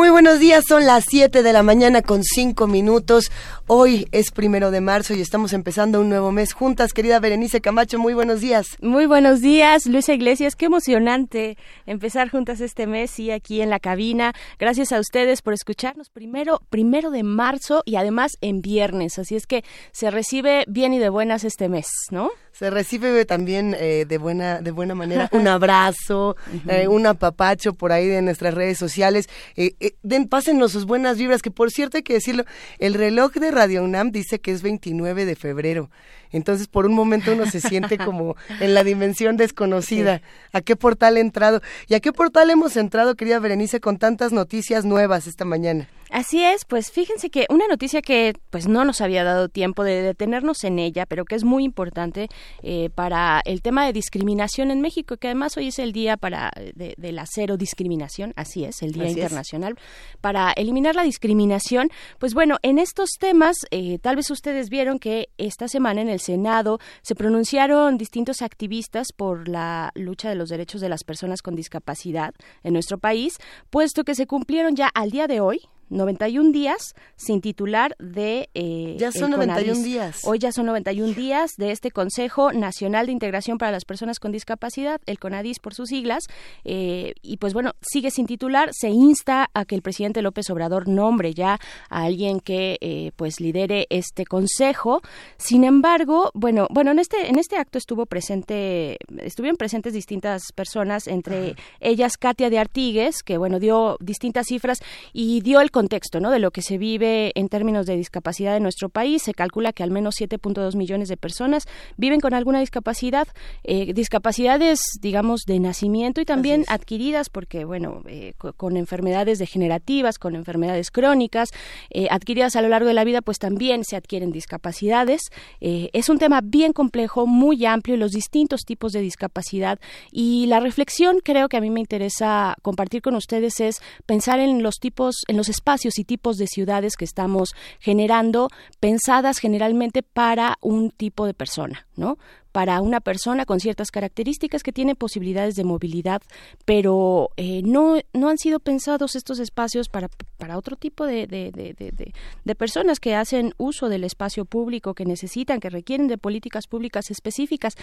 Muy buenos días, son las 7 de la mañana con 5 minutos. Hoy es primero de marzo y estamos empezando un nuevo mes juntas. Querida Berenice Camacho, muy buenos días. Muy buenos días, Luisa Iglesias. Qué emocionante empezar juntas este mes y aquí en la cabina. Gracias a ustedes por escucharnos primero, primero de marzo y además en viernes. Así es que se recibe bien y de buenas este mes, ¿no? Se recibe también eh, de buena de buena manera un abrazo, eh, un apapacho por ahí de nuestras redes sociales. Eh, den, pásennos sus buenas vibras, que por cierto hay que decirlo, el reloj de Radio UNAM dice que es 29 de febrero. Entonces, por un momento uno se siente como en la dimensión desconocida. ¿A qué portal he entrado? ¿Y a qué portal hemos entrado, querida Berenice, con tantas noticias nuevas esta mañana? Así es, pues fíjense que una noticia que pues no nos había dado tiempo de detenernos en ella, pero que es muy importante eh, para el tema de discriminación en México, que además hoy es el día para de, la cero discriminación, así es, el Día Internacional para eliminar la discriminación. Pues bueno, en estos temas, eh, tal vez ustedes vieron que esta semana en el Senado se pronunciaron distintos activistas por la lucha de los derechos de las personas con discapacidad en nuestro país, puesto que se cumplieron ya al día de hoy, 91 días sin titular de... Eh, ya son 91 días. Hoy ya son 91 días de este Consejo Nacional de Integración para las Personas con Discapacidad, el CONADIS por sus siglas, eh, y pues bueno, sigue sin titular, se insta a que el presidente López Obrador nombre ya a alguien que eh, pues lidere este consejo. Sin embargo, bueno, bueno, en este, en este acto estuvo presente, estuvieron presentes distintas personas, entre ellas Katia de Artigues, que bueno, dio distintas cifras y dio el contexto ¿no? de lo que se vive en términos de discapacidad en nuestro país. Se calcula que al menos 7.2 millones de personas viven con alguna discapacidad, eh, discapacidades, digamos, de nacimiento y también adquiridas, porque, bueno, eh, con, enfermedades degenerativas, con enfermedades crónicas, eh, adquiridas a lo largo de la vida, pues también se adquieren discapacidades. es un tema bien complejo, muy amplio, los distintos tipos de discapacidad y la reflexión creo que a mí me interesa compartir con ustedes es pensar en los tipos, en los espacios espacios y tipos de ciudades que estamos generando pensadas generalmente para un tipo de persona, ¿no? Para una persona con ciertas características que tiene posibilidades de movilidad, pero eh, no, no han sido pensados estos espacios para, para otro tipo de, de, de, de, personas que hacen uso del espacio público, que necesitan, que requieren de políticas públicas específicas.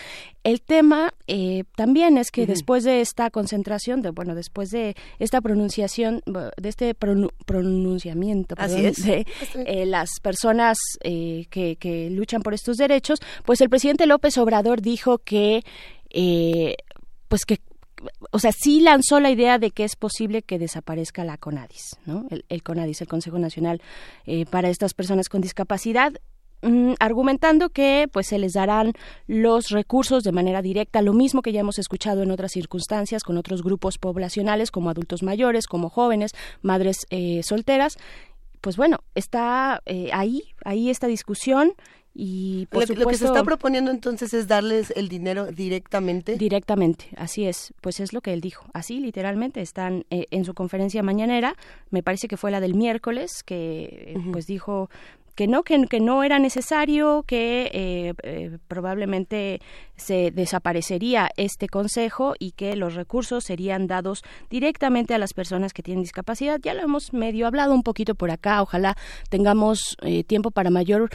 El tema eh, también es que después de esta concentración, de, bueno, después de esta pronunciación, de este pronunciamiento de eh, las personas que, que luchan por estos derechos, pues el presidente López Obrador dijo que, eh, pues que o sea, sí lanzó la idea de que es posible que desaparezca la CONADIS, ¿no? El, CONADIS, el Consejo Nacional eh, para estas personas con discapacidad, mm, argumentando que pues se les darán los recursos de manera directa, lo mismo que ya hemos escuchado en otras circunstancias con otros grupos poblacionales como adultos mayores, como jóvenes, madres eh, solteras. Pues bueno, está ahí, ahí esta discusión y lo, que se está proponiendo entonces es darles el dinero directamente. Directamente, así es. Pues es lo que él dijo. Así, literalmente, están eh, en su conferencia mañanera, me parece que fue la del miércoles, que eh, pues dijo que no, que, que no era necesario, que eh, eh, probablemente se desaparecería este consejo y que los recursos serían dados directamente a las personas que tienen discapacidad. Ya lo hemos medio hablado un poquito por acá, ojalá tengamos eh, tiempo para mayor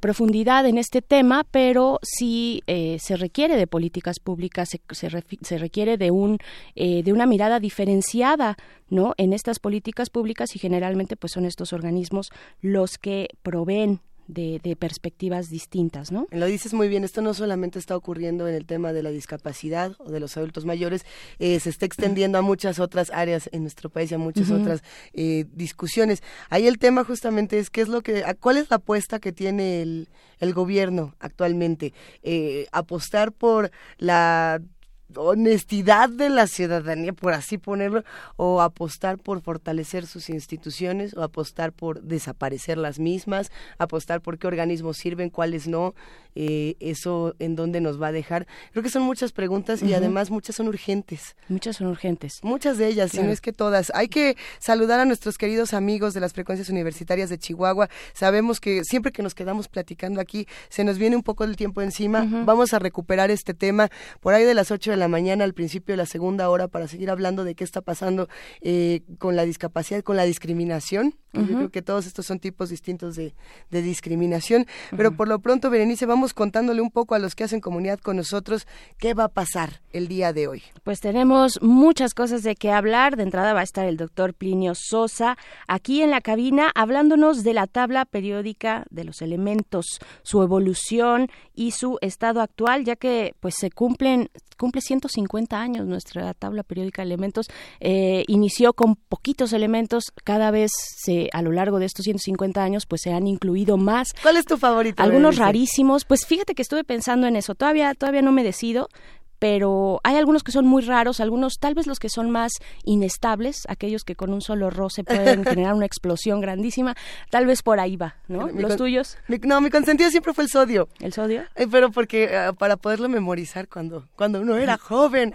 profundidad en este tema, pero sí se requiere de políticas públicas, se, se, requiere de, un, de una mirada diferenciada ¿no? en estas políticas públicas y generalmente pues son estos organismos los que proveen de, perspectivas distintas, ¿no? Lo dices muy bien, esto no solamente está ocurriendo en el tema de la discapacidad o de los adultos mayores, eh, se está extendiendo a muchas otras áreas en nuestro país y a muchas otras eh, discusiones. Ahí el tema justamente es qué es lo que, cuál es la apuesta que tiene el, el gobierno actualmente, eh, apostar por la honestidad de la ciudadanía, por así ponerlo, o apostar por fortalecer sus instituciones, o apostar por desaparecer las mismas, apostar por qué organismos sirven, cuáles no, eh, eso en dónde nos va a dejar. Creo que son muchas preguntas y además muchas son urgentes. Muchas son urgentes. Muchas de ellas, si no es que todas. Hay que saludar a nuestros queridos amigos de las frecuencias universitarias de Chihuahua. Sabemos que siempre que nos quedamos platicando aquí se nos viene un poco del tiempo encima. Vamos a recuperar este tema por ahí de las 8 de la mañana al principio de la segunda hora para seguir hablando de qué está pasando eh, con la discapacidad, con la discriminación. Yo creo que todos estos son tipos distintos de, discriminación. Pero por lo pronto, Berenice, vamos contándole un poco a los que hacen comunidad con nosotros qué va a pasar el día de hoy. Pues tenemos muchas cosas de qué hablar. De entrada va a estar el doctor Plinio Sosa aquí en la cabina hablándonos de la tabla periódica de los elementos, su evolución y su estado actual, ya que pues se cumplen cumple 150 años nuestra tabla periódica de elementos. Eh, inició con poquitos elementos, cada vez se, a lo largo de estos 150 años pues se han incluido más. ¿Cuál es tu favorito? Algunos rarísimos. Pues fíjate que estuve pensando en eso. Todavía todavía no me decido, pero hay algunos que son muy raros, algunos tal vez los que son más inestables, aquellos que con un solo roce pueden generar una explosión grandísima, tal vez por ahí va, ¿no? los tuyos. no, mi consentido siempre fue el sodio. ¿El sodio? Eh, pero porque ah, para poderlo memorizar cuando cuando uno era joven,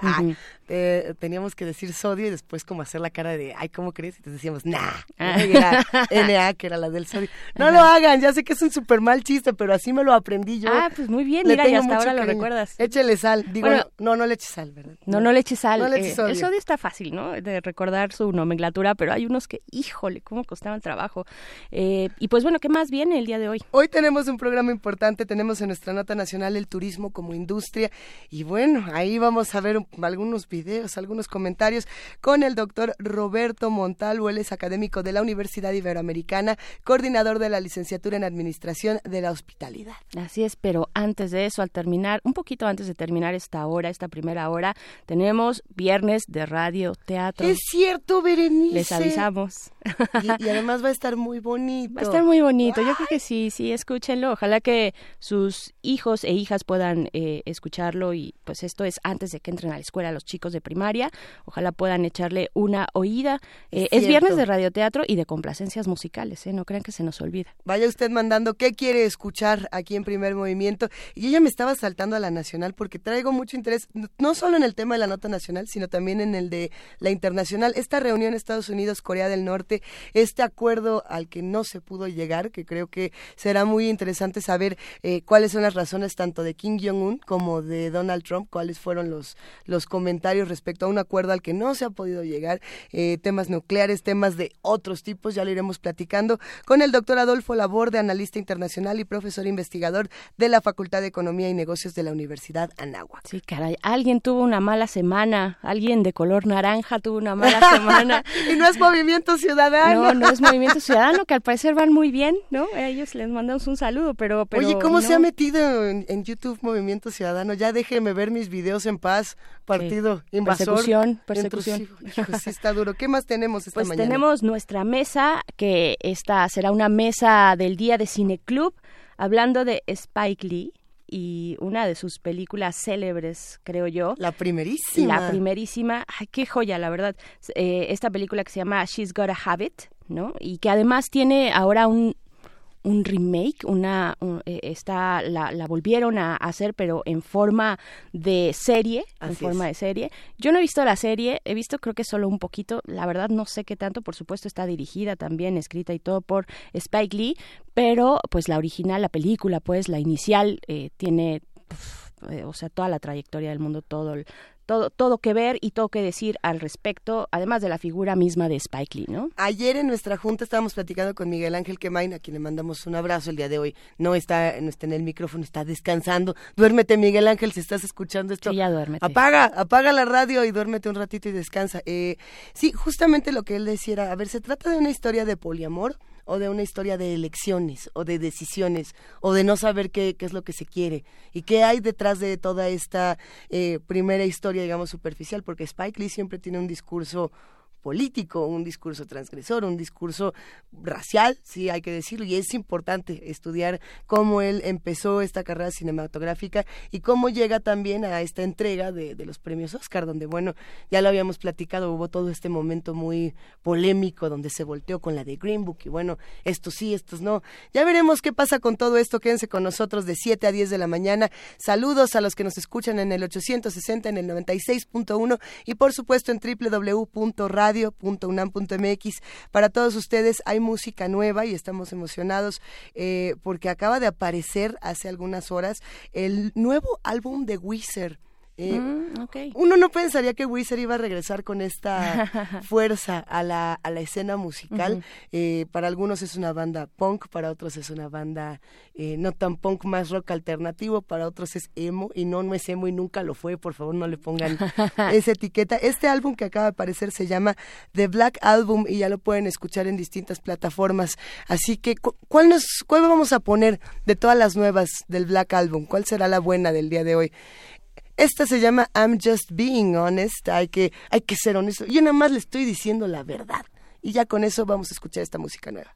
eh, teníamos que decir sodio y después como hacer la cara de, ay, ¿cómo crees? Y te decíamos, nah, ah. era NA, que era la del sodio. No lo hagan, ya sé que es un súper mal chiste, pero así me lo aprendí yo. Ah, pues muy bien, mira, y hasta ahora lo recuerdas. Échele sal, digo, no, no le eches sal, ¿verdad? No, no le eches sal. No le eches eh, el sodio está fácil, ¿no? De recordar su nomenclatura, pero hay unos que, híjole, cómo costaba el trabajo. Eh, y pues bueno, ¿qué más viene el día de hoy? Hoy tenemos un programa importante, tenemos en nuestra nota nacional el turismo como industria, y bueno, ahí vamos a ver algunos videos, algunos comentarios con el doctor Roberto Montalvo, él es académico de la Universidad Iberoamericana, coordinador de la licenciatura en Administración de la Hospitalidad. Así es, pero antes de eso, al terminar, un poquito antes de terminar esta hora, esta primera hora, tenemos viernes de radio, teatro. Es cierto, Berenice. Les avisamos. Y, además va a estar muy bonito. Va a estar muy bonito, yo creo que sí, sí, escúchenlo. Ojalá que sus hijos e hijas puedan eh, escucharlo y pues esto es antes de que entren a la escuela los chicos de primaria Ojalá puedan echarle una oída. Eh, es viernes de radioteatro y de complacencias musicales, ¿eh? no crean que se nos olvida. Vaya usted mandando qué quiere escuchar aquí en Primer Movimiento. Y ella me estaba saltando a la nacional porque traigo mucho interés, no solo en el tema de la nota nacional, sino también en el de la internacional. Esta reunión Estados Unidos-Corea del Norte, este acuerdo al que no se pudo llegar, que creo que será muy interesante saber eh, cuáles son las razones tanto de Kim Jong-un como de Donald Trump, cuáles fueron los, los comentarios respecto a un acuerdo al que no se ha podido llegar, eh, temas nucleares, temas de otros tipos, ya lo iremos platicando con el doctor Adolfo Laborde, analista internacional y profesor investigador de la Facultad de Economía y Negocios de la Universidad Anáhuac. Sí, caray, alguien tuvo una mala semana, alguien de color naranja tuvo una mala semana. y no es Movimiento Ciudadano. No, no es Movimiento Ciudadano, que al parecer van muy bien, ¿no? A ellos les mandamos un saludo, pero... pero Oye, ¿cómo se ha metido en, YouTube Movimiento Ciudadano? Ya déjeme ver mis videos en paz, partido invasor persecución, persecución. sí está duro. ¿Qué más tenemos esta pues mañana? tenemos nuestra mesa, que esta será una mesa del día de Cineclub, hablando de Spike Lee y una de sus películas célebres, creo yo. La primerísima. La primerísima. Ay, qué joya, la verdad. Eh, esta película que se llama She's Got a Habit, ¿no? Y que además tiene ahora un, un remake, una eh, esta la, la, volvieron a hacer pero en forma de serie, en forma de serie. Yo no he visto la serie, he visto creo que solo un poquito, la verdad no sé qué tanto, por supuesto está dirigida también, escrita y todo por Spike Lee, pero pues la original, la película, pues la inicial eh, tiene eh, o sea, toda la trayectoria del mundo, todo el, todo, todo que ver y todo que decir al respecto, además de la figura misma de Spike Lee, ¿no? Ayer en nuestra junta estábamos platicando con Miguel Ángel Quemain, a quien le mandamos un abrazo el día de hoy. No está, no está en el micrófono, está descansando. Duérmete, Miguel Ángel, si estás escuchando esto. Sí, ya duérmete. Apaga, apaga la radio y duérmete un ratito y descansa. Eh, sí, justamente lo que él decía era, a ver, se trata de una historia de poliamor o de una historia de elecciones o de decisiones o de no saber qué, qué es lo que se quiere. Y qué hay detrás de toda esta eh, primera historia, digamos, superficial, porque Spike Lee siempre tiene un discurso político, un discurso transgresor, un discurso racial, sí, hay que decirlo, y es importante estudiar cómo él empezó esta carrera cinematográfica y cómo llega también a esta entrega de, los premios Oscar, donde, bueno, ya lo habíamos platicado, hubo todo este momento muy polémico donde se volteó con la de Green Book y bueno, estos sí, estos no. Ya veremos qué pasa con todo esto, quédense con nosotros de 7 a 10 de la mañana. Saludos a los que nos escuchan en el 860, en el 96.1 y por supuesto en www.radio.unam.mx. Para todos ustedes hay música nueva y estamos emocionados eh, porque acaba de aparecer hace algunas horas el nuevo álbum de Wizard. Eh, Mm, ok. Uno no pensaría que Wizard iba a regresar con esta fuerza a la, a la escena musical. Eh, para algunos es una banda punk, para otros es una banda eh, no tan punk, más rock alternativo, para otros es emo, y no, no es emo y nunca lo fue, por favor no le pongan esa etiqueta. Este álbum que acaba de aparecer se llama The Black Album y ya lo pueden escuchar en distintas plataformas. Así que, cu- ¿cuál, nos, ¿cuál vamos a poner de todas las nuevas del Black Album? ¿Cuál será la buena del día de hoy? Esta se llama I'm Just Being Honest. Hay que, hay que ser honesto. Yo nada más le estoy diciendo la verdad. Y ya con eso vamos a escuchar esta música nueva.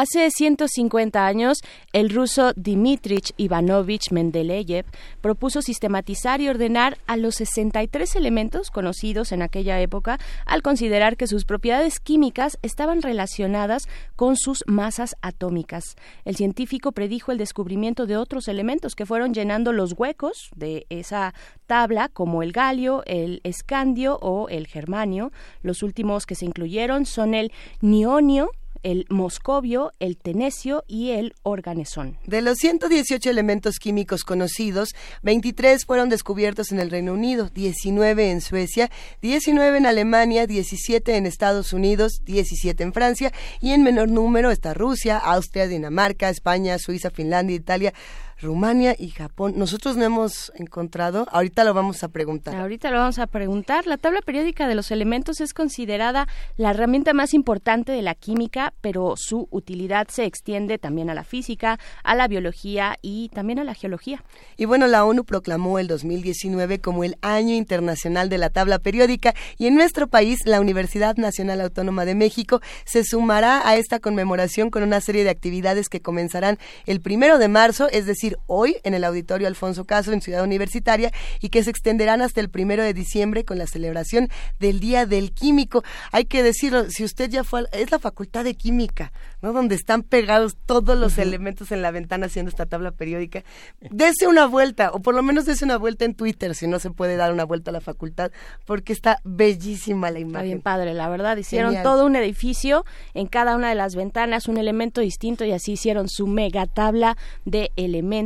Hace 150 años, el ruso Dmitrich Ivanovich Mendeleev propuso sistematizar y ordenar a los 63 elementos conocidos en aquella época al considerar que sus propiedades químicas estaban relacionadas con sus masas atómicas. El científico predijo el descubrimiento de otros elementos que fueron llenando los huecos de esa tabla, como el galio, el escandio o el germanio. Los últimos que se incluyeron son el nionio, el moscovio, el tenesio y el organesón. De los 118 elementos químicos conocidos, 23 fueron descubiertos en el Reino Unido, 19 en Suecia, 19 en Alemania, 17 en Estados Unidos, 17 en Francia y en menor número está Rusia, Austria, Dinamarca, España, Suiza, Finlandia, Italia. Rumania y Japón. Nosotros no hemos encontrado, ahorita lo vamos a preguntar. Ahorita lo vamos a preguntar. La tabla periódica de los elementos es considerada la herramienta más importante de la química, pero su utilidad se extiende también a la física, a la biología y también a la geología. Y bueno, la ONU proclamó el 2019 como el Año Internacional de la Tabla Periódica y en nuestro país la Universidad Nacional Autónoma de México se sumará a esta conmemoración con una serie de actividades que comenzarán el primero de marzo, es decir, hoy en el Auditorio Alfonso Caso en Ciudad Universitaria y que se extenderán hasta el primero de diciembre con la celebración del Día del Químico. Hay que decirlo, si usted ya fue, es la Facultad de Química, ¿no? Donde están pegados todos los elementos en la ventana haciendo esta tabla periódica. Dese una vuelta, o por lo menos dese una vuelta en Twitter, si no se puede dar una vuelta a la facultad, porque está bellísima la imagen. Está bien padre, la verdad. Hicieron Genial. todo un edificio, en cada una de las ventanas un elemento distinto y así hicieron su mega tabla de elementos.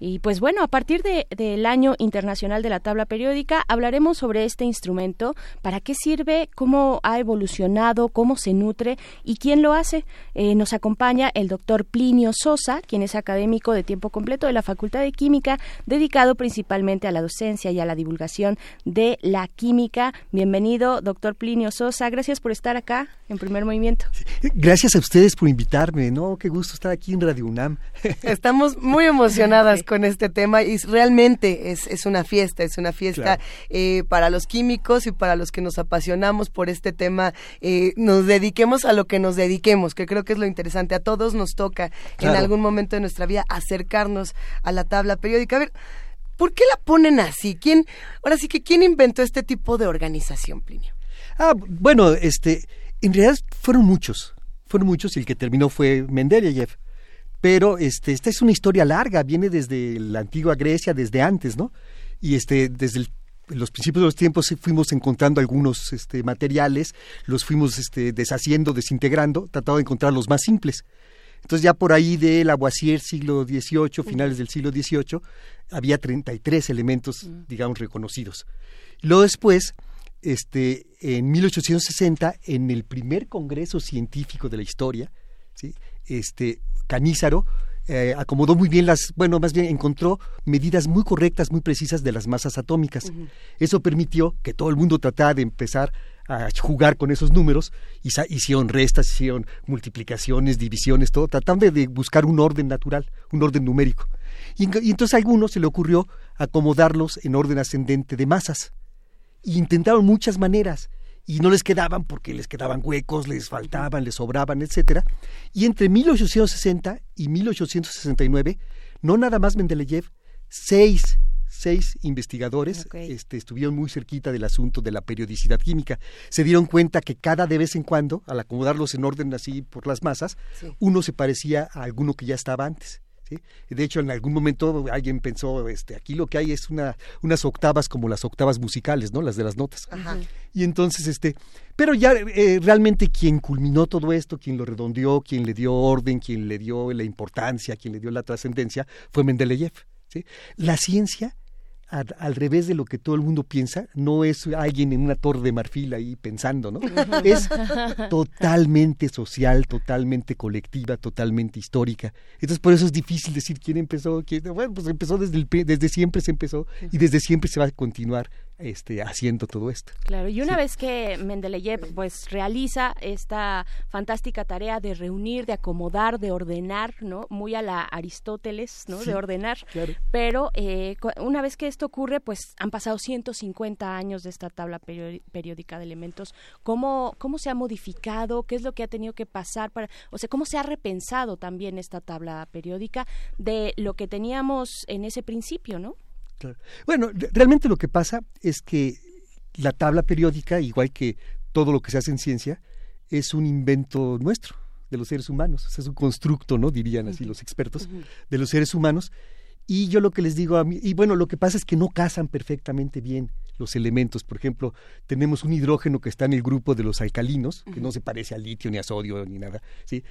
Y pues bueno, a partir de- del año internacional de la tabla periódica hablaremos sobre este instrumento, para qué sirve, cómo ha evolucionado, cómo se nutre y quién lo hace. Eh, nos acompaña el doctor Plinio Sosa, quien es académico de tiempo completo de la Facultad de Química, dedicado principalmente a la docencia y a la divulgación de la química. Bienvenido, doctor Plinio Sosa. Gracias por estar acá en primer movimiento. Gracias a ustedes por invitarme, ¿no? Qué gusto estar aquí en Radio UNAM. Estamos muy emocionadas con este tema y realmente es, es una fiesta, es una fiesta Claro. eh, para los químicos y para los que nos apasionamos por este tema, eh, nos dediquemos a lo que nos dediquemos, que creo que es lo interesante. A todos nos toca en algún momento de nuestra vida acercarnos a la tabla periódica. A ver, ¿por qué la ponen así? ¿Quién, ahora sí que, ¿quién inventó este tipo de organización, Plinio? Ah, bueno, este, en realidad fueron muchos, fueron muchos y el que terminó fue Mendeleev. Pero este, esta es una historia larga, viene desde la antigua Grecia, desde antes, ¿no? Y este, desde el- los principios de los tiempos fuimos encontrando algunos este, materiales, los fuimos este, deshaciendo, desintegrando, tratando de encontrar los más simples. Entonces ya por ahí de Lavoisier, siglo XVIII, finales del siglo XVIII, había 33 elementos, digamos, reconocidos. Luego después, este, en 1860, en el primer congreso científico de la historia, ¿sí? este, Canízaro eh, acomodó muy bien las, bueno, más bien encontró medidas muy correctas, muy precisas de las masas atómicas. Eso permitió que todo el mundo tratara de empezar a jugar con esos números, y hicieron restas, hicieron multiplicaciones, divisiones, todo, tratando de, buscar un orden natural, un orden numérico. Y entonces a algunos se le ocurrió acomodarlos en orden ascendente de masas. Y intentaron muchas maneras y no les quedaban porque les quedaban huecos, les faltaban, les sobraban, etcétera. Y entre 1860 y 1869, no nada más Mendeleev, seis, seis investigadores este, estuvieron muy cerquita del asunto de la periodicidad química. Se dieron cuenta que cada de vez en cuando, al acomodarlos en orden así por las masas, Sí. uno se parecía a alguno que ya estaba antes. ¿Sí? De hecho, en algún momento alguien pensó, este, aquí lo que hay es una, unas octavas como las octavas musicales, ¿no? Las de las notas. Ajá. Y entonces, este, pero ya eh, realmente quien culminó todo esto, quien lo redondeó, quien le dio orden, quien le dio la importancia, quien le dio la trascendencia, fue Mendeleev. ¿sí? La ciencia, al, al revés de lo que todo el mundo piensa, no es alguien en una torre de marfil ahí pensando, ¿no? es totalmente social, totalmente colectiva, totalmente histórica. Entonces, por eso es difícil decir quién empezó, quién, bueno, pues empezó desde, el, desde siempre se empezó y desde siempre se va a continuar este, haciendo todo esto. Claro, y una vez que Mendeleev pues realiza esta fantástica tarea de reunir, de acomodar, de ordenar, ¿no? Muy a la Aristóteles, ¿no? de ordenar. claro. Pero eh, una vez que esto ocurre, pues han pasado 150 años de esta tabla periódica de elementos. ¿Cómo, ¿Cómo se ha modificado? ¿Qué es lo que ha tenido que pasar para, o sea, cómo se ha repensado también esta tabla periódica de lo que teníamos en ese principio, ¿no? Claro. Bueno, re- realmente lo que pasa es que la tabla periódica, igual que todo lo que se hace en ciencia, es un invento nuestro, de los seres humanos. O sea, es un constructo, ¿no? Dirían así los expertos, de los seres humanos. Y yo lo que les digo a mí, y bueno, lo que pasa es que no casan perfectamente bien los elementos. Por ejemplo, tenemos un hidrógeno que está en el grupo de los alcalinos, que no se parece a litio ni a sodio ni nada. ¿sí?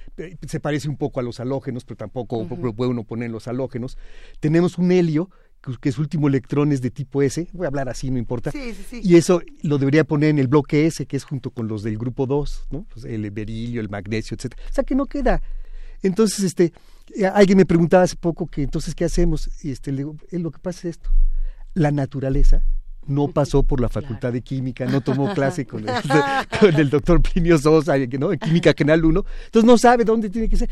Se parece un poco a los halógenos, pero tampoco puede uno poner los halógenos. Tenemos un helio, que- su último electrón es de tipo S. Voy a hablar así, no importa. Sí, sí, sí. Y eso lo debería poner en el bloque S, que es junto con los del grupo 2, ¿no? Pues el berilio, el magnesio, etcétera. O sea que no queda. Entonces, este, eh, alguien me preguntaba hace poco que entonces qué hacemos. Y este, le digo, "Eh, lo que pasa es esto. La naturaleza no pasó por la facultad de química, no tomó clase con el, con el doctor Plinio Sosa, ¿no? En química canal 1, entonces no sabe dónde tiene que ser.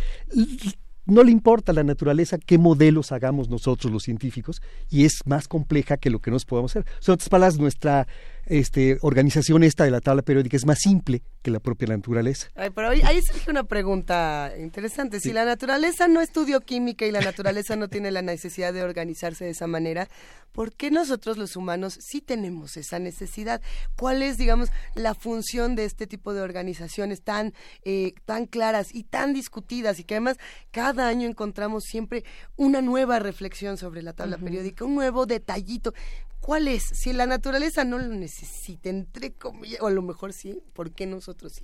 No le importa a la naturaleza qué modelos hagamos nosotros los científicos y es más compleja que lo que nos podamos hacer. En otras palabras, nuestra este, organización esta de la tabla periódica es más simple que la propia naturaleza. Ay, pero ahí, ahí surge una pregunta interesante. Si la naturaleza no estudió química y la naturaleza no tiene la necesidad de organizarse de esa manera, ¿por qué nosotros los humanos sí tenemos esa necesidad? ¿Cuál es, digamos, la función de este tipo de organizaciones tan, eh, tan claras y tan discutidas y que además cada año encontramos siempre una nueva reflexión sobre la tabla periódica, un nuevo detallito? ¿Cuál es? Si la naturaleza no lo necesita, entre comillas, o a lo mejor sí, ¿por qué nosotros sí?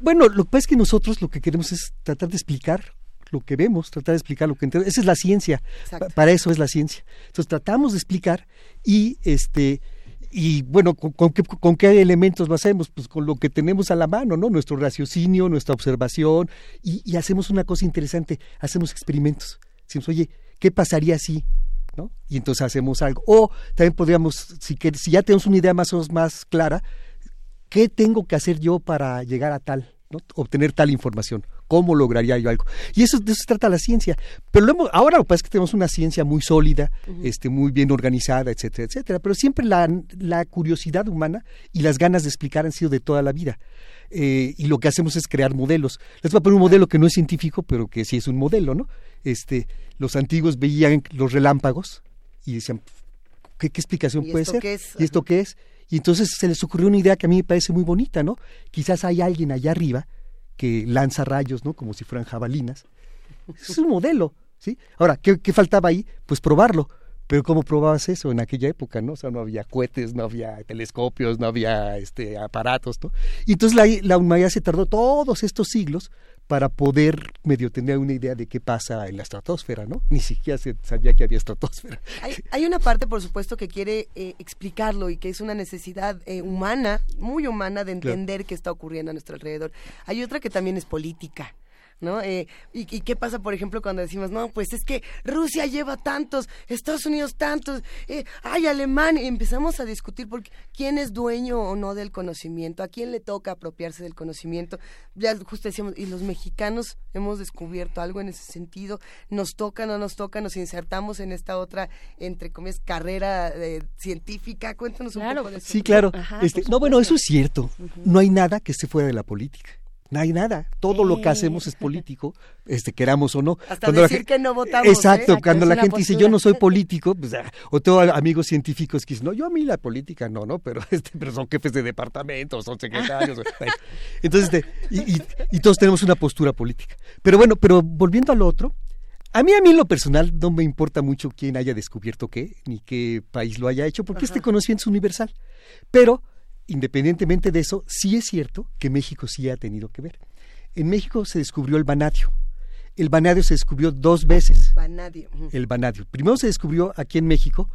Bueno, lo que pasa es que nosotros lo que queremos es tratar de explicar lo que vemos, tratar de explicar lo que entendemos. Esa es la ciencia. Exacto. Pa- para eso es la ciencia. Entonces tratamos de explicar y este y bueno, ¿con, con qué, con qué elementos lo hacemos? Pues con lo que tenemos a la mano, ¿no? Nuestro raciocinio, nuestra observación y, y hacemos una cosa interesante, hacemos experimentos. Decimos, oye, ¿qué pasaría si? ¿No? Y entonces hacemos algo. O también podríamos, si, si ya tenemos una idea más más clara, ¿qué tengo que hacer yo para llegar a tal? ¿No? obtener tal información, cómo lograría yo algo. Y eso de eso se trata la ciencia. Pero lo hemos- ahora lo que pasa es que tenemos una ciencia muy sólida, este, muy bien organizada, etcétera, etcétera. Pero siempre la, la curiosidad humana y las ganas de explicar han sido de toda la vida. Eh, y lo que hacemos es crear modelos. Les voy a poner un modelo que no es científico, pero que sí es un modelo, ¿no? Este, los antiguos veían los relámpagos y decían, ¿qué, qué explicación ¿Y puede esto ser? qué es? ¿Y esto qué es? Y entonces se les ocurrió una idea que a mí me parece muy bonita, ¿no? Quizás hay alguien allá arriba que lanza rayos, ¿no? Como si fueran jabalinas. Es un modelo, ¿sí? Ahora, ¿qué, qué faltaba ahí? Pues probarlo. Pero ¿cómo probabas eso en aquella época, no? O sea, no había cohetes, no había telescopios, no había este, aparatos, ¿no? Y entonces la, la humanidad se tardó todos estos siglos para poder medio tener una idea de qué pasa en la estratosfera, ¿no? Ni siquiera se sabía que había estratosfera. Hay, hay una parte, por supuesto, que quiere eh, explicarlo y que es una necesidad eh, humana, muy humana, de entender qué está ocurriendo a nuestro alrededor. Hay otra que también es política. ¿No? Eh, y, ¿Y qué pasa, por ejemplo, cuando decimos, no, pues es que Rusia lleva tantos, Estados Unidos tantos, eh, hay Alemania, y empezamos a discutir por quién es dueño o no del conocimiento, a quién le toca apropiarse del conocimiento. Ya justo decíamos, y los mexicanos hemos descubierto algo en ese sentido, nos toca, no nos toca, nos insertamos en esta otra, entre comillas, carrera eh, científica. Cuéntanos un Claro, poco de eso. Sí, claro. Ajá, Este, no, bueno, eso es cierto. No hay nada que esté fuera de la política. No hay nada. Todo lo que hacemos es político, este, queramos o no. Hasta la decir gen- que no votamos, Exacto, ¿eh? cuando la gente dice yo no soy político, pues, ah, o tengo amigos científicos que dicen, no, yo a mí la política no, ¿no? Pero, este, pero son jefes de departamento, son secretarios. Entonces, este, y, y- y todos tenemos una postura política. Pero bueno, pero volviendo al otro, a mí, a mí en lo personal no me importa mucho quién haya descubierto qué, ni qué país lo haya hecho, porque este conocimiento es universal. Pero, independientemente de eso, sí es cierto que México sí ha tenido que ver. En México se descubrió el vanadio. El vanadio se descubrió dos veces. Vanadio. El vanadio. Primero se descubrió aquí en México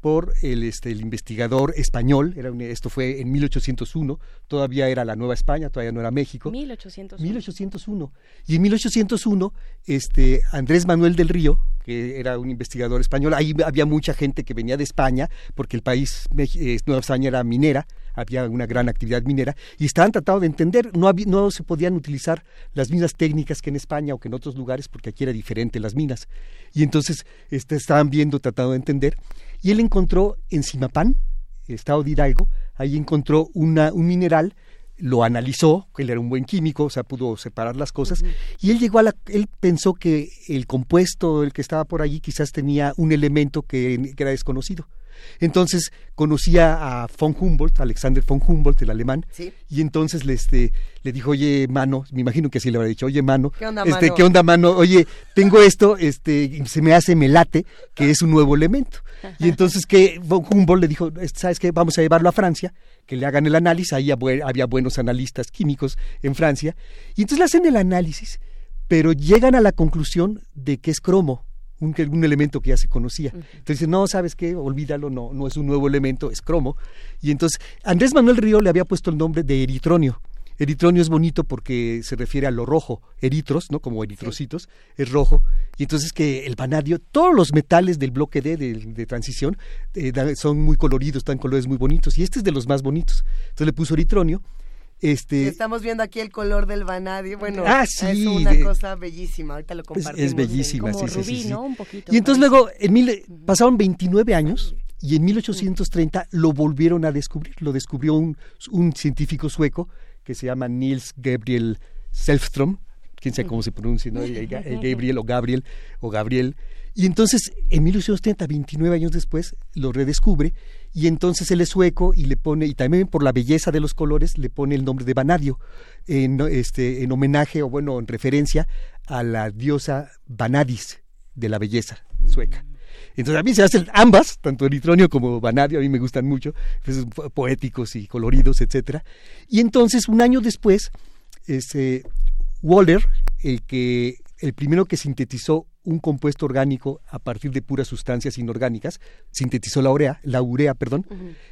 por el, este, el investigador español, era un- esto fue en 1801, todavía era la Nueva España, todavía no era México. 1800. 1801. Y en 1801, este, Andrés Manuel del Río, que era un investigador español. Ahí había mucha gente que venía de España, porque el país, eh, Nueva España era minera, había una gran actividad minera, y estaban tratando de entender, no, no se podían utilizar las mismas técnicas que en España o que en otros lugares, porque aquí era diferente las minas. Y entonces este, estaban viendo, tratando de entender, y él encontró en Simapán, estado de Hidalgo, ahí encontró una, un mineral, lo analizó, él era un buen químico, o sea, pudo separar las cosas, y él llegó a la, él pensó que el compuesto, el que estaba por allí, quizás tenía un elemento que, que era desconocido. Entonces conocía a von Humboldt, Alexander von Humboldt, el alemán, Sí. y entonces le, este, le dijo, oye, mano, me imagino que así le habría dicho, oye, mano, ¿Qué onda, este, mano? ¿qué onda, mano? Oye, tengo esto, este, y se me hace, me late, que es un nuevo elemento. Y entonces que von Humboldt le dijo, ¿sabes qué? Vamos a llevarlo a Francia, que le hagan el análisis, ahí había había buenos analistas químicos en Francia, y entonces le hacen el análisis, pero llegan a la conclusión de que es cromo, un, elemento que ya se conocía. Entonces no, ¿sabes qué? Olvídalo, no, no es un nuevo elemento, es cromo. Y entonces Andrés Manuel Río le había puesto el nombre de eritronio. Eritronio es bonito porque se refiere a lo rojo, eritros, ¿no? Como eritrocitos, es rojo. Y entonces que el vanadio, todos los metales del bloque D de, de transición eh, son muy coloridos, dan colores muy bonitos. Y este es de los más bonitos. Entonces le puso eritronio. Este, Estamos viendo aquí el color del vanadio. Bueno, Ah, es una de- cosa bellísima. Ahorita lo es, compartimos. es bellísima, como sí, rubí, sí, sí. ¿no? Un poquito. Y entonces luego, en mil, pasaron 29 años y en 1830 lo volvieron a descubrir. Lo descubrió un, un científico sueco que se llama Niels Gabriel Selfström, quién sabe cómo se pronuncia, ¿no? El Gabriel o Gabriel o Gabriel. Y entonces, en 1830, 29 años después, lo redescubre y entonces él es sueco y le pone, y también por la belleza de los colores, le pone el nombre de Vanadio, en, este, en homenaje o bueno, en referencia a la diosa Vanadis de la belleza sueca. Entonces a mí se hacen ambas, tanto eritronio como vanadio, a mí me gustan mucho, pues, poéticos y coloridos, etcétera. Y entonces un año después, este, Waller, el que el primero que sintetizó un compuesto orgánico a partir de puras sustancias inorgánicas, sintetizó la urea, la urea, perdón.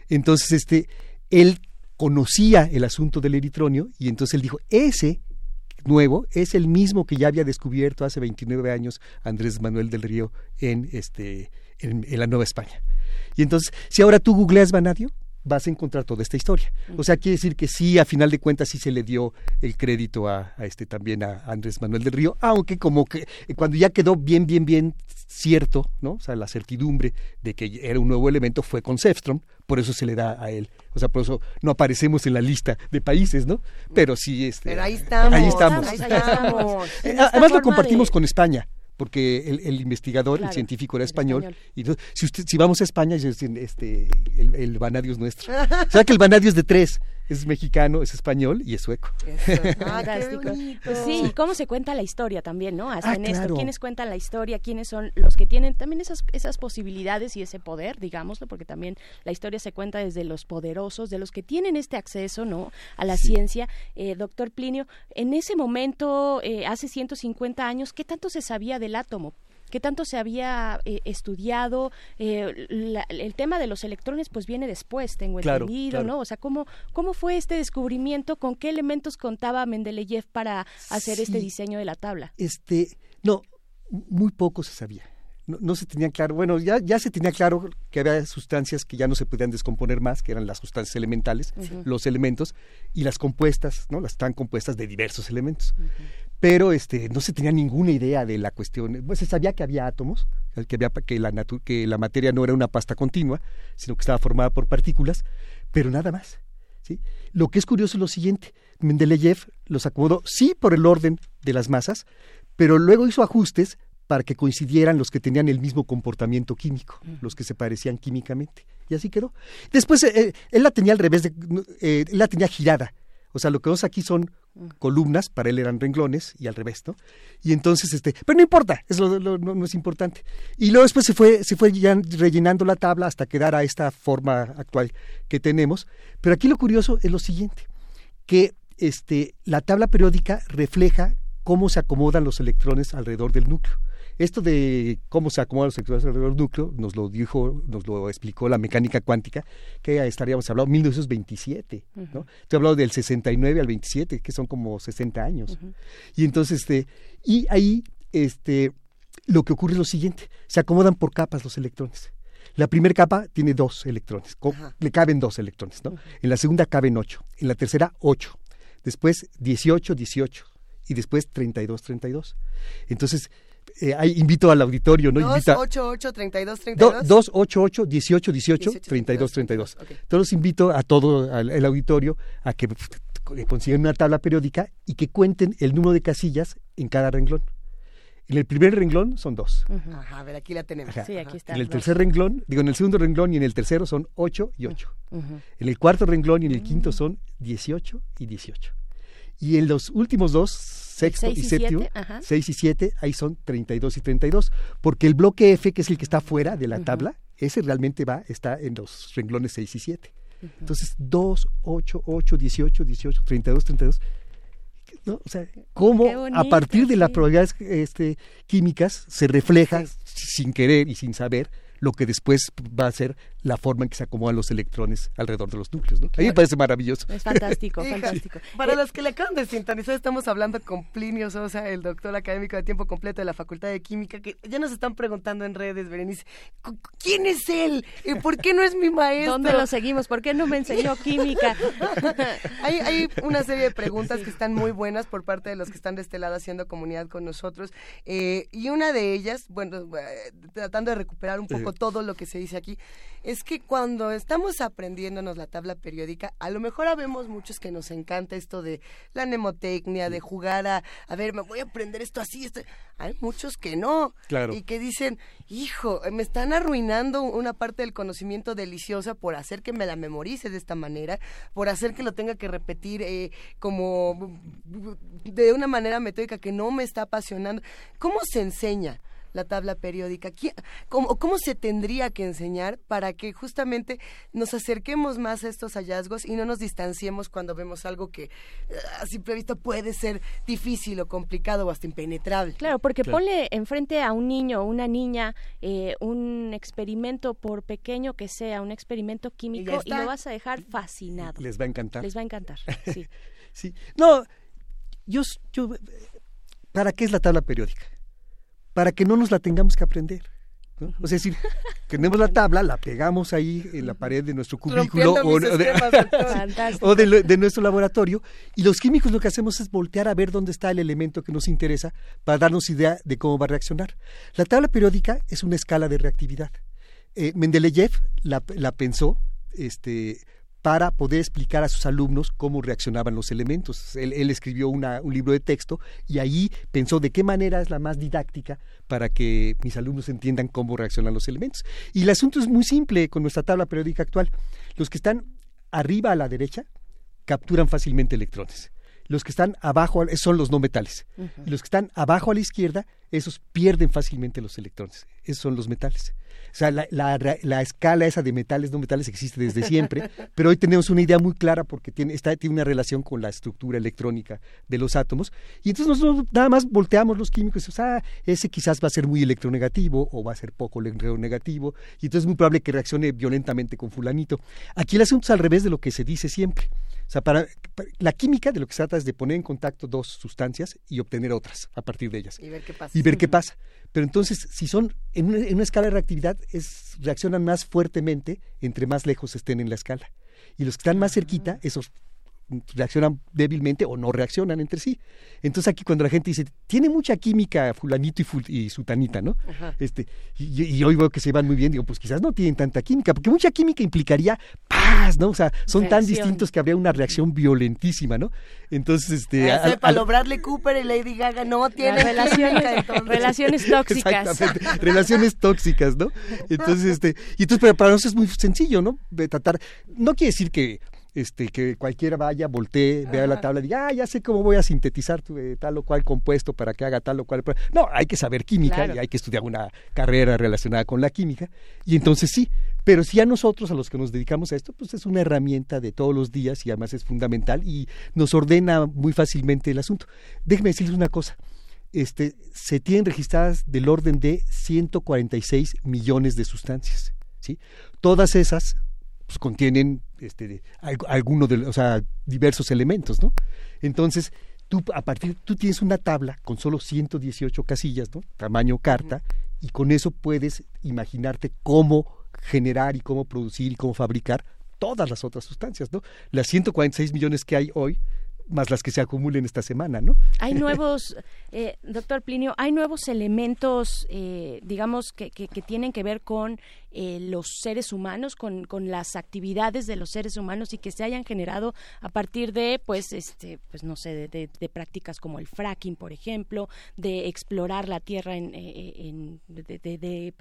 Entonces este, él conocía el asunto del eritronio y entonces él dijo, ese nuevo es el mismo que ya había descubierto hace 29 años Andrés Manuel del Río en, este, en, en la Nueva España. Y entonces, si ahora tú googleas Vanadio, vas a encontrar toda esta historia. O sea, quiere decir que sí, a final de cuentas, sí se le dio el crédito a, a este también a Andrés Manuel del Río, aunque como que eh, cuando ya quedó bien, bien, bien cierto, ¿no? O sea, la certidumbre de que era un nuevo elemento fue con Sefstrom, por eso se le da a él. O sea, por eso no aparecemos en la lista de países, ¿no? Pero sí, este, Pero ahí estamos. Ahí estamos. Ahí Además lo compartimos de- con España, porque el, el investigador, Claro, el científico era español. español. Y entonces, si, usted, si vamos a España, este, el, el vanadio es nuestro. o sea que el vanadio es de tres. Es mexicano, es español y es sueco. Eso. Ah, qué Fantástico. bonito. Pues sí, y cómo se cuenta la historia también, ¿no? Hasta Ah, en esto, quiénes cuentan la historia, quiénes son los que tienen también esas, esas posibilidades y ese poder, digámoslo, porque también la historia se cuenta desde los poderosos, de los que tienen este acceso, ¿no? A la ciencia. Eh, doctor Plinio, en ese momento, eh, hace 150 años, ¿qué tanto se sabía del átomo? ¿Qué tanto se había eh, estudiado? Eh, la- el tema de los electrones pues viene después, tengo Claro, entendido, claro. ¿no? O sea, ¿cómo, ¿cómo fue este descubrimiento? ¿Con qué elementos contaba Mendeleev para hacer este diseño de la tabla? Este, no, muy poco se sabía. No, no se tenía claro, bueno, ya, ya se tenía claro que había sustancias que ya no se podían descomponer más, que eran las sustancias elementales, los elementos, y las compuestas, ¿no? Las están compuestas de diversos elementos. Pero este, no se tenía ninguna idea de la cuestión. Pues se sabía que había átomos, que, había, que, la natu- que la materia no era una pasta continua, sino que estaba formada por partículas, pero nada más. ¿sí? Lo que es curioso es lo siguiente, Mendeleev los acomodó, sí, por el orden de las masas, pero luego hizo ajustes para que coincidieran los que tenían el mismo comportamiento químico, los que se parecían químicamente. Y así quedó. Después, eh, eh, él la tenía al revés, de, eh, él la tenía girada. O sea, lo que vemos aquí son columnas, para él eran renglones y al revés, ¿no? Y entonces, este, pero no importa, eso lo- no, no es importante. Y luego después se fue, se fue ya rellenando la tabla hasta quedar a esta forma actual que tenemos. Pero aquí lo curioso es lo siguiente, que este, la tabla periódica refleja cómo se acomodan los electrones alrededor del núcleo. Esto de cómo se acomodan los electrones alrededor del núcleo nos lo dijo, nos lo explicó la mecánica cuántica, que estaríamos hablando 1927, ¿no? Estoy hablando del 69 al 27, que son como 60 años. Y entonces este y ahí este lo que ocurre es lo siguiente, se acomodan por capas los electrones. La primera capa tiene dos electrones, le caben dos electrones, ¿no? En la segunda caben ocho, en la tercera ocho, después 18, 18 y después 32, 32. Entonces, eh, ahí invito al auditorio, ¿no? 2, Invita- 8, 8, 32, Do- 32. 2, 8, 8, 18, 18, 18, 32, 32. ok. Entonces los invito a todo al, el auditorio a que pf, consigan una tabla periódica y que cuenten el número de casillas en cada renglón. En el primer renglón son dos. Ajá, a ver, aquí la tenemos. Ajá. Sí, aquí está. En el tercer renglón, digo, en el segundo renglón y en el tercero son 8 y 8. Ujú. En el cuarto renglón y en el quinto son 18 y 18. Y en los últimos dos, sexto y y séptimo, siete, ajá. 6 y 7, ahí son 32 y 32. Porque el bloque F, que es el que está fuera de la tabla, ese realmente va, está en los renglones 6 y 7. Entonces, 2, 8, 8, 18, 18, 32, 32. ¿no? O sea, cómo Qué a bonito, partir de las sí. probabilidades este, químicas se refleja sin querer y sin saber lo que después va a ser la forma en que se acomodan los electrones alrededor de los núcleos. ¿no? A mí me parece maravilloso. Es fantástico, fantástico. Para Eh, los que le acaban de sintonizar, estamos hablando con Plinio Sosa, el doctor académico de tiempo completo de la Facultad de Química, que ya nos están preguntando en redes, Berenice, "¿Cu- ¿quién es él? ¿Y ¿Por qué no es mi maestro? ¿Dónde lo seguimos? ¿Por qué no me enseñó química? hay, hay una serie de preguntas que están muy buenas por parte de los que están de este lado haciendo comunidad con nosotros. eh, y una de ellas, bueno, eh, tratando de recuperar un poco Eh. todo lo que se dice aquí, es que cuando estamos aprendiéndonos la tabla periódica, a lo mejor habemos muchos que nos encanta esto de la mnemotecnia, de jugar a, a ver, me voy a aprender esto así. Esto. Hay muchos que no. Claro. Y que dicen, hijo, me están arruinando una parte del conocimiento deliciosa por hacer que me la memorice de esta manera, por hacer que lo tenga que repetir eh, como de una manera metódica que no me está apasionando. ¿Cómo se enseña? La tabla periódica? ¿Quién- ¿Cómo, ¿Cómo se tendría que enseñar para que justamente nos acerquemos más a estos hallazgos y no nos distanciemos cuando vemos algo que eh, a simple vista puede ser difícil o complicado o hasta impenetrable? Claro, porque Claro. ponle enfrente a un niño o una niña eh, un experimento, por pequeño que sea, un experimento químico, y, lo vas a dejar fascinado. Les va a encantar. Les va a encantar, sí. Sí. No, yo, yo, eh, ¿para qué es la tabla periódica? Para que no nos la tengamos que aprender. ¿no? O sea, es decir, tenemos la tabla, la pegamos ahí en la pared de nuestro cubículo o, de nuestro laboratorio y los químicos lo que hacemos es voltear a ver dónde está el elemento que nos interesa para darnos idea de cómo va a reaccionar. La tabla periódica es una escala de reactividad. Eh, Mendeleev la, la pensó este, para poder explicar a sus alumnos cómo reaccionaban los elementos. Él, él escribió una- un libro de texto y ahí pensó de qué manera es la más didáctica para que mis alumnos entiendan cómo reaccionan los elementos. Y el asunto es muy simple con nuestra tabla periódica actual. Los que están arriba a la derecha capturan fácilmente electrones. Los que están abajo son los no metales. Y los que están abajo a la izquierda, esos pierden fácilmente los electrones. Esos son los metales. O sea, la, la- la escala esa de metales, no metales existe desde siempre, pero hoy tenemos una idea muy clara porque tiene, está, tiene una relación con la estructura electrónica de los átomos. Y entonces nosotros nada más volteamos los químicos y decimos, ah, ese quizás va a ser muy electronegativo o va a ser poco electronegativo, y entonces es muy probable que reaccione violentamente con fulanito. Aquí el asunto es al revés de lo que se dice siempre. O sea, para, para- la química de lo que se trata es de poner en contacto dos sustancias y obtener otras a partir de ellas Y ver qué pasa. y ver qué pasa. Pero entonces, si son en una, en una escala de reactividad, es, reaccionan más fuertemente entre más lejos estén en la escala. Y los que están más cerquita, esos reaccionan débilmente o no reaccionan entre sí. Entonces aquí cuando la gente dice, tiene mucha química fulanito y, ful- y sutanita, ¿no? Ajá. Este, y, y hoy veo que se van muy bien, digo, pues quizás no tienen tanta química, porque mucha química implicaría paz, ¿no? O sea, son tan distintos que habría una reacción violentísima, ¿no? Entonces, este... Ah, al- sepa, al- lo Bradley Cooper y Lady Gaga no Las tienen relaciones, química, relaciones tóxicas. Exactamente, relaciones tóxicas, ¿no? Entonces, este, y entonces para, para nosotros es muy sencillo, ¿no? De tratar, no quiere decir que este que cualquiera vaya, voltee, vea la tabla y diga, ah, ya sé cómo voy a sintetizar tu, eh, tal o cual compuesto para que haga tal o cual. No, hay que saber química Claro. y hay que estudiar una carrera relacionada con la química. Y entonces sí, pero si a nosotros, a los que nos dedicamos a esto, pues es una herramienta de todos los días y además es fundamental y nos ordena muy fácilmente el asunto. Déjenme decirles una cosa este, se tienen registradas del orden de 146 millones de sustancias. ¿sí? Todas esas pues, contienen este, al- alguno de, o sea, diversos elementos, ¿no? Entonces, tú a partir tú tienes una tabla con solo 118 casillas, ¿no? Tamaño carta y con eso puedes imaginarte cómo generar y cómo producir y cómo fabricar todas las otras sustancias, ¿no? Las 146 millones que hay hoy más las que se acumulen esta semana, ¿no? Hay nuevos, eh, doctor Plinio, hay nuevos elementos, eh, digamos, que, que, que, tienen que ver con eh, los seres humanos, con, con, las actividades de los seres humanos y que se hayan generado a partir de, pues, este, pues no sé, de, de, de prácticas como el fracking, por ejemplo, de explorar la tierra en, en de,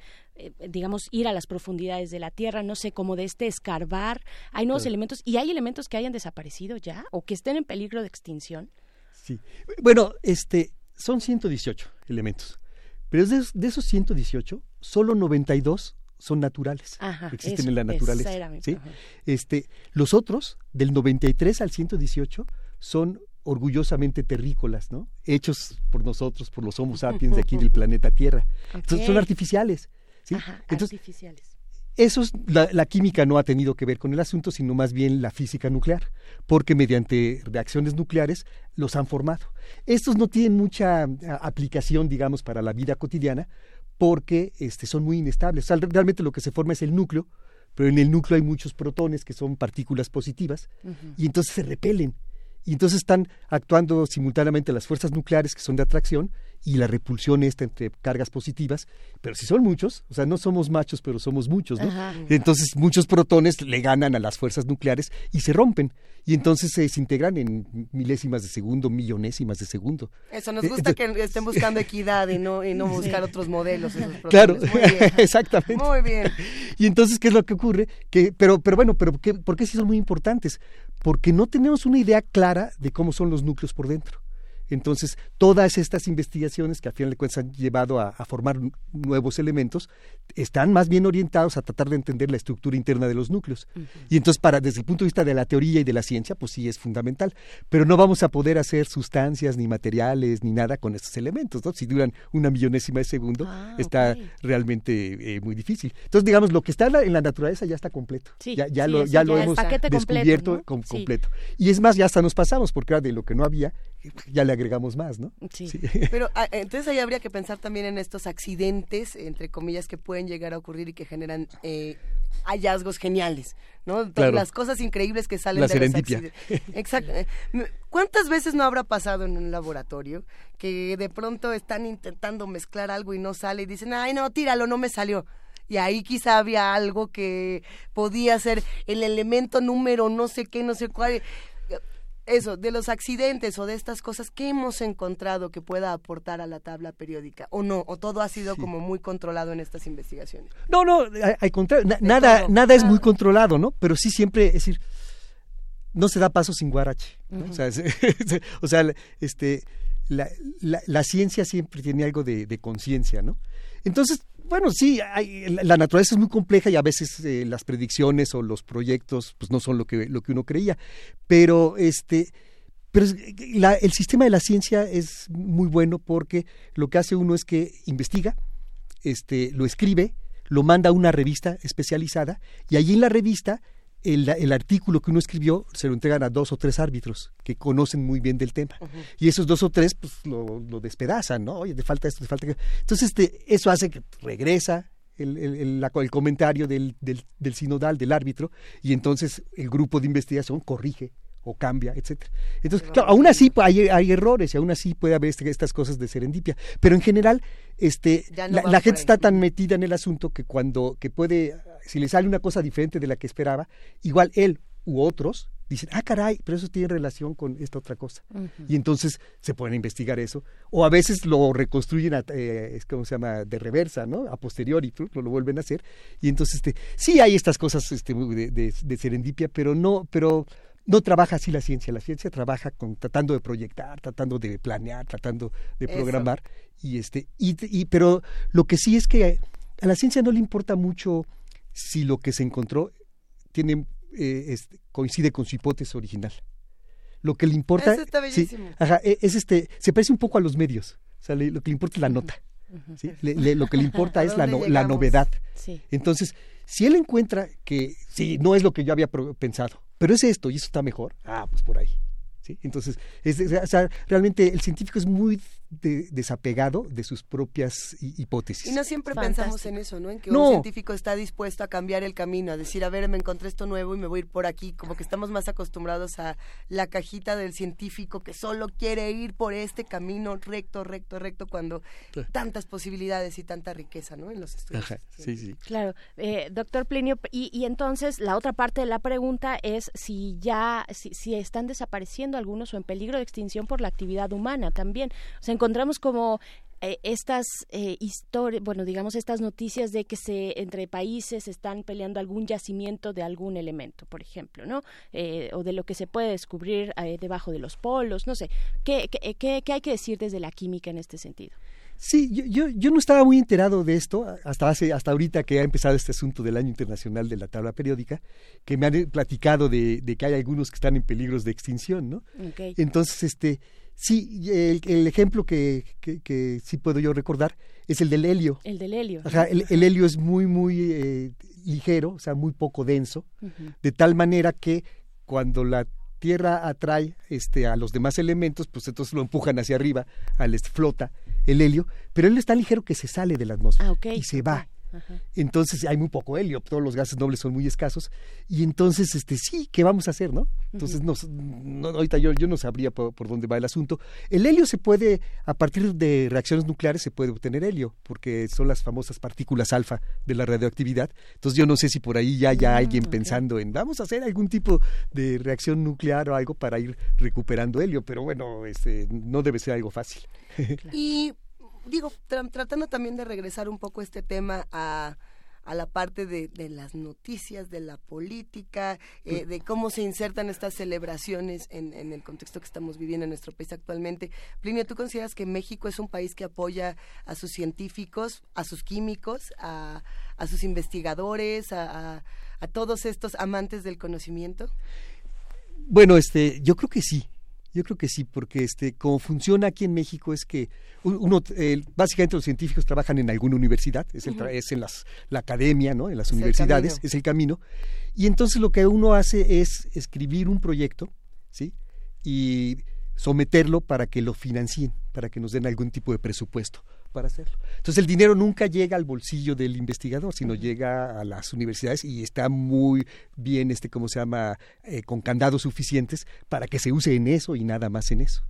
digamos, ir a las profundidades de la tierra, no sé, como de este escarbar. Hay nuevos claro. elementos y hay elementos que hayan desaparecido ya o que estén en peligro de extinción. Sí. Bueno, este, son 118 elementos, pero de, de esos 118, solo 92 son naturales, Ajá, existen eso, en la naturaleza. ¿sí? Este, los otros, del 93 al 118, son orgullosamente terrícolas, ¿no? Hechos por nosotros, por los Homo sapiens de aquí del planeta Tierra. Okay. Entonces, son artificiales. ¿sí? Ajá, Entonces, artificiales. Esos, la, la, química no ha tenido que ver con el asunto, sino más bien la física nuclear, porque mediante reacciones nucleares los han formado. Estos no tienen mucha aplicación, digamos, para la vida cotidiana, porque este, son muy inestables. O sea, realmente lo que se forma es el núcleo, pero en el núcleo hay muchos protones que son partículas positivas, uh -huh. y entonces se repelen. Y entonces están actuando simultáneamente las fuerzas nucleares que son de atracción y la repulsión esta entre cargas positivas, pero si son muchos, o sea, no somos machos, pero somos muchos, ¿no? Ajá. Entonces muchos protones le ganan a las fuerzas nucleares y se rompen y entonces se desintegran en milésimas de segundo, millonésimas de segundo. Eso nos gusta que estén buscando equidad y no y no buscar otros modelos esos protones. Claro, Muy bien. exactamente. Muy bien. Y entonces qué es lo que ocurre? Que pero pero bueno, pero ¿qué, ¿por qué sí son muy importantes? Porque no tenemos una idea clara de cómo son los núcleos por dentro. Entonces, todas estas investigaciones que a final de cuentas han llevado a, a, formar nuevos elementos están más bien orientados a tratar de entender la estructura interna de los núcleos. Uh -huh. Y entonces, para, desde el punto de vista de la teoría y de la ciencia, pues sí es fundamental. Pero no vamos a poder hacer sustancias, ni materiales, ni nada con estos elementos, ¿no? Si duran una millonésima de segundo, ah, está okay. realmente eh, muy difícil. Entonces, digamos, lo que está en la, en la naturaleza ya está completo. Sí, ya, ya sí, lo, ya ya lo hemos descubierto ¿no? com completo. Y es más, ya hasta nos pasamos, porque era de lo que no había, ya le agregamos más, ¿no? Sí. sí. Pero ah, entonces ahí habría que pensar también en estos accidentes, entre comillas, que pueden llegar a ocurrir y que generan eh, hallazgos geniales, ¿no? Claro. Las cosas increíbles que salen La de serendipia. los accidentes. Exacto. ¿Cuántas veces no habrá pasado en un laboratorio que de pronto están intentando mezclar algo y no sale y dicen, ay, no, tíralo, no me salió? y ahí quizá había algo que podía ser el elemento número no sé qué, no sé cuál eso, de los accidentes o de estas cosas, ¿qué hemos encontrado que pueda aportar a la tabla periódica? ¿O no? ¿O todo ha sido sí. como muy controlado en estas investigaciones? No, no, al contrario, na, nada, nada es muy controlado, ¿no? Pero sí siempre, es decir, no se da paso sin guarache. ¿no? Uh -huh. o, sea, es, o sea, este, la, la, la, ciencia siempre tiene algo de, de conciencia, ¿no? Entonces, bueno, sí, la naturaleza es muy compleja y a veces eh, las predicciones o los proyectos pues no son lo que, lo que uno creía, pero este pero el sistema de la ciencia es muy bueno porque lo que hace uno es que investiga, este, lo escribe, lo manda a una revista especializada y allí en la revista el, el, artículo que uno escribió se lo entregan a dos o tres árbitros que conocen muy bien del tema. Uh -huh. Y esos dos o tres pues lo, lo, despedazan, ¿no? Oye, te falta esto, te falta... Entonces, este, eso hace que regresa el, el, el comentario del, del, del, sinodal, del árbitro, y entonces el grupo de investigación corrige o cambia, etcétera. Entonces, claro, aún así hay, hay, errores y aún así puede haber este, estas cosas de serendipia, pero en general este, no la, la gente está tan metida en el asunto que cuando que puede, si le sale una cosa diferente de la que esperaba, igual él u otros dicen, ah, caray, pero eso tiene relación con esta otra cosa. Uh -huh. Y entonces se pueden investigar eso. O a veces lo reconstruyen, a, eh, ¿cómo se llama?, de reversa, ¿no? A posteriori, lo, lo vuelven a hacer. Y entonces, este, sí hay estas cosas este, de, de, de serendipia, pero no, pero no trabaja así la ciencia, la ciencia trabaja con tratando de proyectar, tratando de planear, tratando de programar Eso. y este y, y, pero lo que sí es que a la ciencia no le importa mucho si lo que se encontró tiene eh, es, coincide con su hipótesis original. Lo que le importa Eso está sí, ajá, e, es este se parece un poco a los medios, o sea, le, lo que le importa es la nota. ¿sí? le, le, lo que le importa es la, no, la novedad. Sí. Entonces, si él encuentra que sí, no es lo que yo había pensado, pero es esto y eso está mejor, ah, pues por ahí. ¿sí? Entonces, es, o sea, realmente el científico es muy de- desapegado de sus propias hi- hipótesis. Y no siempre Fantástico. pensamos en eso, ¿no? En que No. un científico está dispuesto a cambiar el camino, a decir, a ver, me encontré esto nuevo y me voy a ir por aquí. Como que estamos más acostumbrados a la cajita del científico que solo quiere ir por este camino recto, recto, recto, cuando Sí. tantas posibilidades y tanta riqueza, ¿no? En los estudios. Ajá, sí, sí. Claro, eh, doctor Plinio, y, y entonces la otra parte de la pregunta es si ya, si, si están desapareciendo algunos o en peligro de extinción por la actividad humana también. O sea, encontramos como eh, estas historias, bueno, digamos estas noticias de que se entre países están peleando algún yacimiento de algún elemento, por ejemplo, ¿no? Eh, o de lo que se puede descubrir eh, debajo de los polos, no sé. ¿Qué, qué, qué- qué hay que decir desde la química en este sentido? Sí, yo, yo, yo no estaba muy enterado de esto hasta hace hasta ahorita que ha empezado este asunto del año internacional de la tabla periódica, que me han eh, platicado de, de que hay algunos que están en peligros de extinción, ¿no? Entonces, este, sí, el, el ejemplo que, que, que sí puedo yo recordar es el del helio. El del helio. Ajá, el, el helio es muy, muy eh, ligero, o sea, muy poco denso, de tal manera que cuando la Tierra atrae este, a los demás elementos, pues entonces lo empujan hacia arriba, al flota el helio, pero él es tan ligero que se sale de la atmósfera Ah, y se va. Ajá. Entonces hay muy poco helio, todos los gases nobles son muy escasos y entonces este sí, ¿qué vamos a hacer, no? Entonces no, no, ahorita yo, yo no sabría por, por dónde va el asunto. El helio se puede a partir de reacciones nucleares se puede obtener helio porque son las famosas partículas alfa de la radioactividad. Entonces yo no sé si por ahí ya haya Mm, alguien pensando en vamos a hacer algún tipo de reacción nuclear o algo para ir recuperando helio, pero bueno, este no debe ser algo fácil. Y digo, tra- tratando también de regresar un poco este tema a, a la parte de, de las noticias, de la política, eh, de cómo se insertan estas celebraciones en, en el contexto que estamos viviendo en nuestro país actualmente. Plinio, ¿tú consideras que México es un país que apoya a sus científicos, a sus químicos, a, a sus investigadores, a, a- a todos estos amantes del conocimiento? Bueno, este, yo creo que sí. Yo creo que sí, porque este, como funciona aquí en México es que un- uno, eh, básicamente los científicos trabajan en alguna universidad, es, el tra- es en las, la academia, ¿no? En las Es universidades, es el camino. Y entonces lo que uno hace es escribir un proyecto, ¿sí? Y someterlo para que lo financien, para que nos den algún tipo de presupuesto para hacerlo. Entonces el dinero nunca llega al bolsillo del investigador, sino llega a las universidades y está muy bien, este, ¿cómo se llama?, eh, con candados suficientes para que se use en eso y nada más en eso.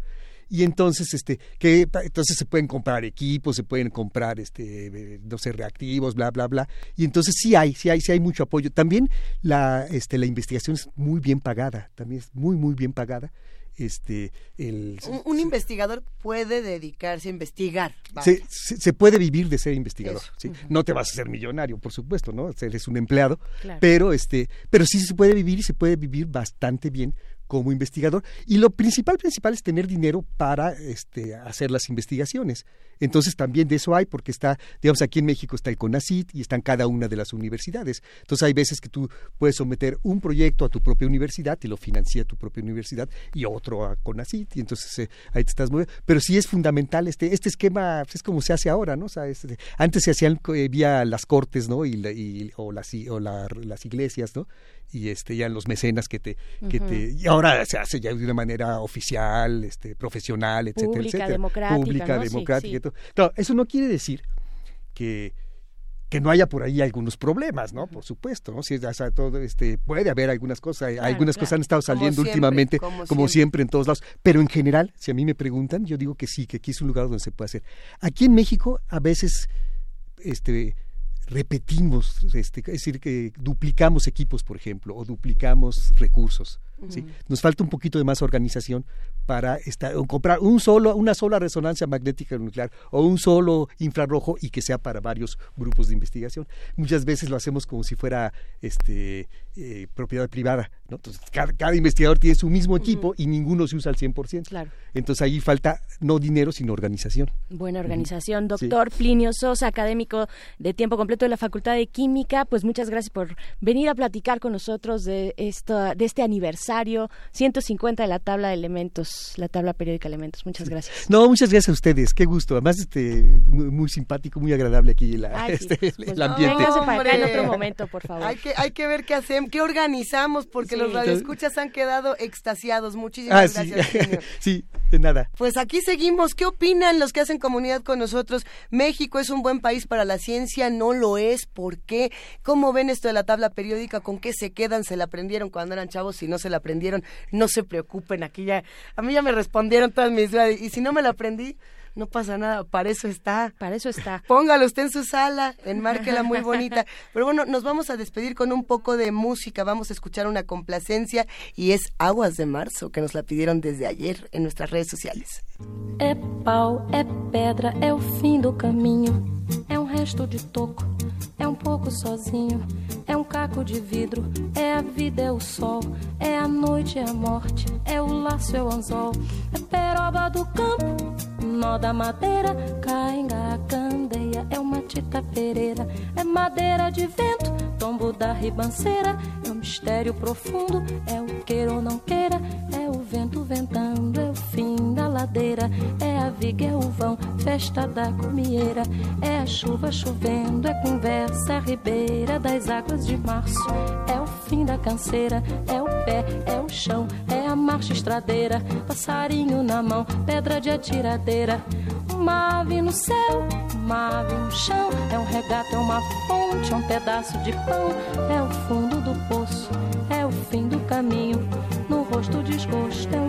Y entonces, este, que entonces se pueden comprar equipos, se pueden comprar, este, no sé, reactivos, bla, bla, bla. Y entonces sí hay, sí hay, sí hay mucho apoyo. También la, este, la investigación es muy bien pagada, también es muy, muy bien pagada. Este, el, Un, un investigador puede dedicarse a investigar. se, se, se puede vivir de ser investigador. ¿sí? No te vas a ser millonario, por supuesto, ¿no? Eres un empleado, Claro. pero este, pero sí se puede vivir y se puede vivir bastante bien como investigador. Y lo principal, principal es tener dinero para este, hacer las investigaciones. Entonces también de eso hay, porque está, digamos, aquí en México está el CONACIT y están cada una de las universidades. Entonces hay veces que tú puedes someter un proyecto a tu propia universidad, te lo financia tu propia universidad, y otro a CONACIT, y entonces eh, ahí te estás moviendo. Pero sí es fundamental este, este esquema, pues, es como se hace ahora, ¿no? O sea, este, antes se hacían eh, vía las cortes, ¿no? Y, la- y- o las, o la- las iglesias, ¿no? y este ya los mecenas que te que te y ahora se hace ya de una manera oficial este profesional etcétera Pública, etcétera democrática, pública ¿no? Sí, democrática sí. y Claro, eso no quiere decir que que no haya por ahí algunos problemas, ¿no? Por supuesto, ¿no? Si, o sea, todo, este, puede haber algunas cosas, algunas claro. cosas han estado Como saliendo siempre, últimamente, como como, siempre. siempre. en todos lados, pero en general, si a mí me preguntan, yo digo que sí, que aquí es un lugar donde se puede hacer. Aquí en México, a veces, este, repetimos, este, es decir, que duplicamos equipos, por ejemplo, o duplicamos recursos. ¿sí? Nos falta un poquito de más organización para estar, o comprar un solo, una sola resonancia magnética nuclear o un solo infrarrojo y que sea para varios grupos de investigación. Muchas veces lo hacemos como si fuera este, eh, propiedad privada. ¿no? Entonces, cada, cada investigador tiene su mismo equipo y ninguno se usa al 100%. Claro. Entonces ahí falta no dinero, sino organización. Buena organización. Doctor Plinio Sosa, académico de tiempo completo de la Facultad de Química, pues muchas gracias por venir a platicar con nosotros de, esto, de este aniversario 150 de la tabla de elementos. Elementos, la tabla periódica Elementos. Muchas gracias. No, muchas gracias a ustedes, qué gusto. Además, este, muy, muy simpático, muy agradable aquí la, Ay, sí, este, pues, el ambiente. véngase para acá en otro momento, por favor. Hay que, hay que ver qué hacemos, qué organizamos, porque Sí. los radioescuchas han quedado extasiados. Muchísimas Ah, sí, gracias, Eugenio. sí, de nada. Pues aquí seguimos. ¿Qué opinan los que hacen comunidad con nosotros? ¿México es un buen país para la ciencia? ¿No lo es? ¿Por qué? ¿Cómo ven esto de la tabla periódica? ¿Con qué se quedan? ¿Se la aprendieron cuando eran chavos? Si no se la aprendieron, no se preocupen. Aquí ya, a mí ya me respondieron todas mis dudas. Y si no me la aprendí, no pasa nada. Para eso está. Para eso está. Póngalo usted en su sala, enmárquela muy bonita. Pero bueno, nos vamos a despedir con un poco de música. Vamos a escuchar una complacencia y es Aguas de Marzo, que nos la pidieron desde ayer en nuestras redes sociales. É pau, é pedra, é o fim do caminho. É um resto de toco, é um pouco sozinho. É um caco de vidro, é a vida, é o sol. É a noite, é a morte, é o laço, é o anzol. É peroba do campo, nó da madeira. Cainga, candeia, é uma tita pereira. É madeira de vento, tombo da ribanceira. É um mistério profundo, é o queira ou não queira. É o vento ventando, é o fim da ladeira. É a viga, é o vão, festa da comieira. É a chuva chovendo, é conversa, é a ribeira das águas de março. É o fim da canseira, é o pé, é o chão, é a marcha estradeira. Passarinho na mão, pedra de atiradeira. Uma ave no céu, uma ave no chão. É um regato, é uma fonte, é um pedaço de pão. É o fundo do poço, é o fim do caminho. No rosto desgosto, é um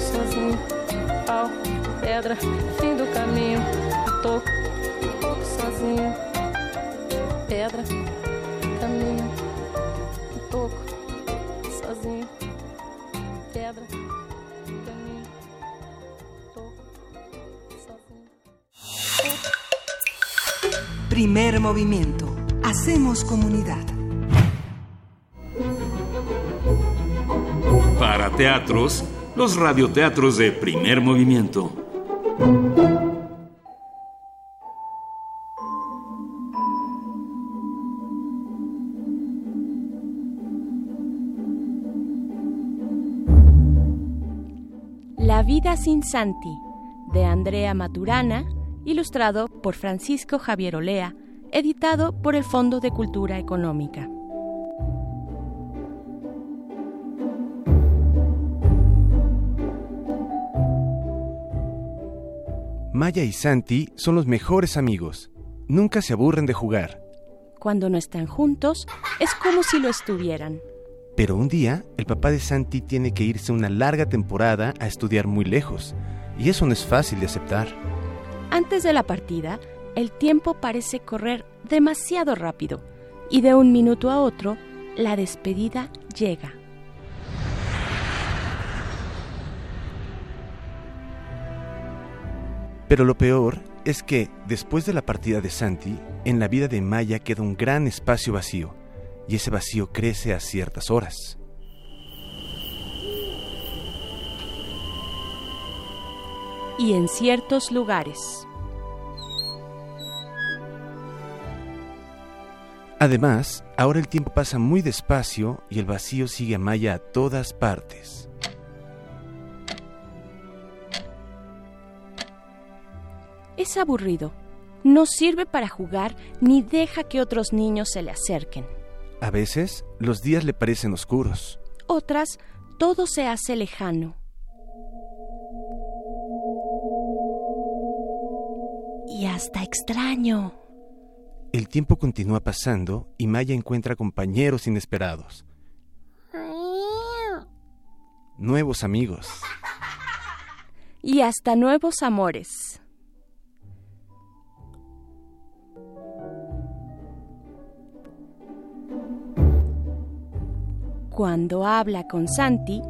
sozinho. Pau, pedra, fim do caminho. Toco, pouco sozinho. Pedra, caminho. Toco, sozinho. Pedra, caminho. Toco, sozinho. Primer movimiento. Hacemos comunidad. Para teatros, los radioteatros de primer movimiento. La vida sin Santi, de Andrea Maturana, ilustrado por Francisco Javier Olea, editado por el Fondo de Cultura Económica. Maya y Santi son los mejores amigos. Nunca se aburren de jugar. Cuando no están juntos, es como si lo estuvieran. Pero un día, el papá de Santi tiene que irse una larga temporada a estudiar muy lejos. Y eso no es fácil de aceptar. Antes de la partida, el tiempo parece correr demasiado rápido y de un minuto a otro, la despedida llega. Pero lo peor es que, después de la partida de Santi, en la vida de Maya queda un gran espacio vacío, y ese vacío crece a ciertas horas. Y en ciertos lugares. Además, ahora el tiempo pasa muy despacio y el vacío sigue a Maya a todas partes. Es aburrido. No sirve para jugar ni deja que otros niños se le acerquen. A veces, los días le parecen oscuros. Otras, todo se hace lejano. Y hasta extraño. El tiempo continúa pasando y Maya encuentra compañeros inesperados. Nuevos amigos. Y hasta nuevos amores. Cuando habla con Santi,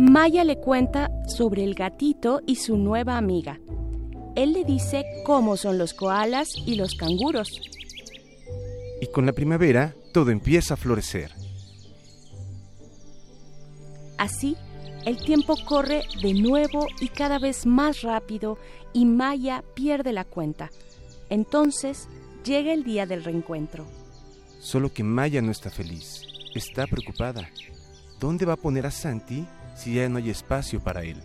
Maya le cuenta sobre el gatito y su nueva amiga. Él le dice cómo son los koalas y los canguros. Y con la primavera, todo empieza a florecer. Así, el tiempo corre de nuevo y cada vez más rápido y Maya pierde la cuenta. Entonces llega el día del reencuentro. Solo que Maya no está feliz. Está preocupada. ¿Dónde va a poner a Santi si ya no hay espacio para él?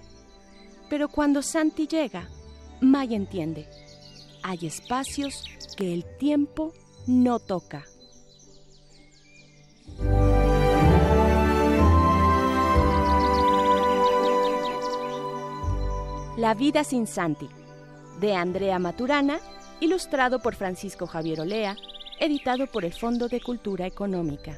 Pero cuando Santi llega, Maya entiende. Hay espacios que el tiempo no toca. La vida sin Santi, de Andrea Maturana, ilustrado por Francisco Javier Olea, editado por el Fondo de Cultura Económica.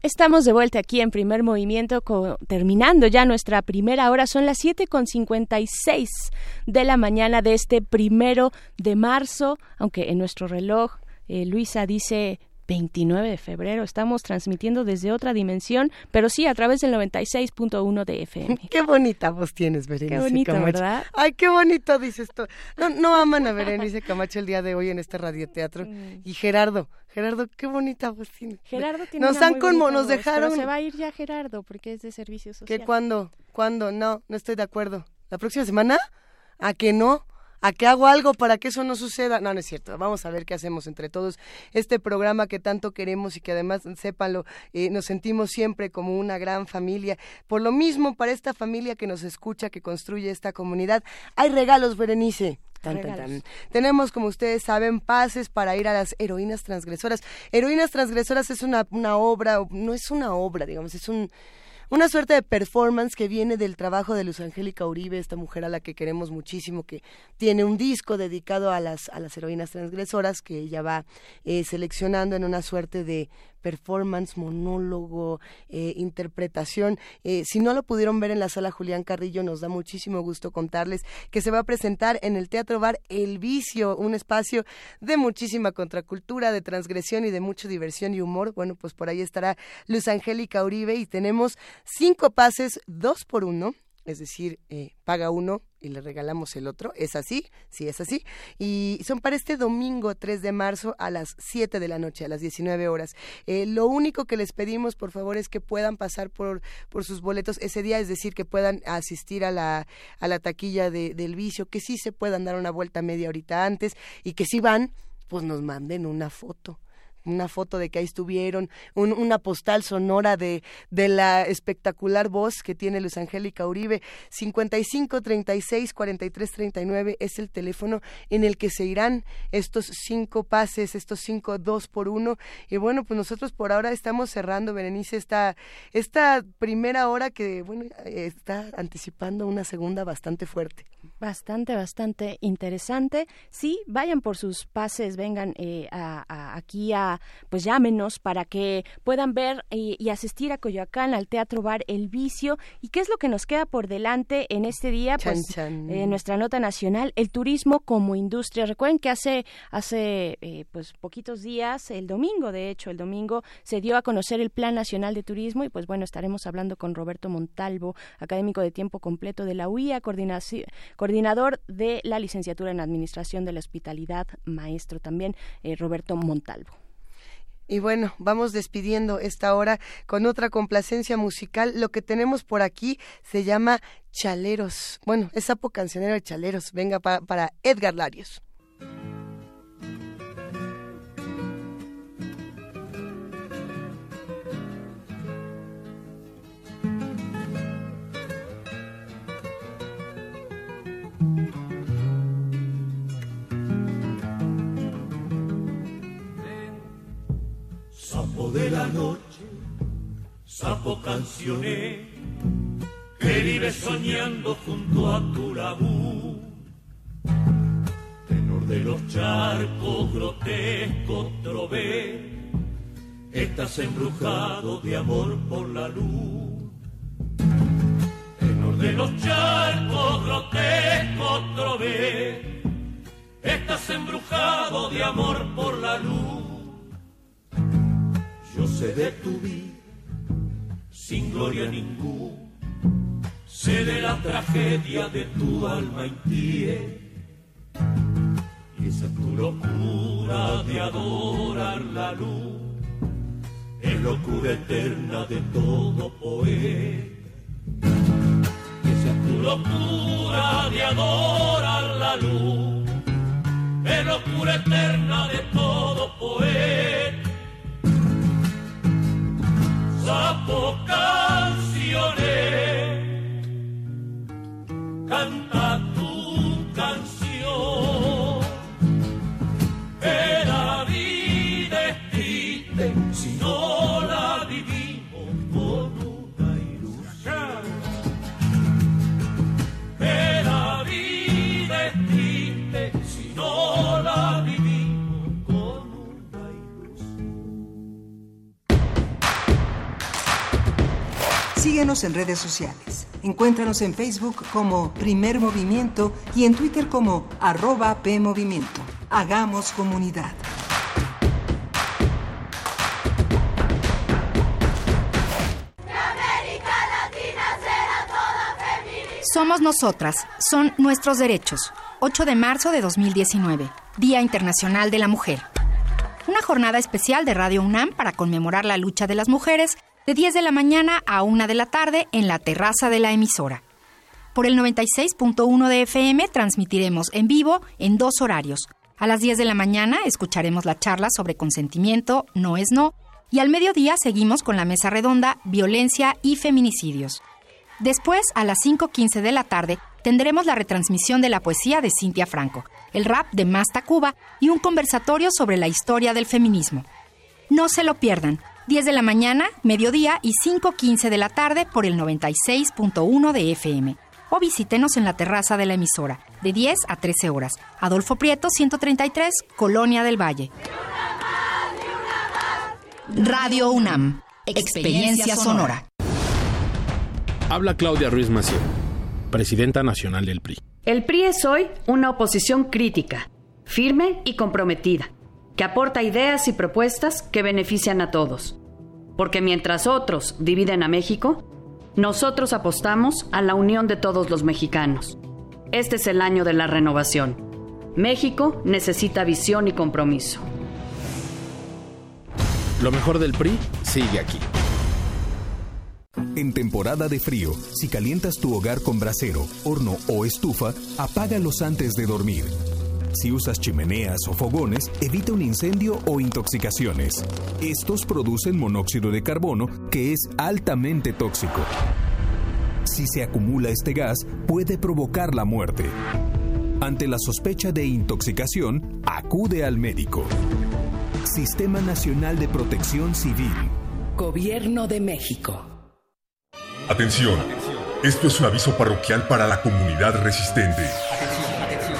Estamos de vuelta aquí en primer movimiento, terminando ya nuestra primera hora. Son las 7.56 de la mañana de este primero de marzo, aunque en nuestro reloj, eh, Luisa dice 29 de febrero. Estamos transmitiendo desde otra dimensión, pero sí a través del 96.1 de FM. Qué bonita voz tienes, Berenice Qué bonito, Camacho. ¿verdad? Ay, qué bonito dices tú. No, no aman a Berenice Camacho el día de hoy en este radioteatro. Y Gerardo, Gerardo, qué bonita voz tiene. Gerardo tiene Nos una han muy nos voz, dejaron pero se va a ir ya Gerardo porque es de servicio social. que cuándo, cuándo, no, no estoy de acuerdo. ¿La próxima semana? ¿A que no? ¿A que hago algo para que eso no suceda? No, no es cierto. Vamos a ver qué hacemos entre todos. Este programa que tanto queremos y que además, sépanlo, eh, nos sentimos siempre como una gran familia. Por lo mismo, para esta familia que nos escucha, que construye esta comunidad, hay regalos, Berenice. Tan, tan, Regalos. tan. Tenemos, como ustedes saben, pases para ir a las heroínas transgresoras. Heroínas transgresoras es una, una obra, no es una obra, digamos, es un, una suerte de performance que viene del trabajo de Luz Angélica Uribe, esta mujer a la que queremos muchísimo, que tiene un disco dedicado a las, a las heroínas transgresoras que ella va eh, seleccionando en una suerte de performance, monólogo, eh, interpretación. Eh, si no lo pudieron ver en la sala Julián Carrillo, nos da muchísimo gusto contarles que se va a presentar en el Teatro Bar El Vicio, un espacio de muchísima contracultura, de transgresión y de mucha diversión y humor. Bueno, pues por ahí estará Luz Angélica Uribe y tenemos cinco pases, dos por uno. Es decir, eh, paga uno y le regalamos el otro. ¿Es así? Sí, es así. Y son para este domingo 3 de marzo a las 7 de la noche, a las 19 horas. Eh, lo único que les pedimos, por favor, es que puedan pasar por, por sus boletos ese día, es decir, que puedan asistir a la, a la taquilla de- del vicio, que sí se puedan dar una vuelta media horita antes y que si van, pues nos manden una foto una foto de que ahí estuvieron, un- una postal sonora de, de la espectacular voz que tiene Luz Angélica Uribe. 55 36 43 39 es el teléfono en el que se irán estos cinco pases, estos cinco dos por uno. Y bueno, pues nosotros por ahora estamos cerrando, Berenice, esta, esta primera hora que, bueno, está anticipando una segunda bastante fuerte. Bastante, bastante interesante. Sí, vayan por sus pases, vengan eh, a- aquí a, pues llámenos para que puedan ver y, asistir a Coyoacán, al Teatro Bar El Vicio. ¿Y qué es lo que nos queda por delante en este día? pues eh, nuestra nota nacional, el turismo como industria. Recuerden que hace, hace eh, pues poquitos días, el domingo, de hecho, el domingo se dio a conocer el Plan Nacional de Turismo y pues bueno, estaremos hablando con Roberto Montalvo, académico de tiempo completo de la UIA, coordinador de la licenciatura en Administración de la Hospitalidad, maestro también, eh, Roberto Montalvo. Y bueno, vamos despidiendo esta hora con otra complacencia musical. Lo que tenemos por aquí se llama Chaleros. Bueno, es sapo cancionero de Chaleros. Venga para, para Edgar Larios. Sapo de la noche, sapo cancioné, que vive soñando junto a tu laúd. Tenor de los charcos, grotesco trové, estás embrujado de amor por la luz. Tenor de los charcos, grotesco trové, estás embrujado de amor por la luz yo sé de tu vida, sin gloria ninguna, sé de la tragedia de tu alma inquieta. Y esa tu locura de adorar la luz, es locura eterna de todo poeta. Y esa tu locura de adorar la luz, es locura eterna de todo poeta sapo canciones, canta Síguenos en redes sociales. Encuéntranos en Facebook como Primer Movimiento y en Twitter como arroba PMovimiento. Hagamos comunidad. Somos nosotras, son nuestros derechos. 8 de marzo de 2019, Día Internacional de la Mujer. Una jornada especial de Radio UNAM para conmemorar la lucha de las mujeres de 10 de la mañana a 1 de la tarde en la terraza de la emisora. Por el 96.1 de FM transmitiremos en vivo en dos horarios. A las 10 de la mañana escucharemos la charla sobre consentimiento, no es no, y al mediodía seguimos con la mesa redonda Violencia y Feminicidios. Después, a las 5.15 de la tarde, tendremos la retransmisión de la poesía de Cintia Franco, el rap de Masta Cuba y un conversatorio sobre la historia del feminismo. No se lo pierdan. 10 de la mañana, mediodía y 5.15 de la tarde por el 96.1 de FM. O visítenos en la terraza de la emisora, de 10 a 13 horas. Adolfo Prieto, 133, Colonia del Valle. Radio UNAM, experiencia sonora. Habla Claudia Ruiz Massieu, presidenta nacional del PRI. El PRI es hoy una oposición crítica, firme y comprometida que aporta ideas y propuestas que benefician a todos. Porque mientras otros dividen a México, nosotros apostamos a la unión de todos los mexicanos. Este es el año de la renovación. México necesita visión y compromiso. Lo mejor del PRI sigue aquí. En temporada de frío, si calientas tu hogar con brasero, horno o estufa, apágalos antes de dormir. Si usas chimeneas o fogones, evita un incendio o intoxicaciones. Estos producen monóxido de carbono, que es altamente tóxico. Si se acumula este gas, puede provocar la muerte. Ante la sospecha de intoxicación, acude al médico. Sistema Nacional de Protección Civil. Gobierno de México. Atención. Esto es un aviso parroquial para la comunidad resistente.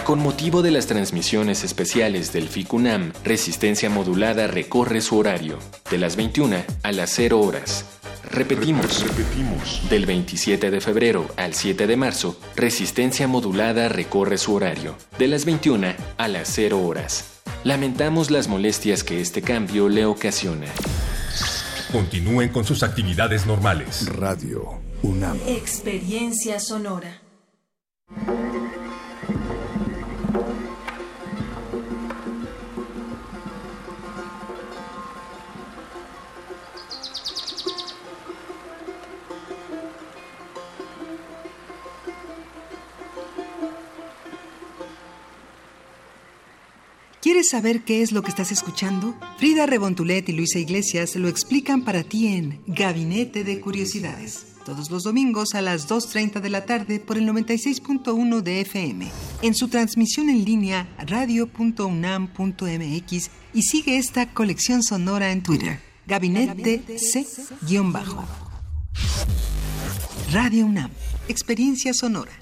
Con motivo de las transmisiones especiales del FICUNAM, Resistencia Modulada recorre su horario, de las 21 a las 0 horas. Repetimos, repetimos. Del 27 de febrero al 7 de marzo, Resistencia Modulada recorre su horario, de las 21 a las 0 horas. Lamentamos las molestias que este cambio le ocasiona. Continúen con sus actividades normales. Radio UNAM. Experiencia sonora. ¿Quieres saber qué es lo que estás escuchando? Frida Rebontulet y Luisa Iglesias lo explican para ti en Gabinete de Curiosidades. Todos los domingos a las 2.30 de la tarde por el 96.1 de FM. En su transmisión en línea radio.unam.mx y sigue esta colección sonora en Twitter. Gabinete C-Bajo. Radio UNAM. Experiencia sonora.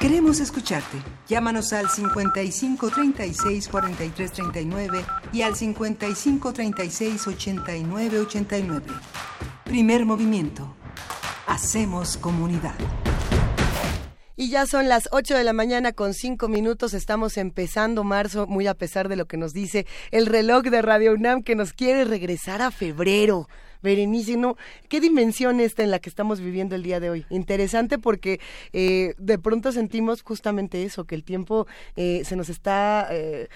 Queremos escucharte. Llámanos al 55 36 43 39 y al 55 36 89 89. Primer movimiento. Hacemos comunidad. Y ya son las 8 de la mañana con 5 minutos. Estamos empezando marzo, muy a pesar de lo que nos dice el reloj de Radio UNAM que nos quiere regresar a febrero. Berenice, ¿no? ¿qué dimensión esta en la que estamos viviendo el día de hoy? Interesante porque eh, de pronto sentimos justamente eso, que el tiempo eh, se nos está, eh,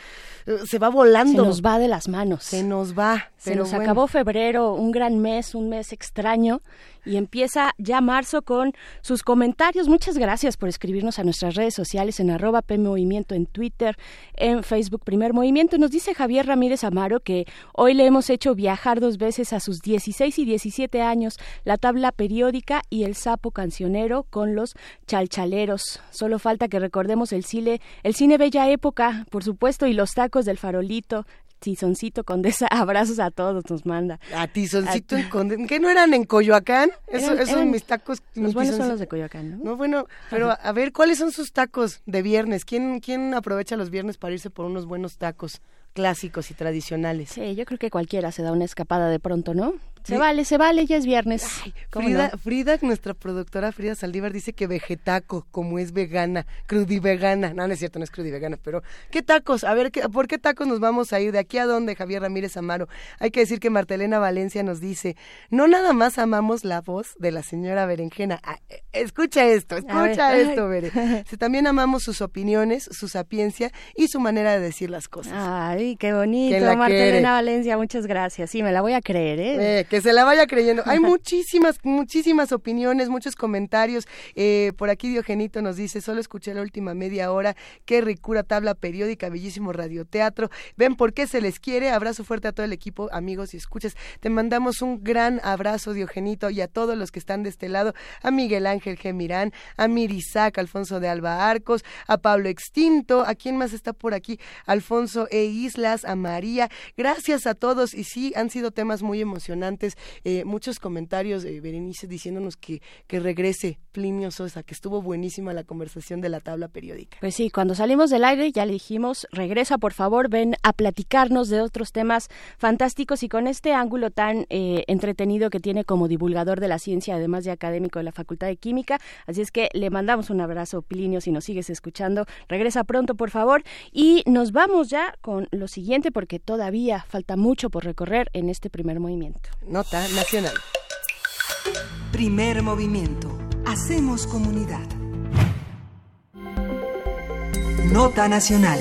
se va volando. Se nos va de las manos. Se nos va. Se nos acabó febrero, un gran mes, un mes extraño y empieza ya marzo con sus comentarios. Muchas gracias por escribirnos a nuestras redes sociales en arroba PMovimiento en Twitter, en Facebook Primer Movimiento. Nos dice Javier Ramírez Amaro que hoy le hemos hecho viajar dos veces a sus 16 y 17 años la tabla periódica y el sapo cancionero con los chalchaleros. Solo falta que recordemos el cine, el cine Bella Época, por supuesto, y los tacos del farolito, Tizoncito Condesa, abrazos a todos nos manda. A Tizoncito en Condesa, ¿qué no eran en Coyoacán? Eso, Eran- esos eran- mis tacos. Los mis buenos son los de Coyoacán, ¿no? No, bueno, pero a ver, ¿cuáles son sus tacos de viernes? ¿Quién, quién aprovecha los viernes para irse por unos buenos tacos clásicos y tradicionales? Sí, yo creo que cualquiera se da una escapada de pronto, ¿no? Se Sí. vale, se vale, ya es viernes. ¿Cómo Frida, no? Frida, nuestra productora Frida Saldívar dice que vegetaco, como es vegana, crudivegana. No, no es cierto, no es crudivegana, pero ¿qué tacos? A ver, ¿qué- ¿por qué tacos nos vamos a ir? ¿De aquí a dónde, Javier Ramírez Amaro? Hay que decir que Martelena Valencia nos dice, no nada más amamos la voz de la señora Berenjena. Ah, eh, escucha esto, escucha esto, Bere. Si también amamos sus opiniones, su sapiencia y su manera de decir las cosas. Ay, qué bonito, ¿Quién la Martelena quiere? Valencia, muchas gracias. Sí, me la voy a creer, ¿eh? Eh, que se la vaya creyendo. Hay muchísimas, muchísimas opiniones, muchos comentarios. Eh, por aquí Diogenito nos dice, solo escuché la última media hora, qué ricura tabla periódica, bellísimo radioteatro. Ven por qué se les quiere. Abrazo fuerte a todo el equipo, amigos y escuchas. Te mandamos un gran abrazo, Diogenito, y a todos los que están de este lado, a Miguel Ángel G. Mirán, a Mirisac, Alfonso de Alba Arcos, a Pablo Extinto, a quién más está por aquí, Alfonso E. Islas, a María. Gracias a todos y sí, han sido temas muy emocionantes. Eh, muchos comentarios, eh, Berenice, diciéndonos que, que regrese Plinio Sosa, que estuvo buenísima la conversación de la tabla periódica. Pues sí, cuando salimos del aire ya le dijimos, regresa por favor, ven a platicarnos de otros temas fantásticos y con este ángulo tan eh, entretenido que tiene como divulgador de la ciencia, además de académico de la Facultad de Química. Así es que le mandamos un abrazo, Plinio, si nos sigues escuchando. Regresa pronto, por favor. Y nos vamos ya con lo siguiente porque todavía falta mucho por recorrer en este primer movimiento. Nota nacional. Primer movimiento. Hacemos comunidad. Nota nacional.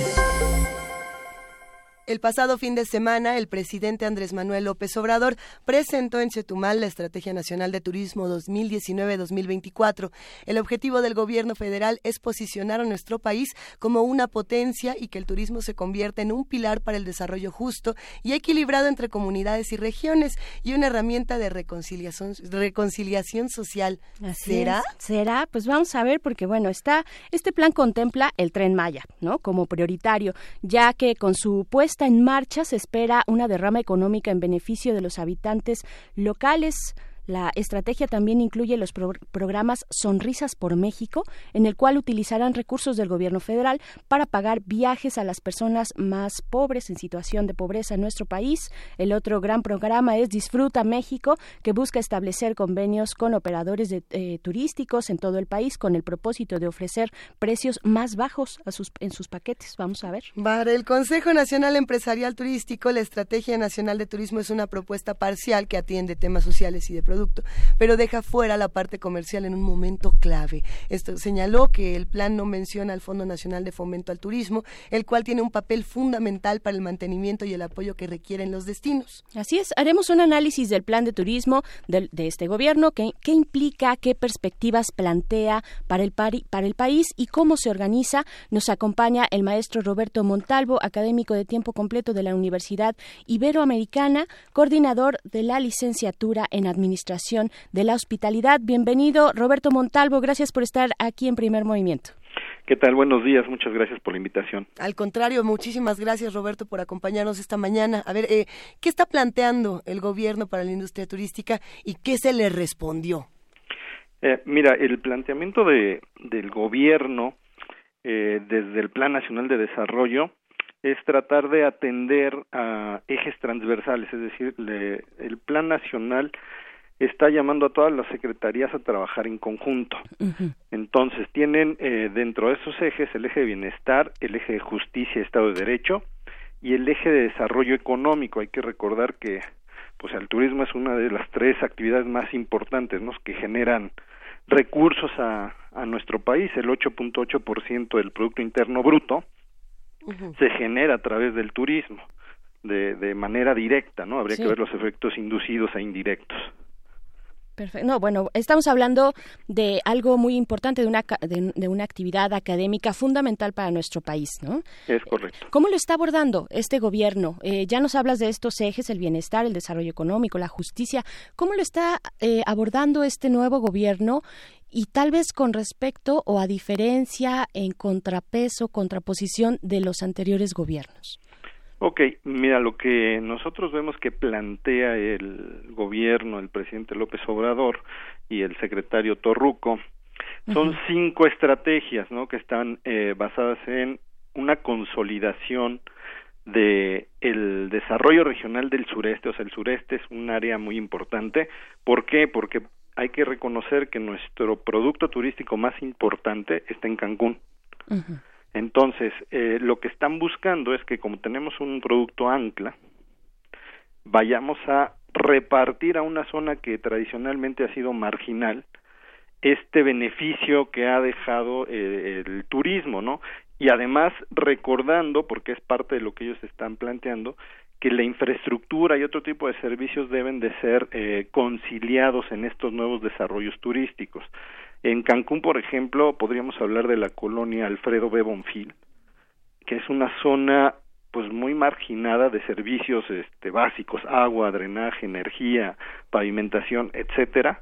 El pasado fin de semana, el presidente Andrés Manuel López Obrador presentó en Chetumal la Estrategia Nacional de Turismo 2019-2024. El objetivo del gobierno federal es posicionar a nuestro país como una potencia y que el turismo se convierta en un pilar para el desarrollo justo y equilibrado entre comunidades y regiones y una herramienta de reconciliación, reconciliación social. Así ¿Será? es. ¿Será? Pues vamos a ver, porque bueno, está, este plan contempla el tren Maya, ¿no? Como prioritario, ya que con su puesta en marcha se espera una derrama económica en beneficio de los habitantes locales, La estrategia también incluye los programas Sonrisas por México, en el cual utilizarán recursos del gobierno federal para pagar viajes a las personas más pobres en situación de pobreza en nuestro país. El otro gran programa es Disfruta México, que busca establecer convenios con operadores de, eh, turísticos en todo el país con el propósito de ofrecer precios más bajos en sus paquetes. Vamos a ver. Para el Consejo Nacional Empresarial Turístico, la Estrategia Nacional de Turismo es una propuesta parcial que atiende temas sociales y de producto, pero deja fuera la parte comercial en un momento clave. Esto señaló que el plan no menciona al Fondo Nacional de Fomento al Turismo, el cual tiene un papel fundamental para el mantenimiento y el apoyo que requieren los destinos. Así es, haremos un análisis del plan de turismo de, este gobierno, qué, qué implica, qué perspectivas plantea para el, para el país y cómo se organiza. Nos acompaña el maestro Roberto Montalvo, académico de tiempo completo de la Universidad Iberoamericana, coordinador de la licenciatura en Administración de la Hospitalidad. Bienvenido, Roberto Montalvo. Gracias por estar aquí en Primer Movimiento. ¿Qué tal? Buenos días, muchas gracias por la invitación. Al contrario, muchísimas gracias Roberto por acompañarnos esta mañana. A ver, eh, ¿qué está planteando el gobierno para la industria turística y qué se le respondió? Eh, mira, el planteamiento de, del gobierno eh, desde el Plan Nacional de Desarrollo es tratar de atender a ejes transversales, es decir, el Plan Nacional está llamando a todas las secretarías a trabajar en conjunto. Entonces, tienen eh, dentro de esos ejes el eje de bienestar, el eje de justicia y Estado de Derecho y el eje de desarrollo económico. Hay que recordar que pues el turismo es una de las tres actividades más importantes, ¿no? que generan recursos a, a nuestro país, el 8.8% del Producto Interno Bruto se genera a través del turismo, de, de manera directa, ¿no? Habría que ver los efectos inducidos e indirectos. Perfecto. No, bueno, estamos hablando de algo muy importante, de una, de, una actividad académica fundamental para nuestro país, ¿no? Es correcto. ¿Cómo lo está abordando este gobierno? Eh, ya nos hablas de estos ejes, el bienestar, el desarrollo económico, la justicia. ¿Cómo lo está eh, abordando este nuevo gobierno y tal vez con respecto o a diferencia en contrapeso, contraposición de los anteriores gobiernos? Ok, mira, lo que nosotros vemos que plantea el gobierno, el presidente López Obrador y el secretario Torruco, son cinco estrategias, ¿no? Que están eh, basadas en una consolidación de el desarrollo regional del sureste, o sea, el sureste es un área muy importante. ¿Por qué? Porque hay que reconocer que nuestro producto turístico más importante está en Cancún. Entonces, eh, lo que están buscando es que como tenemos un producto ancla, vayamos a repartir a una zona que tradicionalmente ha sido marginal este beneficio que ha dejado eh, el turismo, ¿no? Y además recordando, porque es parte de lo que ellos están planteando, que la infraestructura y otro tipo de servicios deben de ser eh, conciliados en estos nuevos desarrollos turísticos. En Cancún, por ejemplo, podríamos hablar de la colonia Alfredo B. Bonfil, que es una zona pues muy marginada de servicios este, básicos, agua, drenaje, energía, pavimentación, etcétera,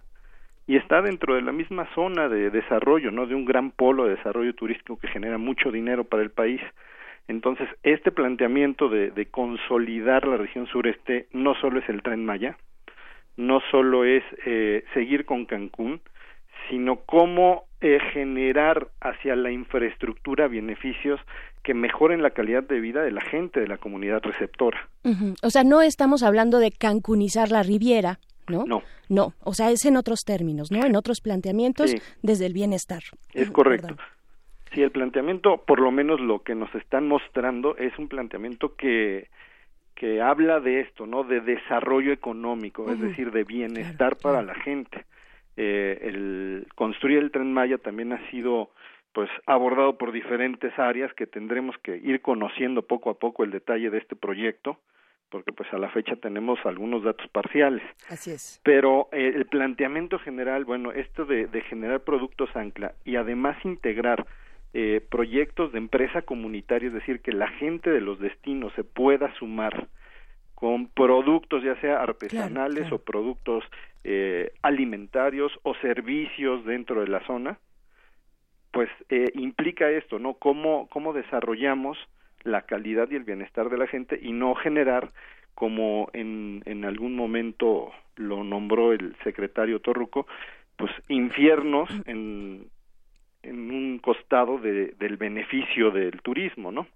y está dentro de la misma zona de desarrollo, ¿no? De un gran polo de desarrollo turístico que genera mucho dinero para el país. Entonces, este planteamiento de, de consolidar la región sureste no solo es el tren Maya, no solo es eh, seguir con Cancún, sino cómo eh, generar hacia la infraestructura beneficios que mejoren la calidad de vida de la gente de la comunidad receptora. O sea, no estamos hablando de cancunizar la Riviera, ¿no? No. No, o sea, es en otros términos, ¿no? En otros planteamientos desde el bienestar. Es correcto. Sí, el planteamiento, por lo menos lo que nos están mostrando, es un planteamiento que que habla de esto, ¿no? De desarrollo económico, es decir, de bienestar para la gente eh, el construir el tren Maya también ha sido pues abordado por diferentes áreas que tendremos que ir conociendo poco a poco el detalle de este proyecto porque pues a la fecha tenemos algunos datos parciales. Así es. Pero eh, el planteamiento general, bueno, esto de, de, generar productos ancla y además integrar eh, proyectos de empresa comunitaria, es decir, que la gente de los destinos se pueda sumar con productos ya sea artesanales o productos eh, alimentarios o servicios dentro de la zona, pues eh, implica esto, ¿no? Cómo, cómo desarrollamos la calidad y el bienestar de la gente y no generar como en, en algún momento lo nombró el secretario Torruco, pues infiernos en, en un costado de, del beneficio del turismo, ¿no?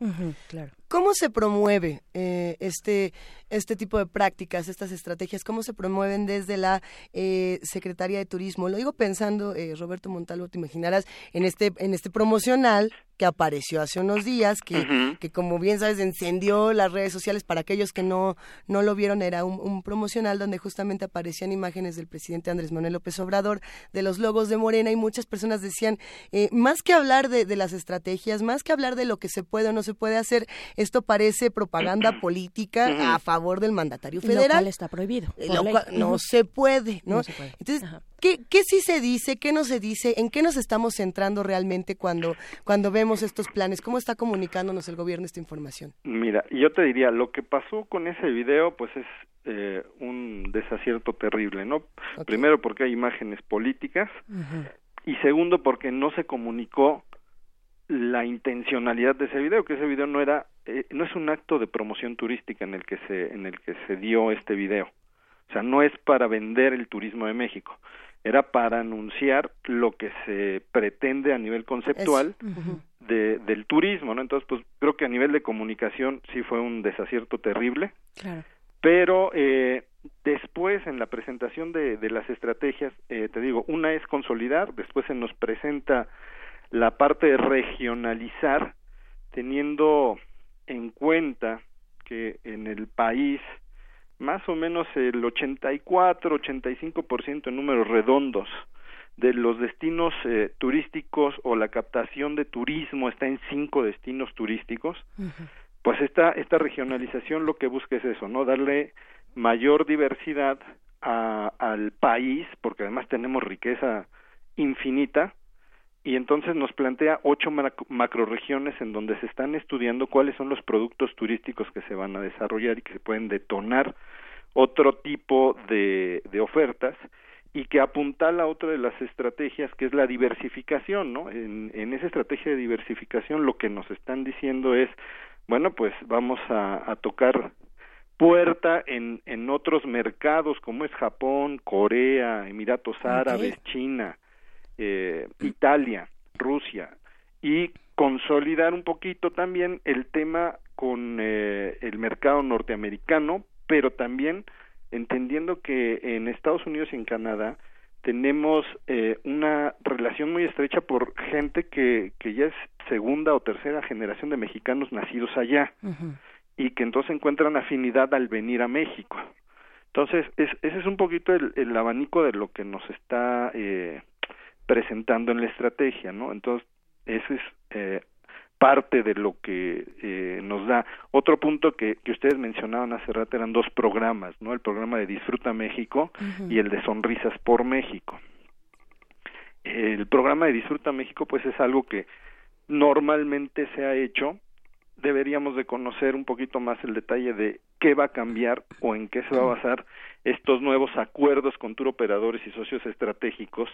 claro. ¿Cómo se promueve eh, este este tipo de prácticas, estas estrategias, cómo se promueven desde la eh, Secretaría de Turismo? Lo digo pensando, eh, Roberto Montalvo, te imaginarás en este en este promocional que apareció hace unos días, que, que como bien sabes encendió las redes sociales para aquellos que no no lo vieron era un, un promocional donde justamente aparecían imágenes del presidente Andrés Manuel López Obrador, de los logos de Morena y muchas personas decían eh, más que hablar de, de las estrategias, más que hablar de lo que se puede o no se puede hacer, esto parece propaganda política a favor del mandatario federal. Lo cual está prohibido. Eh, lo cual no se puede, ¿no? No se puede. Entonces, ¿qué, ¿qué sí se dice? ¿Qué no se dice? ¿En qué nos estamos centrando realmente cuando, cuando vemos estos planes? ¿Cómo está comunicándonos el gobierno esta información? Mira, yo te diría, lo que pasó con ese video, pues es eh, un desacierto terrible, ¿no? Primero porque hay imágenes políticas y segundo porque no se comunicó la intencionalidad de ese video, que ese video no era, eh, no es un acto de promoción turística en el que se, en el que se dio este video. O sea, no es para vender el turismo de México, era para anunciar lo que se pretende a nivel conceptual de, del turismo, ¿no? Entonces, pues creo que a nivel de comunicación sí fue un desacierto terrible, Claro. pero eh, después en la presentación de, de las estrategias, eh, te digo, una es consolidar, después se nos presenta la parte de regionalizar, teniendo en cuenta que en el país más o menos el 84-85% en números redondos de los destinos eh, turísticos o la captación de turismo está en cinco destinos turísticos, pues esta, esta regionalización lo que busca es eso, ¿no? Darle mayor diversidad a- al país, porque además tenemos riqueza infinita, y entonces nos plantea ocho macro- macroregiones en donde se están estudiando cuáles son los productos turísticos que se van a desarrollar y que se pueden detonar otro tipo de, de ofertas y que apuntala otra de las estrategias que es la diversificación, ¿no? En, en esa estrategia de diversificación lo que nos están diciendo es, bueno, pues vamos a, a tocar puerta en, en otros mercados como es Japón, Corea, Emiratos Árabes, China, eh, Italia, Rusia y consolidar un poquito también el tema con eh, el mercado norteamericano, pero también entendiendo que en Estados Unidos y en Canadá tenemos eh, una relación muy estrecha por gente que, que ya es segunda o tercera generación de mexicanos nacidos allá y que entonces encuentran afinidad al venir a México. Entonces, es, ese es un poquito el, el abanico de lo que nos está eh, presentando en la estrategia, ¿no? Entonces, ese es eh, parte de lo que eh, nos da. Otro punto que, que ustedes mencionaban hace rato eran dos programas, ¿no? El programa de Disfruta México y el de Sonrisas por México. El programa de Disfruta México, pues es algo que normalmente se ha hecho. Deberíamos de conocer un poquito más el detalle de qué va a cambiar o en qué se va a basar estos nuevos acuerdos con tour operadores y socios estratégicos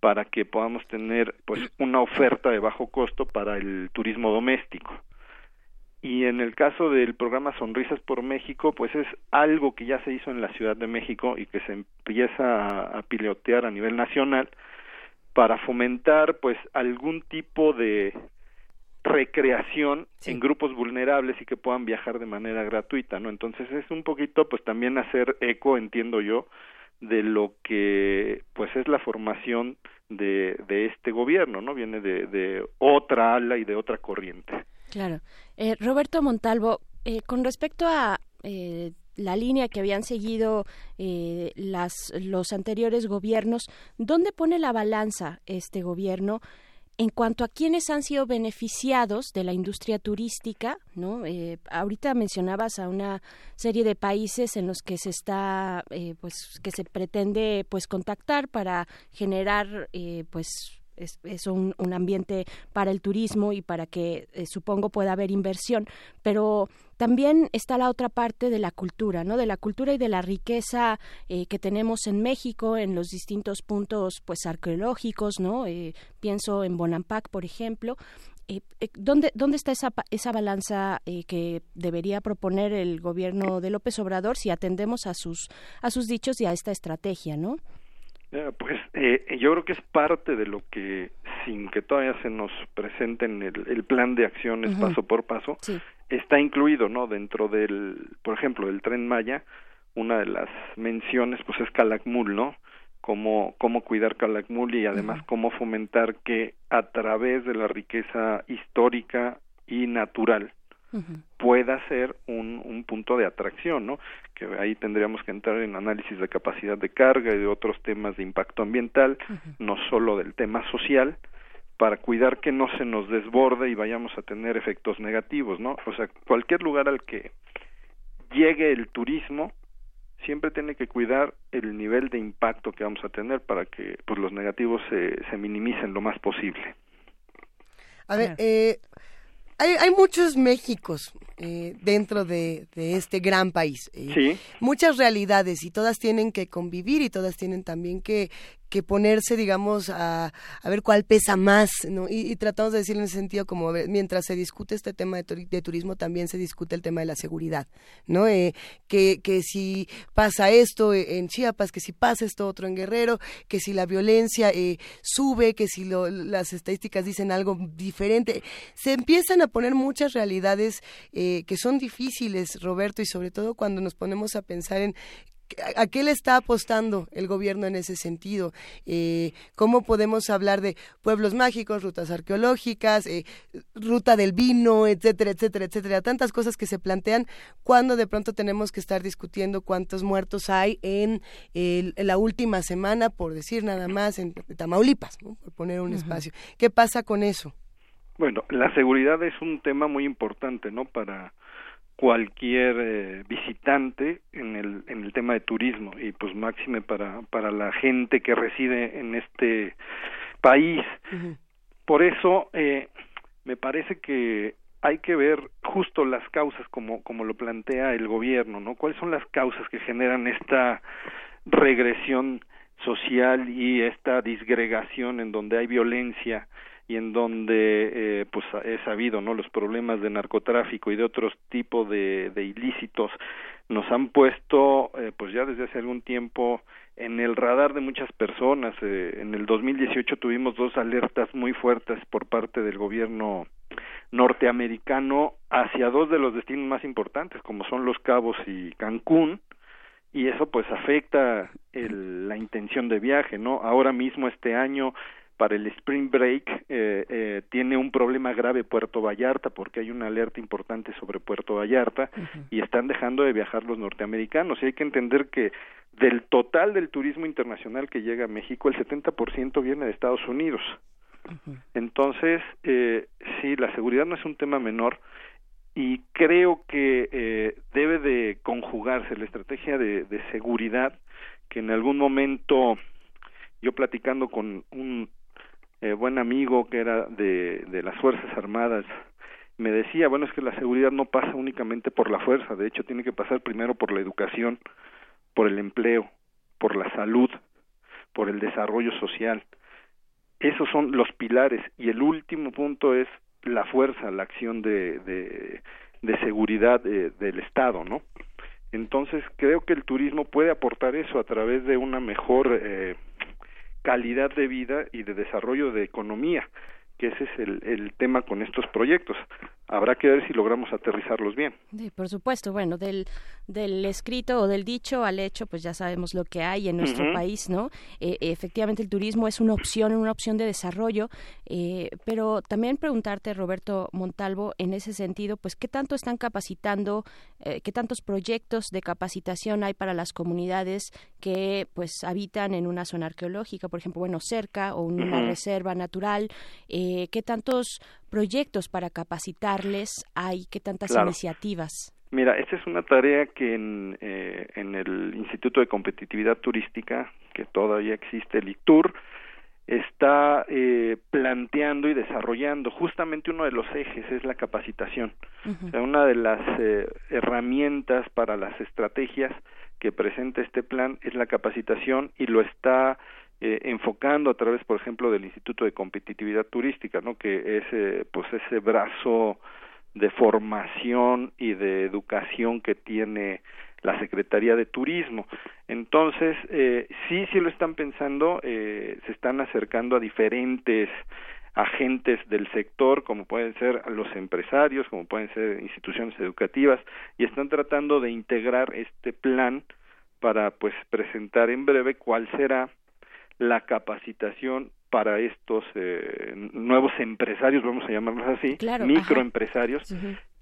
para que podamos tener pues una oferta de bajo costo para el turismo doméstico. Y en el caso del programa Sonrisas por México, pues es algo que ya se hizo en la Ciudad de México y que se empieza a, a pilotear a nivel nacional para fomentar pues algún tipo de recreación en grupos vulnerables y que puedan viajar de manera gratuita, ¿no? Entonces es un poquito pues también hacer eco, entiendo yo, de lo que pues es la formación de, de este gobierno, ¿no? Viene de, de otra ala y de otra corriente. Claro. Eh, Roberto Montalvo, eh, con respecto a eh, la línea que habían seguido eh, las, los anteriores gobiernos, ¿dónde pone la balanza este gobierno? En cuanto a quienes han sido beneficiados de la industria turística, ¿no? Eh, ahorita mencionabas a una serie de países en los que se está, eh, pues, que se pretende, pues, contactar para generar, eh, pues, es, un, un, ambiente para el turismo y para que eh, supongo pueda haber inversión, pero también está la otra parte de la cultura, ¿no? De la cultura y de la riqueza eh, que tenemos en México en los distintos puntos, pues arqueológicos, ¿no? Eh, pienso en Bonampak, por ejemplo. ¿dónde, ¿Dónde está esa, esa balanza que debería proponer el gobierno de López Obrador si atendemos a sus, a sus dichos y a esta estrategia, no? Eh, Pues eh, yo creo que es parte de lo que, sin que todavía se nos presente en el, el plan de acciones paso por paso, está incluido, ¿no? Dentro del, por ejemplo, del Tren Maya, una de las menciones, pues es Calakmul, ¿no? Cómo, cómo cuidar Calakmul y además cómo fomentar que a través de la riqueza histórica y natural pueda ser un, un punto de atracción, ¿no? Que ahí tendríamos que entrar en análisis de capacidad de carga y de otros temas de impacto ambiental, no solo del tema social, para cuidar que no se nos desborde y vayamos a tener efectos negativos, ¿no? O sea, cualquier lugar al que llegue el turismo siempre tiene que cuidar el nivel de impacto que vamos a tener para que pues los negativos se, se minimicen lo más posible. A ver, eh, hay, hay muchos Méxicos eh, dentro de, de este gran país. eh, Sí. Muchas realidades y todas tienen que convivir y todas tienen también que, que ponerse, digamos, a, a ver cuál pesa más, ¿no? Y, tratamos de decir en ese sentido, como mientras se discute este tema de, de turismo, también se discute el tema de la seguridad, ¿no? Eh, que, que si pasa esto en Chiapas, que si pasa esto otro en Guerrero, que si la violencia eh, sube, que si lo- las estadísticas dicen algo diferente. Se empiezan a poner muchas realidades eh, que son difíciles, Roberto, y sobre todo cuando nos ponemos a pensar en ¿A qué le está apostando el gobierno en ese sentido? Eh, ¿Cómo podemos hablar de pueblos mágicos, rutas arqueológicas, eh, ruta del vino, etcétera, etcétera, etcétera? Tantas cosas que se plantean cuando de pronto tenemos que estar discutiendo cuántos muertos hay en, el- en la última semana, por decir nada más, en Tamaulipas, ¿no? por poner un espacio. ¿Qué pasa con eso? Bueno, la seguridad es un tema muy importante, ¿no? Para cualquier eh, visitante en el en el tema de turismo y pues máxime para para la gente que reside en este país. Por eso eh, me parece que hay que ver justo las causas como como lo plantea el gobierno, ¿no? ¿Cuáles son las causas que generan esta regresión social y esta disgregación en donde hay violencia y en donde eh, pues he sabido no los problemas de narcotráfico y de otros tipos de, de ilícitos nos han puesto eh, pues ya desde hace algún tiempo en el radar de muchas personas Eh, en el 2018 tuvimos dos alertas muy fuertes por parte del gobierno norteamericano hacia dos de los destinos más importantes como son Los Cabos y Cancún y eso pues afecta el- la intención de viaje, ¿no? Ahora mismo este año para el Spring Break eh, eh, tiene un problema grave Puerto Vallarta porque hay una alerta importante sobre Puerto Vallarta y están dejando de viajar los norteamericanos. Y hay que entender que del total del turismo internacional que llega a México el 70% viene de Estados Unidos. Entonces, eh, sí, la seguridad no es un tema menor y creo que eh, debe de conjugarse la estrategia de, de seguridad que en algún momento yo platicando con un eh, buen amigo que era de, de las Fuerzas Armadas me decía, bueno, es que la seguridad no pasa únicamente por la fuerza, de hecho tiene que pasar primero por la educación, por el empleo, por la salud, por el desarrollo social. Esos son los pilares y el último punto es la fuerza, la acción de, de, de seguridad eh, del Estado, ¿no? Entonces creo que el turismo puede aportar eso a través de una mejor eh, calidad de vida y de desarrollo de economía, que ese es el, el tema con estos proyectos. Habrá que ver si logramos aterrizarlos bien. Sí, por supuesto, bueno, del, del escrito o del dicho al hecho, pues ya sabemos lo que hay en nuestro país, ¿no? Eh, efectivamente, el turismo es una opción, una opción de desarrollo, eh, pero también preguntarte, Roberto Montalvo, en ese sentido, pues, ¿qué tanto están capacitando, eh, qué tantos proyectos de capacitación hay para las comunidades que, pues, habitan en una zona arqueológica, por ejemplo, bueno, cerca o una reserva natural? Eh, ¿Qué tantos proyectos para hay? ¿Qué tantas Claro. iniciativas? Mira, esta es una tarea que en, eh, en el Instituto de Competitividad Turística, que todavía existe, el ICTUR, está eh, planteando y desarrollando. Justamente uno de los ejes es la capacitación. O sea, una de las eh, herramientas para las estrategias que presenta este plan es la capacitación y lo está eh, enfocando a través, por ejemplo, del Instituto de Competitividad Turística, ¿no? Que es, eh, pues, ese brazo de formación y de educación que tiene la Secretaría de Turismo. Entonces, eh, sí, sí lo están pensando, eh, se están acercando a diferentes agentes del sector, como pueden ser los empresarios, como pueden ser instituciones educativas, y están tratando de integrar este plan para, pues, presentar en breve cuál será la capacitación para estos eh, nuevos empresarios, vamos a llamarlos así, Claro, microempresarios,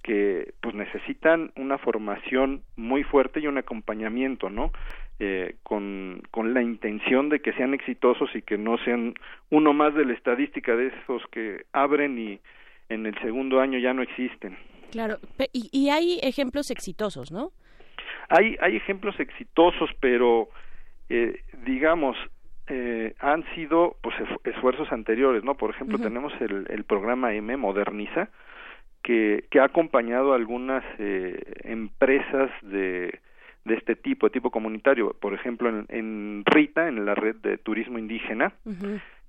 que pues necesitan una formación muy fuerte y un acompañamiento, ¿no? Eh, con, con la intención de que sean exitosos y que no sean uno más de la estadística de esos que abren y en el segundo año ya no existen. Claro, y, y hay ejemplos exitosos, ¿no? Hay, hay ejemplos exitosos, pero eh, digamos, eh, han sido pues esfu- esfuerzos anteriores, ¿no? Por ejemplo, tenemos el, el programa M, Moderniza, que, que ha acompañado a algunas eh, empresas de, de este tipo, de tipo comunitario. Por ejemplo, en, en RITA, en la red de turismo indígena,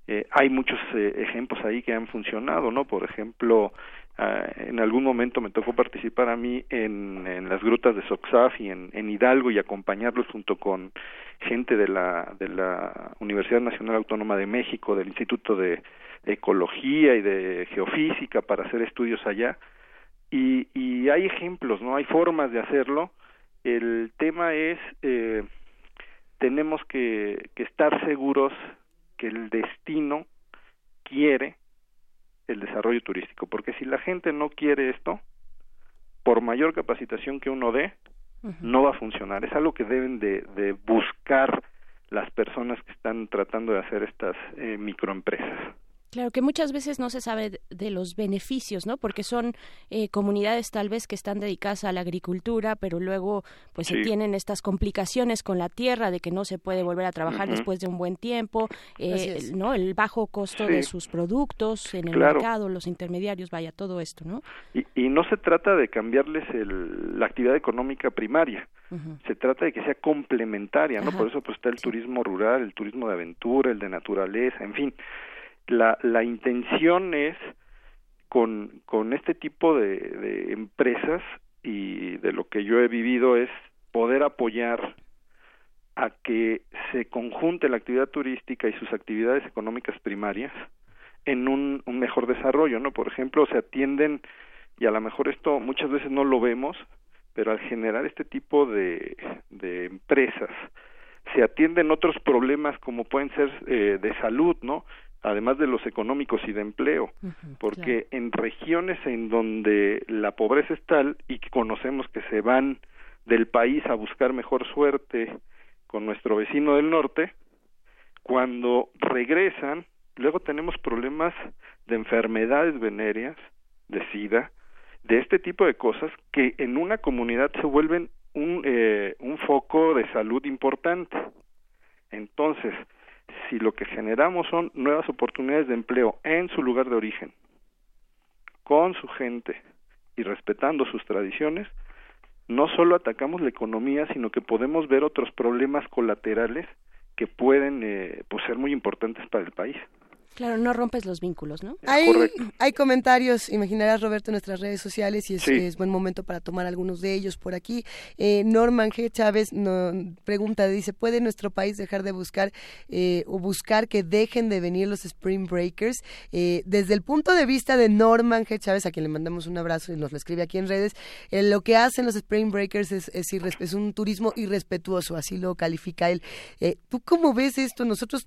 eh, hay muchos eh, ejemplos ahí que han funcionado, ¿no? Por ejemplo, ah, en algún momento me tocó participar a mí en, en las grutas de Soxaf y en, en Hidalgo y acompañarlos junto con gente de la, de la Universidad Nacional Autónoma de México, del Instituto de Ecología y de Geofísica para hacer estudios allá. Y, y hay ejemplos, ¿no? Hay formas de hacerlo. El tema es, eh, tenemos que, que estar seguros que el destino quiere el desarrollo turístico, porque si la gente no quiere esto, por mayor capacitación que uno dé, no va a funcionar. Es algo que deben de, de buscar las personas que están tratando de hacer estas eh, microempresas. Claro que muchas veces no se sabe de- los beneficios, ¿no? Porque son eh, comunidades tal vez que están dedicadas a la agricultura, pero luego pues se tienen estas complicaciones con la tierra de que no se puede volver a trabajar después de un buen tiempo, eh. ¿no? El bajo costo Sí. de sus productos en el Claro. mercado, los intermediarios, vaya todo esto, ¿no? Y, y no se trata de cambiarles el- la actividad económica primaria, se trata de que sea complementaria, ¿no? Ajá. Por eso pues está el turismo rural, el turismo de aventura, el de naturaleza, en fin. La, la intención es con, con este tipo de, de empresas y de lo que yo he vivido es poder apoyar a que se conjunte la actividad turística y sus actividades económicas primarias en un, un mejor desarrollo, ¿no? Por ejemplo, se atienden, y a lo mejor esto muchas veces no lo vemos, pero al generar este tipo de, de empresas, se atienden otros problemas como pueden ser eh, de salud, ¿no? Además de los económicos y de empleo, porque en regiones en donde la pobreza es tal y que conocemos que se van del país a buscar mejor suerte con nuestro vecino del norte, cuando regresan, luego tenemos problemas de enfermedades venéreas, de SIDA, de este tipo de cosas que en una comunidad se vuelven un, eh, un foco de salud importante. Entonces, si lo que generamos son nuevas oportunidades de empleo en su lugar de origen, con su gente y respetando sus tradiciones, no solo atacamos la economía, sino que podemos ver otros problemas colaterales que pueden eh, pues, ser muy importantes para el país. Claro, no rompes los vínculos, ¿no? Hay, hay comentarios, imaginarás Roberto en nuestras redes sociales y es, Sí. es buen momento para tomar algunos de ellos por aquí. Eh, Norman G. Chávez no, pregunta, dice, ¿puede nuestro país dejar de buscar eh, o buscar que dejen de venir los Spring Breakers? Eh, desde el punto de vista de Norman G. Chávez, a quien le mandamos un abrazo y nos lo escribe aquí en redes, eh, lo que hacen los Spring Breakers es, es, irres- es un turismo irrespetuoso, así lo califica él. Eh, ¿Tú cómo ves esto? ¿Nosotros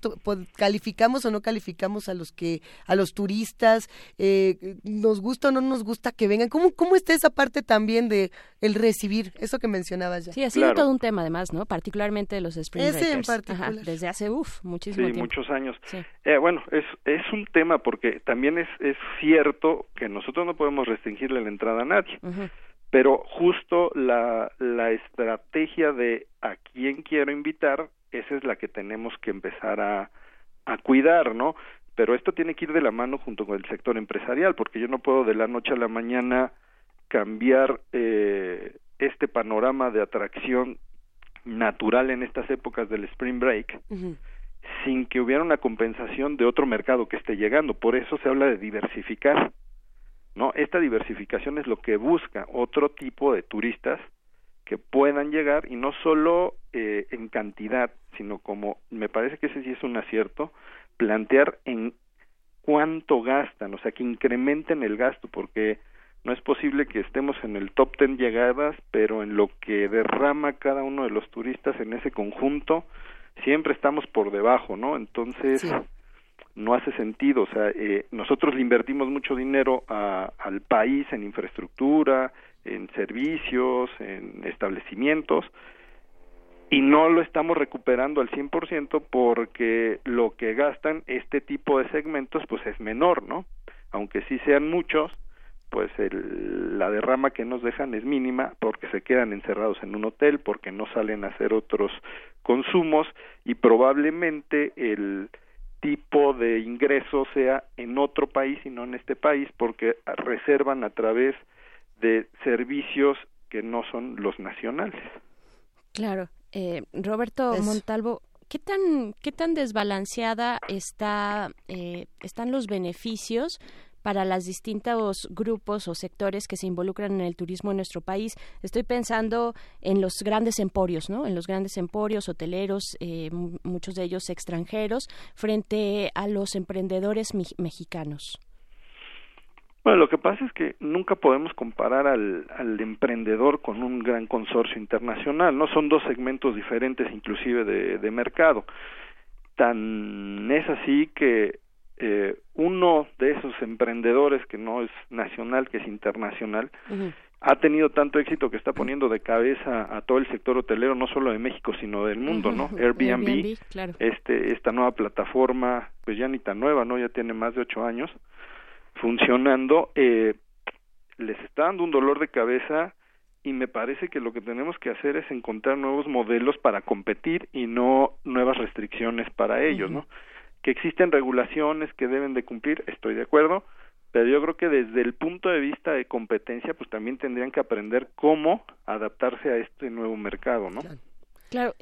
calificamos o no calificamos a los que a los turistas? Eh, ¿Nos gusta o no nos gusta que vengan? ¿Cómo, ¿Cómo está esa parte también de el recibir? Eso que mencionabas ya. Sí, ha sido todo un tema además, ¿no? Particularmente los Spring Ese en particular. Ajá, desde hace, uff, muchísimo Sí, tiempo. muchos años. Sí. Eh, bueno, es, es un tema porque también es, es cierto que nosotros no podemos restringirle la entrada a nadie, Ujú. pero justo la, la estrategia de a quién quiero invitar, esa es la que tenemos que empezar a, a cuidar, ¿no? Pero esto tiene que ir de la mano junto con el sector empresarial, porque yo no puedo de la noche a la mañana cambiar eh, este panorama de atracción natural en estas épocas del spring break sin que hubiera una compensación de otro mercado que esté llegando. Por eso se habla de diversificar. ¿no? Esta diversificación es lo que busca otro tipo de turistas que puedan llegar y no solo eh, en cantidad, sino como me parece que ese sí es un acierto, plantear en cuánto gastan, o sea, que incrementen el gasto, porque no es posible que estemos en el top ten llegadas, pero en lo que derrama cada uno de los turistas en ese conjunto, siempre estamos por debajo, ¿no? Entonces, no hace sentido, o sea, eh, nosotros le invertimos mucho dinero a, al país en infraestructura, en servicios, en establecimientos, y no lo estamos recuperando al 100% porque lo que gastan este tipo de segmentos pues es menor, ¿no? Aunque sí sean muchos, pues el, la derrama que nos dejan es mínima porque se quedan encerrados en un hotel, porque no salen a hacer otros consumos y probablemente el tipo de ingreso sea en otro país y no en este país porque reservan a través de servicios que no son los nacionales. Claro. Eh, Roberto Montalvo, ¿qué tan, qué tan desbalanceada está, eh, están los beneficios para los distintos grupos o sectores que se involucran en el turismo en nuestro país. Estoy pensando en los grandes emporios, ¿no? En los grandes emporios hoteleros, eh, muchos de ellos extranjeros, frente a los emprendedores mexicanos. Bueno, lo que pasa es que nunca podemos comparar al, al, emprendedor con un gran consorcio internacional, ¿no? Son dos segmentos diferentes inclusive de, de mercado. Tan es así que eh, uno de esos emprendedores que no es nacional, que es internacional, ha tenido tanto éxito que está poniendo de cabeza a todo el sector hotelero, no solo de México, sino del mundo, ¿no? Airbnb, este, esta nueva plataforma, pues ya ni tan nueva, ¿no? Ya tiene más de ocho años funcionando, eh, les está dando un dolor de cabeza y me parece que lo que tenemos que hacer es encontrar nuevos modelos para competir y no nuevas restricciones para ellos, ¿no? Que existen regulaciones que deben de cumplir, estoy de acuerdo, pero yo creo que desde el punto de vista de competencia, pues también tendrían que aprender cómo adaptarse a este nuevo mercado, ¿no? Claro,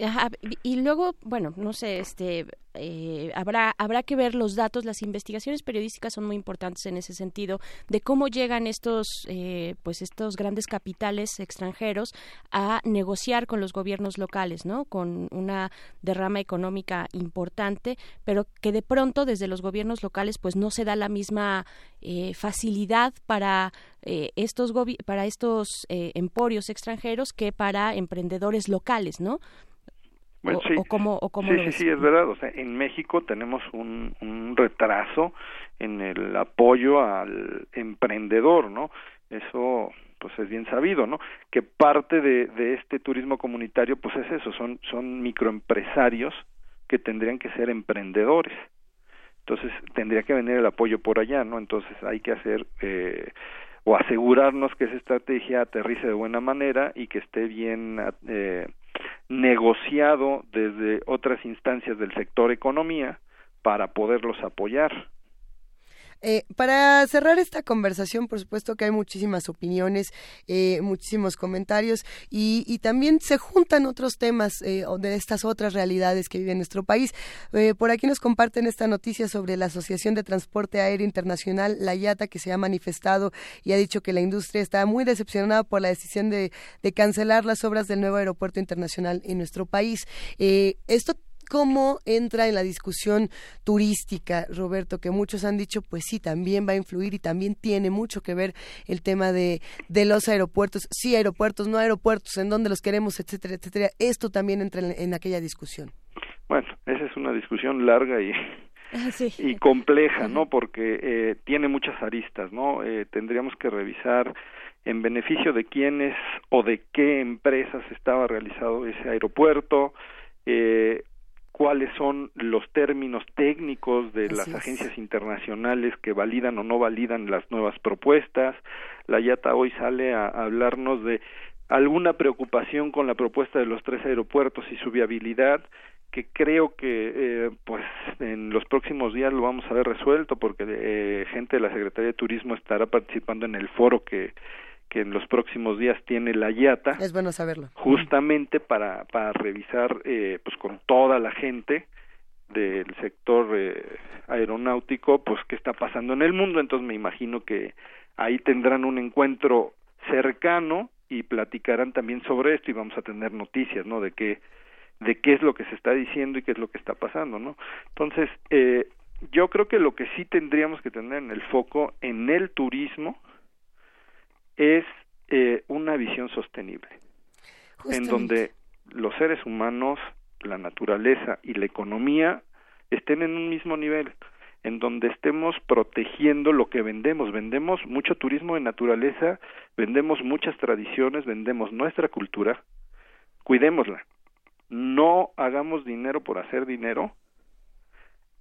y luego, bueno, no sé, este, eh, habrá habrá que ver los datos, las investigaciones periodísticas son muy importantes en ese sentido de cómo llegan estos, eh, pues estos grandes capitales extranjeros a negociar con los gobiernos locales, ¿no? Con una derrama económica importante, pero que de pronto desde los gobiernos locales, pues no se da la misma eh, facilidad para estos para estos emporios extranjeros que para emprendedores locales, ¿no? Bueno, sí, sí, sí, es verdad. O sea, en México tenemos un, un retraso en el apoyo al emprendedor, ¿no? Eso pues es bien sabido, ¿no? Que parte de, de este turismo comunitario pues es eso, son, son microempresarios que tendrían que ser emprendedores. Entonces tendría que venir el apoyo por allá, ¿no? Entonces hay que hacer eh, o asegurarnos que esa estrategia aterrice de buena manera y que esté bien eh, negociado desde otras instancias del sector economía para poderlos apoyar. Eh, para cerrar esta conversación, por supuesto que hay muchísimas opiniones, eh, muchísimos comentarios y, y, también se juntan otros temas eh, de estas otras realidades que vive nuestro país. Eh, por aquí nos comparten esta noticia sobre la Asociación de Transporte Aéreo Internacional, la IATA, que se ha manifestado y ha dicho que la industria está muy decepcionada por la decisión de, de cancelar las obras del nuevo aeropuerto internacional en nuestro país. esto cómo entra en la discusión turística, Roberto, que muchos han dicho, pues sí, también va a influir y también tiene mucho que ver el tema de, de los aeropuertos, sí aeropuertos, no aeropuertos, en dónde los queremos, etcétera, etcétera. Esto también entra en, aquella discusión. Bueno, esa es una discusión larga y ah, y compleja, ¿no? Porque eh, tiene muchas aristas, ¿no? Eh, tendríamos que revisar en beneficio de quiénes o de qué empresas estaba realizado ese aeropuerto, eh, cuáles son los términos técnicos de las agencias internacionales que validan o no validan las nuevas propuestas. La IATA hoy sale a, hablarnos de alguna preocupación con la propuesta de los tres aeropuertos y su viabilidad que creo que eh, pues en los próximos días lo vamos a ver resuelto porque eh, gente de la Secretaría de Turismo estará participando en el foro que que en los próximos días tiene la IATA. Es bueno saberlo. Justamente para, para revisar eh, pues con toda la gente del sector eh, aeronáutico, pues qué está pasando en el mundo, entonces me imagino que ahí tendrán un encuentro cercano y platicarán también sobre esto y vamos a tener noticias, ¿no? De qué de qué es lo que se está diciendo y qué es lo que está pasando, ¿no? Entonces, eh, yo creo que lo que sí tendríamos que tener en el foco en el turismo es eh, una visión sostenible, en donde los seres humanos, la naturaleza y la economía estén en un mismo nivel, en donde estemos protegiendo lo que vendemos. Vendemos mucho turismo de naturaleza, vendemos muchas tradiciones, vendemos nuestra cultura, cuidémosla. No hagamos dinero por hacer dinero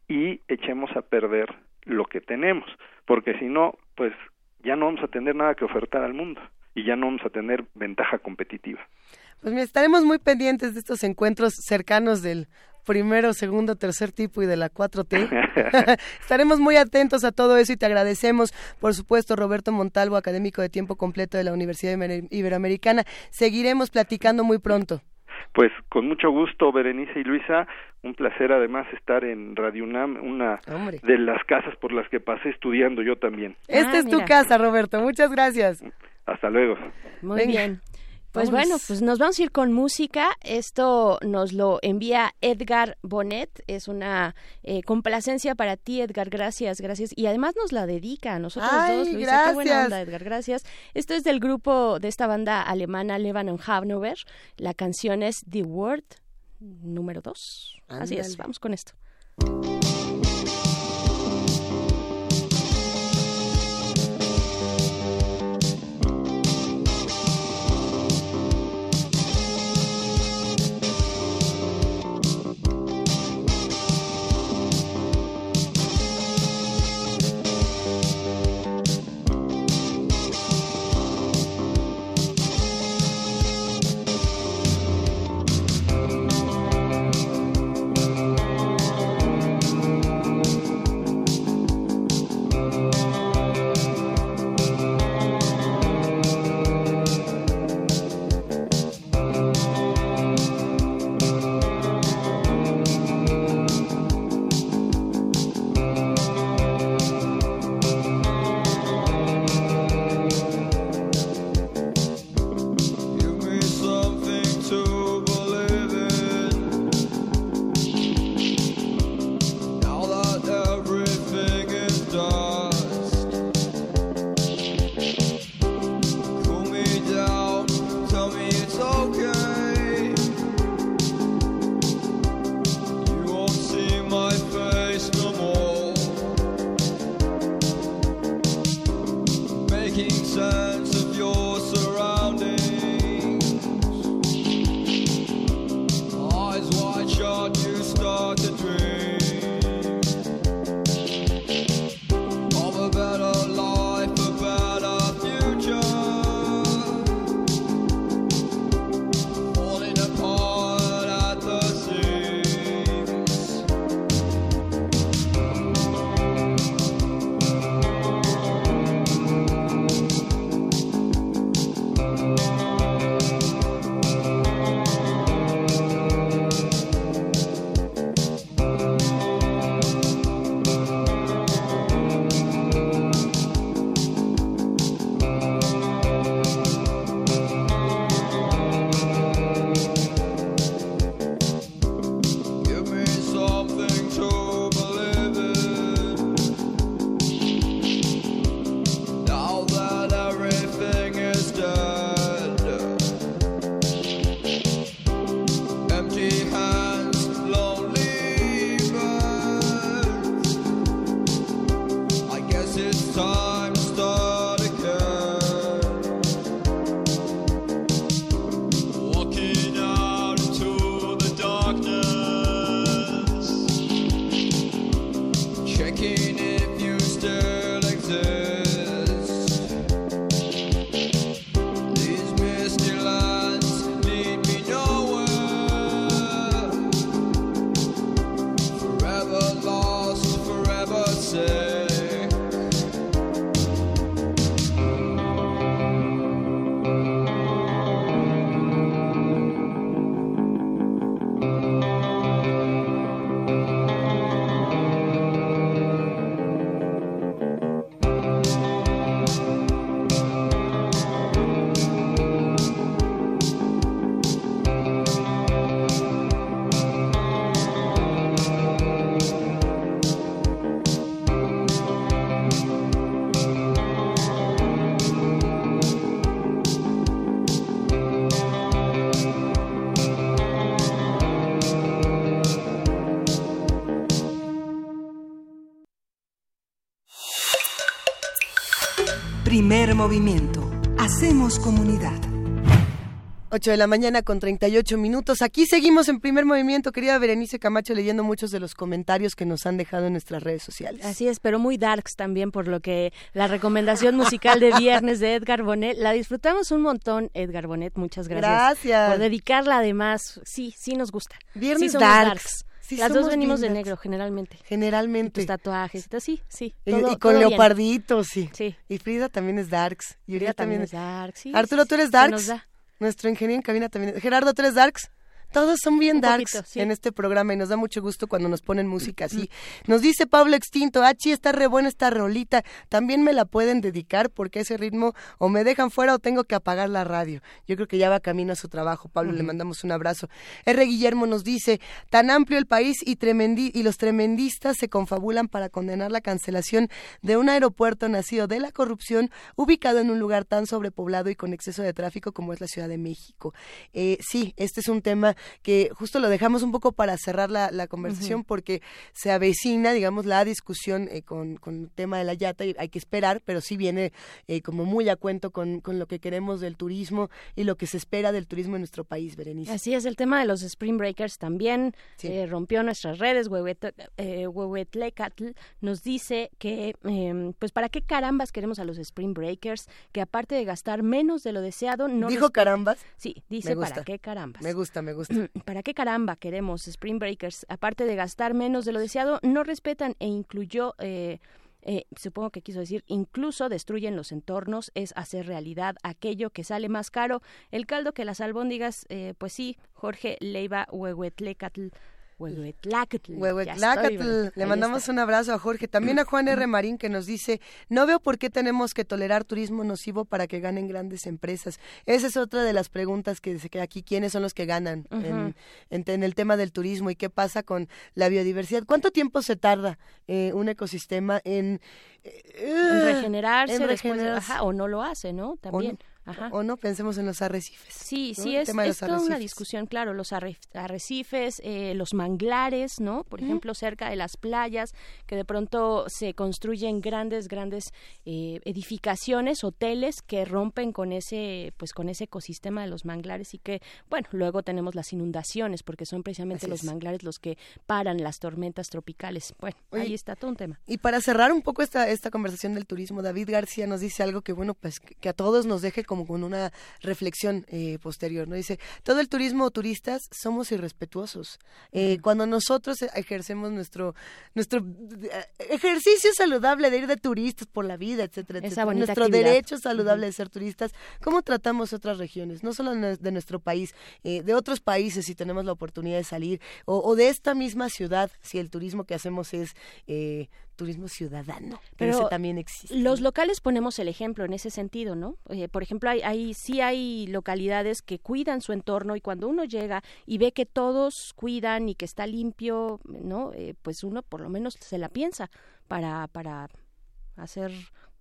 y echemos a perder lo que tenemos, porque si no, pues ya no vamos a tener nada que ofertar al mundo y ya no vamos a tener ventaja competitiva. Pues mira, estaremos muy pendientes de estos encuentros cercanos del primero, segundo, tercer tipo y de la 4T. Estaremos muy atentos a todo eso y te agradecemos, por supuesto, Roberto Montalvo, académico de tiempo completo de la Universidad Iberoamericana. Seguiremos platicando muy pronto. Pues con mucho gusto, Berenice y Luisa, un placer además estar en Radio UNAM, una de las casas por las que pasé estudiando yo también. Esta Ah, es tu casa, Roberto. Muchas gracias. Hasta luego. Muy bien. Pues bueno, pues nos vamos a ir con música. Esto nos lo envía Edgar Bonet. Es una eh, complacencia para ti, Edgar. Gracias, gracias. Y además nos la dedica a nosotros Ay, dos. Luisa, qué buena gracias. onda, Edgar. Gracias. Esto es del grupo de esta banda alemana Lebanon Hanover. La canción es The Word número 2. Así es, vamos con esto. Primer movimiento. Hacemos comunidad. 8 de la mañana con 38 minutos. Aquí seguimos en primer movimiento, querida Berenice Camacho, leyendo muchos de los comentarios que nos han dejado en nuestras redes sociales. Así es, pero muy darks también, por lo que la recomendación musical de viernes de Edgar Bonet, la disfrutamos un montón, Edgar Bonet, muchas gracias. Gracias. Por dedicarla además, sí, sí nos gusta. Viernes sí somos darks. Sí, Las dos venimos de negro, generalmente. Generalmente. Y tus tatuajes, sí, sí. Y, todo- y con leoparditos, sí. Sí. Y Frida también es darks. Y Frida también es darks, sí, Arturo, ¿tú eres darks? nos da. Nuestro ingeniero en cabina también. es- Gerardo, ¿tú eres darks? Todos son bien darks poquito, sí. en este programa y nos da mucho gusto cuando nos ponen música así. Nos dice Pablo Extinto, Achi, está re buena esta rolita, también me la pueden dedicar porque ese ritmo o me dejan fuera o tengo que apagar la radio. Yo creo que ya va camino a su trabajo, Pablo, le mandamos un abrazo. R. Guillermo nos dice, tan amplio el país y, tremendi y los tremendistas se confabulan para condenar la cancelación de un aeropuerto nacido de la corrupción ubicado en un lugar tan sobrepoblado y con exceso de tráfico como es la Ciudad de México. Eh, sí, este es un tema que justo lo dejamos un poco para cerrar la, la conversación porque se avecina, digamos, la discusión eh, con, con el tema de la yata y hay que esperar, pero sí viene eh, como muy a cuento con, con lo que queremos del turismo y lo que se espera del turismo en nuestro país, Berenice. Así es, el tema de los Spring Breakers también eh, rompió nuestras redes. Eh, Huehuetlecatl nos dice que, eh, pues, ¿para qué carambas queremos a los Spring Breakers? Que aparte de gastar menos de lo deseado, no. ¿Dijo carambas? Sí, dice. ¿para qué carambas? Me gusta, me gusta. ¿Para qué caramba queremos Spring Breakers? Aparte de gastar menos de lo deseado, no respetan e incluyó, eh, eh, supongo que quiso decir, incluso destruyen los entornos, es hacer realidad aquello que sale más caro. El caldo que las albóndigas, eh, pues sí, Jorge Leiva Huehuetlecatl. Huehuetlacatl. Huehuetlacatl. Le mandamos un abrazo a Jorge. También a Juan R. Marín que nos dice, no veo por qué tenemos que tolerar turismo nocivo para que ganen grandes empresas. Esa es otra de las preguntas que se queda aquí. ¿Quiénes son los que ganan en, Ujú. en- en el tema del turismo y qué pasa con la biodiversidad? ¿Cuánto tiempo se tarda eh, un ecosistema en... En regenerarse, en después, regenerarse. ajá, o no lo hace, ¿no? También. Ajá. O no, pensemos en los arrecifes. Sí, ¿no? sí, es, es toda una arrecifes. discusión, claro, los arre- arrecifes, eh, los manglares, ¿no? Por ejemplo, cerca de las playas, que de pronto se construyen grandes, grandes eh, edificaciones, hoteles que rompen con ese, pues con ese ecosistema de los manglares y que, bueno, luego tenemos las inundaciones, porque son precisamente Así los es. manglares los que paran las tormentas tropicales. Bueno, Oye, ahí está todo un tema. Y para cerrar un poco esta, esta conversación del turismo, David García nos dice algo que, bueno, pues que, que a todos nos deje como con una reflexión eh, posterior, ¿no? Dice, todo el turismo o turistas somos irrespetuosos. Eh, Cuando nosotros ejercemos nuestro, nuestro eh, ejercicio saludable de ir de turistas por la vida, etcétera, etcétera, nuestro actividad. derecho saludable de ser turistas, ¿cómo tratamos otras regiones? No solo de nuestro país, eh, de otros países si tenemos la oportunidad de salir, o, o de esta misma ciudad, si el turismo que hacemos es turismo ciudadano, pero, ese también existe. Los locales ponemos el ejemplo en ese sentido, ¿no? Eh, por ejemplo, hay, hay, sí hay localidades que cuidan su entorno y cuando uno llega y ve que todos cuidan y que está limpio, ¿no? Eh, pues uno por lo menos se la piensa para, para hacer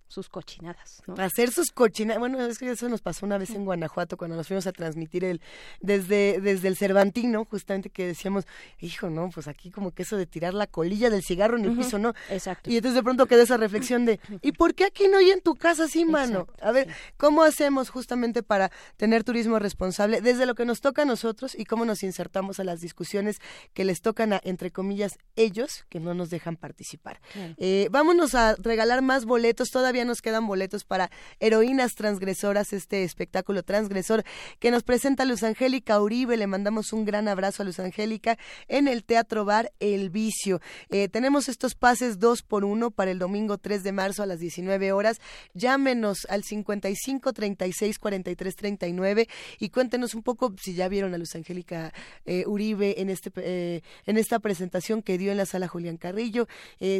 sus cochinadas, ¿no? Hacer sus cochinadas. Bueno, es que eso nos pasó una vez en Guanajuato cuando nos fuimos a transmitir el desde, desde el Cervantino, justamente que decíamos, hijo, no, pues aquí como que eso de tirar la colilla del cigarro en el piso, ¿no? Exacto. Y entonces de pronto queda esa reflexión de, ¿y por qué aquí no y en tu casa sí, mano? A ver, ¿cómo hacemos justamente para tener turismo responsable desde lo que nos toca a nosotros y cómo nos insertamos a las discusiones que les tocan a, entre comillas, ellos que no nos dejan participar? Claro. Eh, vámonos a regalar más boletos. Todavía nos quedan boletos para Heroínas Transgresoras, este espectáculo transgresor que nos presenta Luz Angélica Uribe. Le mandamos un gran abrazo a Luz Angélica en el Teatro Bar El Vicio. Eh, tenemos estos pases dos por uno para el domingo 3 de marzo a las 19 horas. Llámenos al 55 36 43 39 y cuéntenos un poco si ya vieron a Luz Angélica eh, Uribe en este eh, en esta presentación que dio en la sala Julián Carrillo.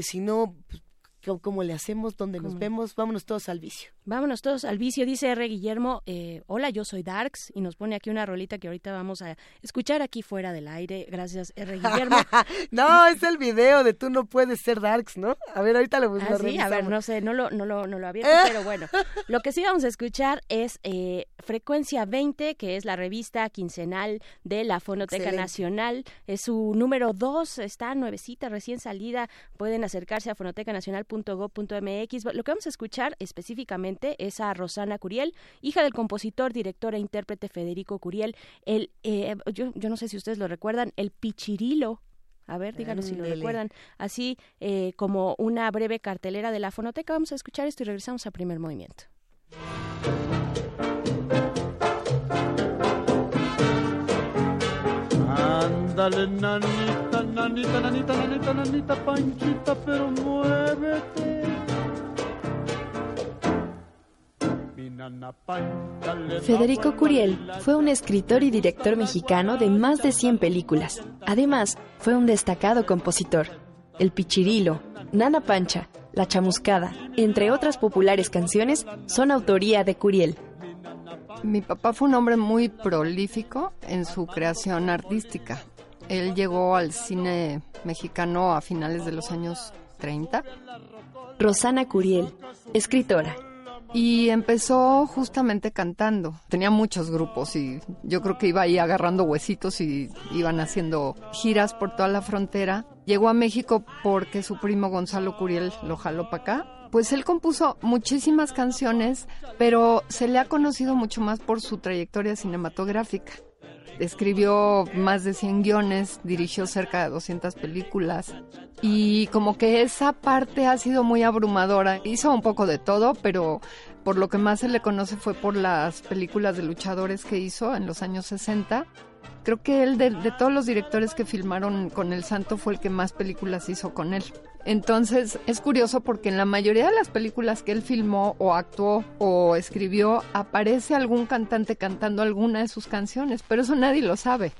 Si no, pues, ¿cómo, le hacemos? ¿Dónde nos vemos? Vámonos todos al vicio. Vámonos todos al vicio, dice R. Guillermo. eh, Hola, yo soy Darks y nos pone aquí una rolita que ahorita vamos a escuchar aquí fuera del aire. Gracias, R. Guillermo. no, es el video de tú no puedes ser Darks, ¿no? A ver, ahorita lo, lo Ah, sí, a ver, no sé, no lo, no lo, no lo abierto, pero bueno. Lo que sí vamos a escuchar es eh, Frecuencia 20, que es la revista quincenal de la Fonoteca Excelente. Nacional. Es su número 2, está nuevecita, recién salida. Pueden acercarse a fonotecanacional.gov.mx. Lo que vamos a escuchar específicamente es a Rosana Curiel, hija del compositor, director e intérprete Federico Curiel. El, eh, yo, yo no sé si ustedes lo recuerdan, el Pichirilo. A ver, díganos si lo recuerdan. Así eh, como una breve cartelera de la fonoteca. Vamos a escuchar esto y regresamos a primer movimiento. Ándale, nanita, nanita, nanita, nanita, nanita, panchita, pero muévete. Federico Curiel fue un escritor y director mexicano de más de 100 películas. Además, fue un destacado compositor. El Pichirilo, Nana Pancha, La Chamuscada, entre otras populares canciones, son autoría de Curiel. Mi papá fue un hombre muy prolífico en su creación artística. Él llegó al cine mexicano a finales de los años 30 Rosana Curiel, escritora. y empezó justamente cantando. Tenía muchos grupos y yo creo que iba ahí agarrando huesitos y iban haciendo giras por toda la frontera. Llegó a México porque su primo Gonzalo Curiel lo jaló para acá. Pues él compuso muchísimas canciones, pero se le ha conocido mucho más por su trayectoria cinematográfica. Escribió más de 100 guiones, dirigió cerca de 200 películas y como que esa parte ha sido muy abrumadora. Hizo un poco de todo, pero por lo que más se le conoce fue por las películas de luchadores que hizo en los años 60. Creo que él de, de todos los directores que filmaron con El Santo fue el que más películas hizo con él. Entonces es curioso porque en la mayoría de las películas que él filmó o actuó o escribió aparece algún cantante cantando alguna de sus canciones, pero eso nadie lo sabe.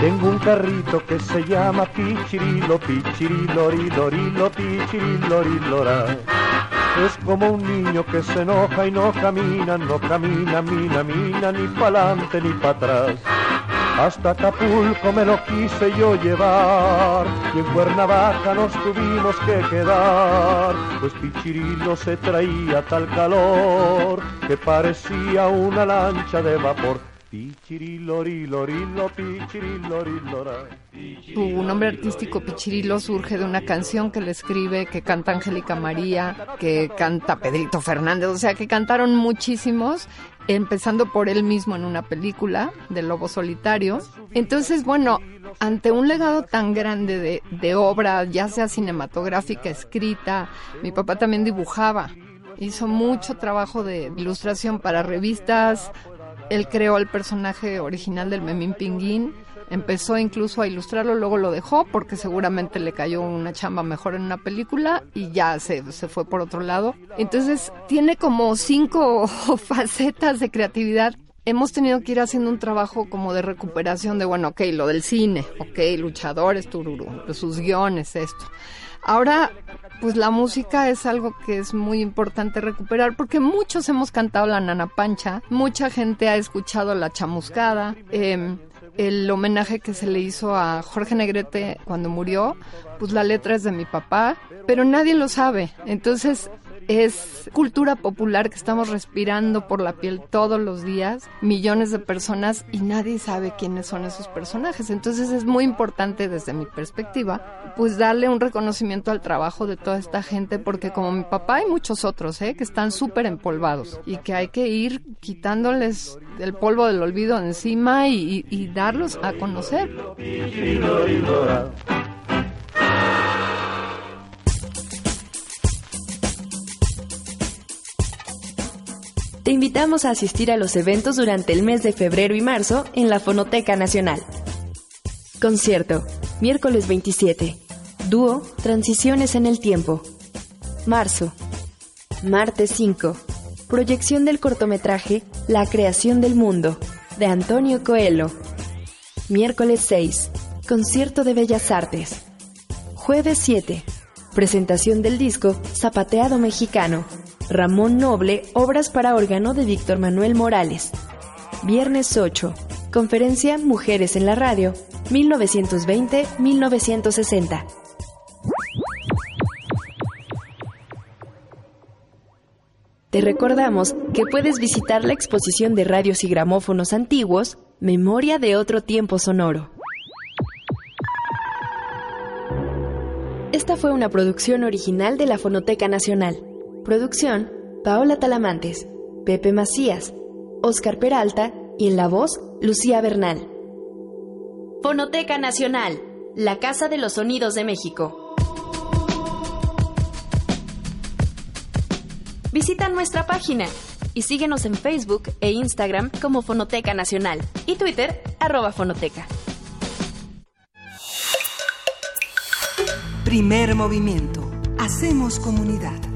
Tengo un carrito que se llama Pichirilo, Pichirilo, rilo, rilo, Pichirilo, rilora. Es como un niño que se enoja y no camina, no camina, mina, mina, ni pa'lante ni para atrás. Hasta Acapulco me lo quise yo llevar y en Cuernavaca nos tuvimos que quedar, pues Pichirilo se traía tal calor que parecía una lancha de vapor. Pichirilo, rilo, rilo, pichirilo, rilora. Su nombre artístico Pichirilo surge de una canción que le escribe, que canta Angélica María, que canta Pedrito Fernández, o sea que cantaron muchísimos, empezando por él mismo en una película de Lobo Solitario. Entonces, bueno, ante un legado tan grande de, de obra, ya sea cinematográfica, escrita, mi papá también dibujaba. Hizo mucho trabajo de ilustración para revistas, él creó el personaje original del Memín Pinguín, empezó incluso a ilustrarlo, luego lo dejó porque seguramente le cayó una chamba mejor en una película y ya se, se fue por otro lado. Entonces tiene como cinco facetas de creatividad. Hemos tenido que ir haciendo un trabajo como de recuperación de, bueno, ok, lo del cine, ok, luchadores, tururú, sus guiones, esto. Ahora, pues la música es algo que es muy importante recuperar porque muchos hemos cantado la Nana Pancha, mucha gente ha escuchado la chamuscada, eh, el homenaje que se le hizo a Jorge Negrete cuando murió, pues la letra es de mi papá, pero nadie lo sabe. Entonces es cultura popular que estamos respirando por la piel todos los días, millones de personas y nadie sabe quiénes son esos personajes. Entonces es muy importante desde mi perspectiva, pues darle un reconocimiento al trabajo de toda esta gente porque como mi papá hay muchos otros, ¿eh? que están súper empolvados y que hay que ir quitándoles el polvo del olvido encima y, y- y darlos a conocer. Te invitamos a asistir a los eventos durante el mes de febrero y marzo en la Fonoteca Nacional. Concierto, miércoles 27. Dúo, Transiciones en el Tiempo. Marzo. Martes 5. Proyección del cortometraje La creación del mundo, de Antonio Coelho. Miércoles 6. Concierto de Bellas Artes. Jueves 7. Presentación del disco Zapateado Mexicano. Ramón Noble, obras para órgano de Víctor Manuel Morales. Viernes 8. Conferencia Mujeres en la Radio. 1920-1960. Te recordamos que puedes visitar la exposición de radios y gramófonos antiguos, Memoria de otro tiempo sonoro. Esta fue una producción original de la Fonoteca Nacional. Producción, Paola Talamantes, Pepe Macías, Oscar Peralta y en la voz, Lucía Bernal. Fonoteca Nacional, la Casa de los Sonidos de México. Visita nuestra página y síguenos en Facebook e Instagram como Fonoteca Nacional y Twitter arroba Fonoteca. Primer movimiento. Hacemos comunidad.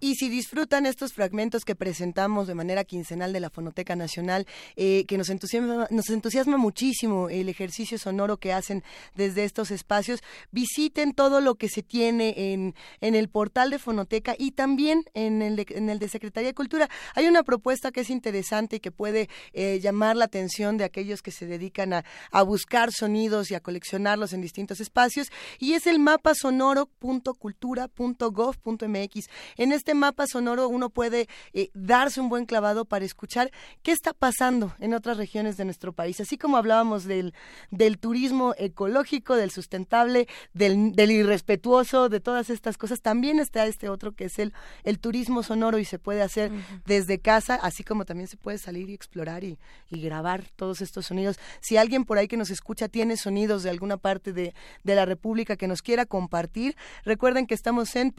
Y si disfrutan estos fragmentos que presentamos de manera quincenal de la Fonoteca Nacional, eh, que nos entusiasma, nos entusiasma muchísimo el ejercicio sonoro que hacen desde estos espacios, visiten todo lo que se tiene en, en el portal de Fonoteca y también en el, de, en el de Secretaría de Cultura. Hay una propuesta que es interesante y que puede eh, llamar la atención de aquellos que se dedican a, a buscar sonidos y a coleccionarlos en distintos espacios, y es el mapa sonoro.cultura.gov.mx. En este mapa sonoro uno puede eh, darse un buen clavado para escuchar qué está pasando en otras regiones de nuestro país. Así como hablábamos del, del turismo ecológico, del sustentable, del, del irrespetuoso, de todas estas cosas, también está este otro que es el, el turismo sonoro y se puede hacer desde casa, así como también se puede salir y explorar y, y grabar todos estos sonidos. Si alguien por ahí que nos escucha tiene sonidos de alguna parte de, de la República que nos quiera compartir, recuerden que estamos en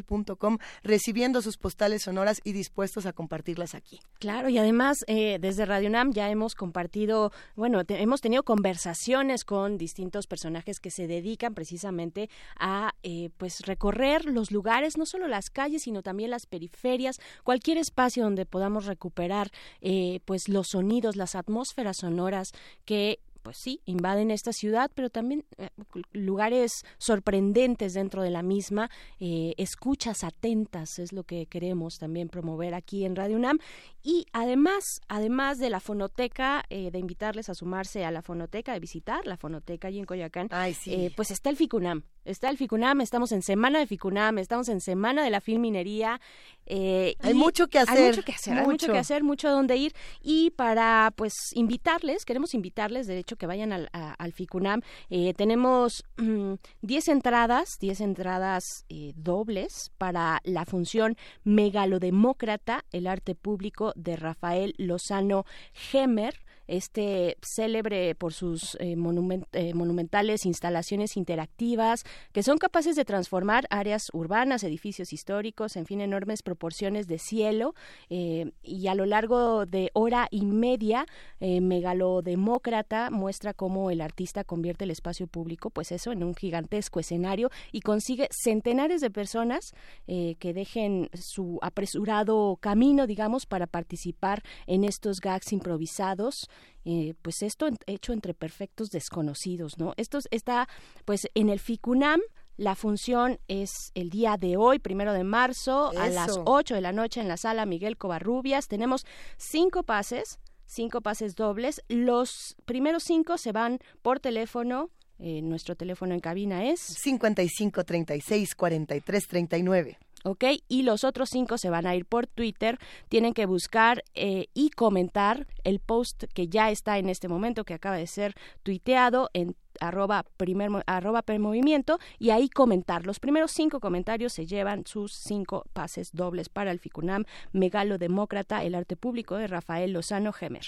primermovimientounama.gmail.com recibiendo sus postales sonoras y dispuestos a compartirlas aquí. Claro, y además eh, desde Radio Nam ya hemos compartido, bueno, hemos tenido conversaciones con distintos personajes que se dedican precisamente a eh, pues recorrer los lugares, no solo las calles, sino también las periferias, cualquier espacio donde podamos recuperar eh, pues los sonidos, las atmósferas sonoras que pues sí, invaden esta ciudad, pero también eh, lugares sorprendentes dentro de la misma, eh, escuchas atentas es lo que queremos también promover aquí en Radio UNAM y además, además de la fonoteca, eh, de invitarles a sumarse a la fonoteca, de visitar la fonoteca allí en Coyoacán, eh, pues está el FICUNAM. Está el FICUNAM, estamos en semana de FICUNAM, estamos en semana de la filminería. eh, Hay mucho que Hay hacer, mucho que hacer, hay mucho mucho. que hacer, mucho a dónde ir. Y para, pues, invitarles, queremos invitarles, de hecho, que vayan al, a- al FICUNAM. Eh, tenemos mm, 10 entradas, 10 entradas eh, dobles para la función Megalodemócrata, el arte público de Rafael Lozano Gemer este célebre por sus eh, monument- eh, monumentales instalaciones interactivas que son capaces de transformar áreas urbanas, edificios históricos, en fin, enormes proporciones de cielo eh, y a lo largo de hora y media, eh, Megalodemócrata muestra cómo el artista convierte el espacio público, pues eso, en un gigantesco escenario y consigue centenares de personas eh, que dejen su apresurado camino, digamos, para participar en estos gags improvisados. Eh, pues esto hecho entre perfectos desconocidos, ¿no? Esto es- está, pues, en el FICUNAM. La función es el día de hoy, primero de marzo, a las Eso. 8 de la noche en la sala Miguel Covarrubias. Tenemos cinco pases, cinco pases dobles. Los primeros cinco se van por teléfono. eh, nuestro teléfono en cabina es 55 36 43 39. ¿Ok? Y los otros cinco se van a ir por Twitter. Tienen que buscar eh, y comentar el post que ya está en este momento, que acaba de ser tuiteado en arroba primer arroba movimiento y ahí comentar. Los primeros cinco comentarios se llevan sus cinco pases dobles para el FICUNAM Megalo Demócrata, el arte público de Rafael Lozano Gemer.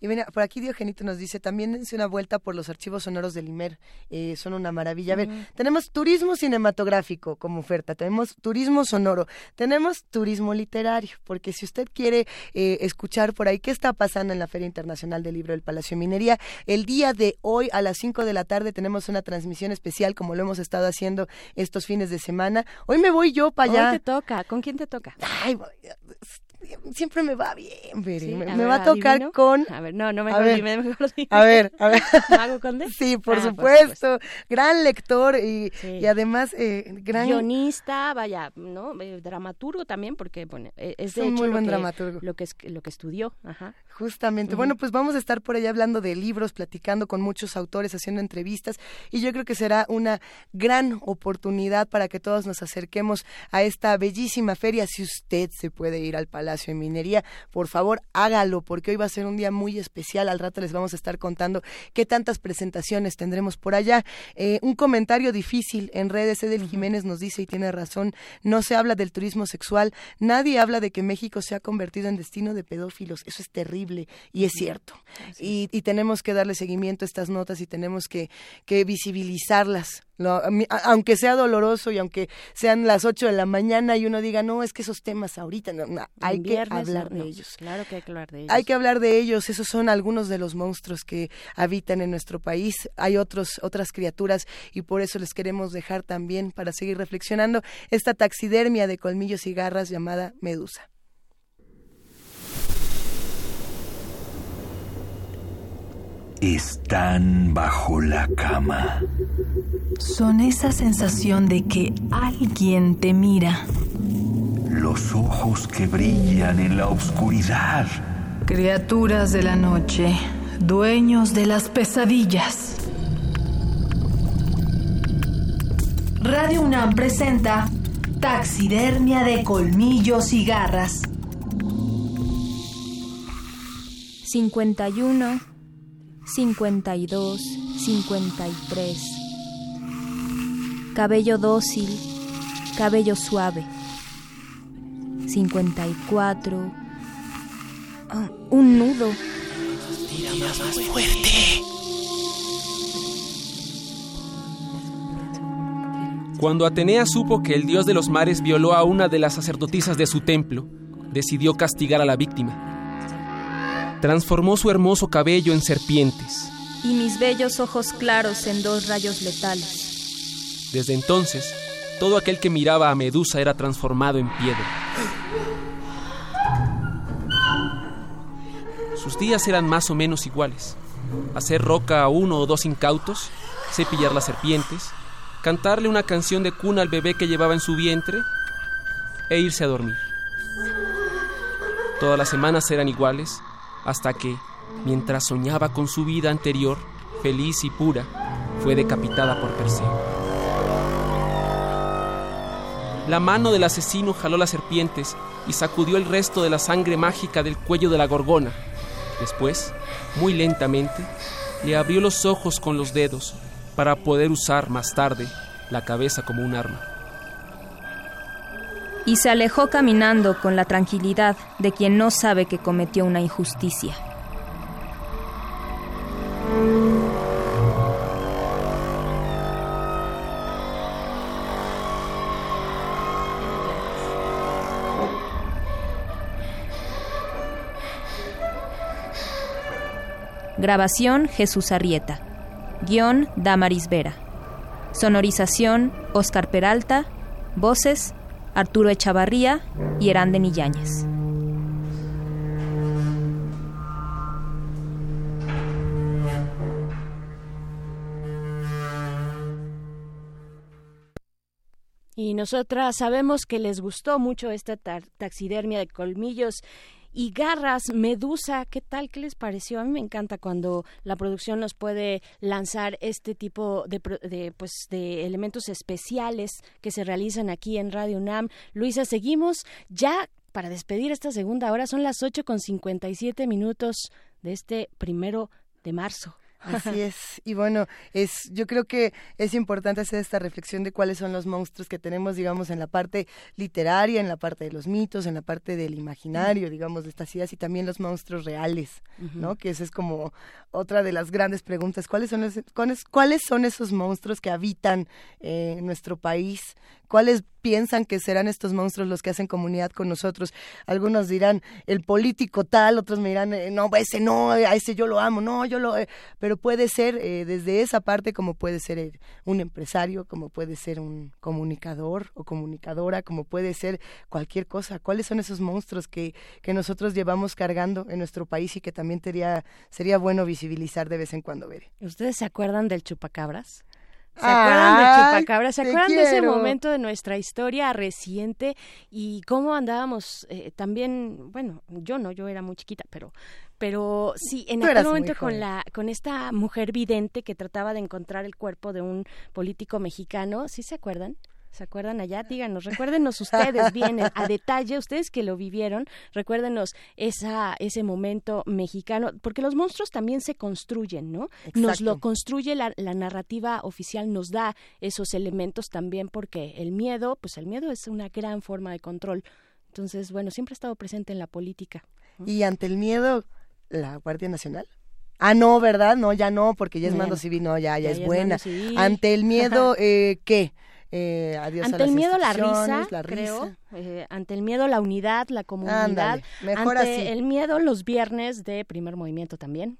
Y mira, por aquí Diogenito nos dice, también dense una vuelta por los archivos sonoros del IMER, eh, son una maravilla. A ver, Mm. tenemos turismo cinematográfico como oferta, tenemos turismo sonoro, tenemos turismo literario, porque si usted quiere eh, escuchar por ahí qué está pasando en la Feria Internacional del Libro del Palacio de Minería, el día de hoy a las 5 de la tarde tenemos una transmisión especial como lo hemos estado haciendo estos fines de semana. Hoy me voy yo para allá. Hoy te toca. ¿Con quién te toca? Ay, siempre me va bien. Sí, me, a me ver, va a tocar adivino. con... A ver, no, no, A mejor ver. dime, mejor dime. A ver, a ver. ¿Mago Conde? Sí, por Ah, por supuesto. Gran lector y, Sí. y además eh, gran... guionista, vaya, ¿no? Eh, dramaturgo también, porque bueno, eh, es de un hecho muy lo buen que, dramaturgo. Lo que, es- lo que estudió, ajá. Justamente. Bueno, pues vamos a estar por allá hablando de libros, platicando con muchos autores, haciendo entrevistas y yo creo que será una gran oportunidad para que todos nos acerquemos a esta bellísima feria. Si usted se puede ir al Palacio Minería, por favor, hágalo porque hoy va a ser un día muy especial. Al rato les vamos a estar contando qué tantas presentaciones tendremos por allá. Eh, un comentario difícil en redes, Edel Jiménez nos dice y tiene razón, no se habla del turismo sexual, nadie habla de que México se ha convertido en destino de pedófilos, eso es terrible y es cierto. Y, y tenemos que darle seguimiento a estas notas y tenemos que, que visibilizarlas. Aunque sea doloroso y aunque sean las 8 de la mañana y uno diga, no, es que esos temas ahorita, no, no, hay que hablar de ellos. Claro que hay que hablar de ellos. Hay que hablar de ellos, esos son algunos de los monstruos que habitan en nuestro país. Hay otros, otras criaturas y por eso les queremos dejar también, para seguir reflexionando, esta taxidermia de colmillos y garras llamada Medusa. Están bajo la cama. Son esa sensación de que alguien te mira. Los ojos que brillan en la oscuridad. Criaturas de la noche, dueños de las pesadillas. Radio UNAM presenta Taxidermia de colmillos y garras. 51, 52, 53. Cabello dócil, cabello suave. 54. ah, un nudo. más fuerte. Cuando Atenea supo que el dios de los mares violó a una de las sacerdotisas de su templo, decidió castigar a la víctima. Transformó su hermoso cabello en serpientes. Y mis bellos ojos claros en dos rayos letales. Desde entonces, todo aquel que miraba a Medusa era transformado en piedra. Sus días eran más o menos iguales. Hacer roca a uno o dos incautos, cepillar las serpientes, cantarle una canción de cuna al bebé que llevaba en su vientre e irse a dormir. Todas las semanas eran iguales hasta que, mientras soñaba con su vida anterior, feliz y pura, fue decapitada por Perseo. La mano del asesino jaló las serpientes y sacudió el resto de la sangre mágica del cuello de la gorgona. Después, muy lentamente, le abrió los ojos con los dedos para poder usar más tarde la cabeza como un arma. Y se alejó caminando con la tranquilidad de quien no sabe que cometió una injusticia. Grabación Jesús Arrieta. Guión Damaris Vera. Sonorización Oscar Peralta. Voces Arturo Echavarría y Eranden Yáñez. Y nosotras sabemos que les gustó mucho esta ta- taxidermia de colmillos y garras, medusa, ¿qué tal? ¿Qué les pareció? A mí me encanta cuando la producción nos puede lanzar este tipo de, de, pues, de elementos especiales que se realizan aquí en Radio UNAM. Luisa, seguimos ya para despedir esta segunda hora. Son las 8 con 57 minutos de este primero de marzo. Así es. Y bueno, es, yo creo que es importante hacer esta reflexión de cuáles son los monstruos que tenemos, digamos, en la parte literaria, en la parte de los mitos, en la parte del imaginario, digamos, de estas ideas y también los monstruos reales, ¿no? Que esa es como otra de las grandes preguntas. ¿Cuáles son, los- cuáles, cuáles son esos monstruos que habitan eh, nuestro país? ¿Cuáles piensan que serán estos monstruos los que hacen comunidad con nosotros? Algunos dirán el político tal, otros me dirán, eh, no, ese no, a ese yo lo amo, no, yo lo... Eh", pero puede ser eh, desde esa parte como puede ser un empresario, como puede ser un comunicador o comunicadora, como puede ser cualquier cosa. ¿Cuáles son esos monstruos que, que nosotros llevamos cargando en nuestro país y que también sería, sería bueno visibilizar de vez en cuando, ver? ¿Ustedes se acuerdan del chupacabras? ¿Se acuerdan de Chupacabra? ¿Se acuerdan de ese momento de nuestra historia reciente y cómo andábamos eh, también, bueno, yo no, yo era muy chiquita, pero pero sí, en aquel momento con la con esta mujer vidente que trataba de encontrar el cuerpo de un político mexicano, ¿sí se acuerdan? ¿Se acuerdan allá? Díganos, recuérdenos ustedes bien a detalle, ustedes que lo vivieron, recuérdenos esa, ese momento mexicano, porque los monstruos también se construyen, ¿no? Nos lo construye la, la, narrativa oficial, nos da esos elementos también, porque el miedo, pues el miedo es una gran forma de control. Entonces, bueno, siempre ha estado presente en la política. Y ante el miedo, la Guardia Nacional. Ah, no, ¿verdad? No, ya no, porque ya es mando civil, no, ya, ya, es buena. Ante el miedo, eh, ¿qué? Eh, ante el miedo la risa, creo, eh, ante el miedo la unidad, la comunidad, ante el miedo los viernes de primer movimiento también.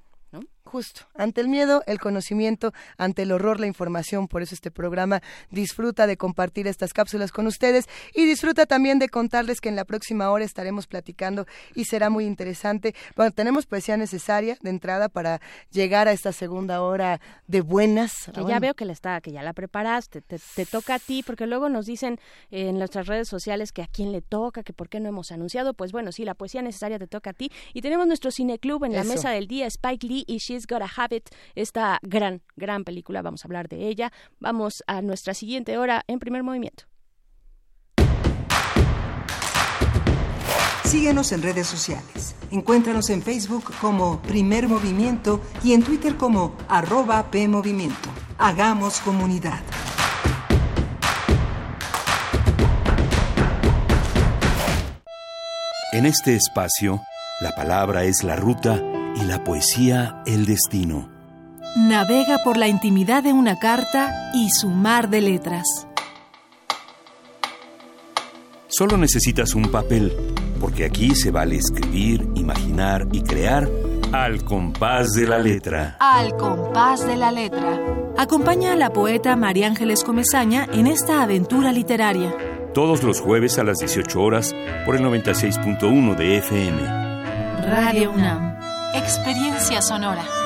Justo, ante el miedo, el conocimiento, ante el horror, la información. Por eso este programa disfruta de compartir estas cápsulas con ustedes y disfruta también de contarles que en la próxima hora estaremos platicando y será muy interesante. Bueno, tenemos poesía necesaria de entrada para llegar a esta segunda hora de buenas. Que ya veo que la está, que ya la preparaste, te, toca a ti, porque luego nos dicen en nuestras redes sociales que a quién le toca, que por qué no hemos anunciado. Pues bueno, sí, la poesía necesaria te toca a ti. Y tenemos nuestro cineclub en la mesa del día, Spike Lee y She's Got a Habit, esta gran, gran película, vamos a hablar de ella. Vamos a nuestra siguiente hora en primer movimiento. Síguenos en redes sociales. Encuéntranos en Facebook como Primer Movimiento y en Twitter como arroba PMovimiento. Hagamos comunidad. En este espacio, la palabra es la ruta y la poesía el destino. Navega por la intimidad de una carta y su mar de letras. Solo necesitas un papel, porque aquí se vale escribir, imaginar y crear al compás de la letra. Al compás de la letra. Acompaña a la poeta María Ángeles Comezaña en esta aventura literaria. Todos los jueves a las 18 horas por el 96.1 de FM. Radio UNAM. Experiencia sonora.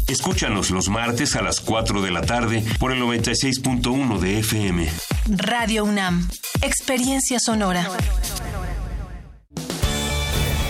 Escúchanos los martes a las 4 de la tarde por el 96.1 de FM. Radio UNAM. Experiencia sonora.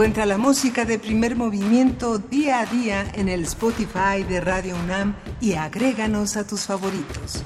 Encuentra la música de primer movimiento día a día en el Spotify de Radio UNAM y agréganos a tus favoritos.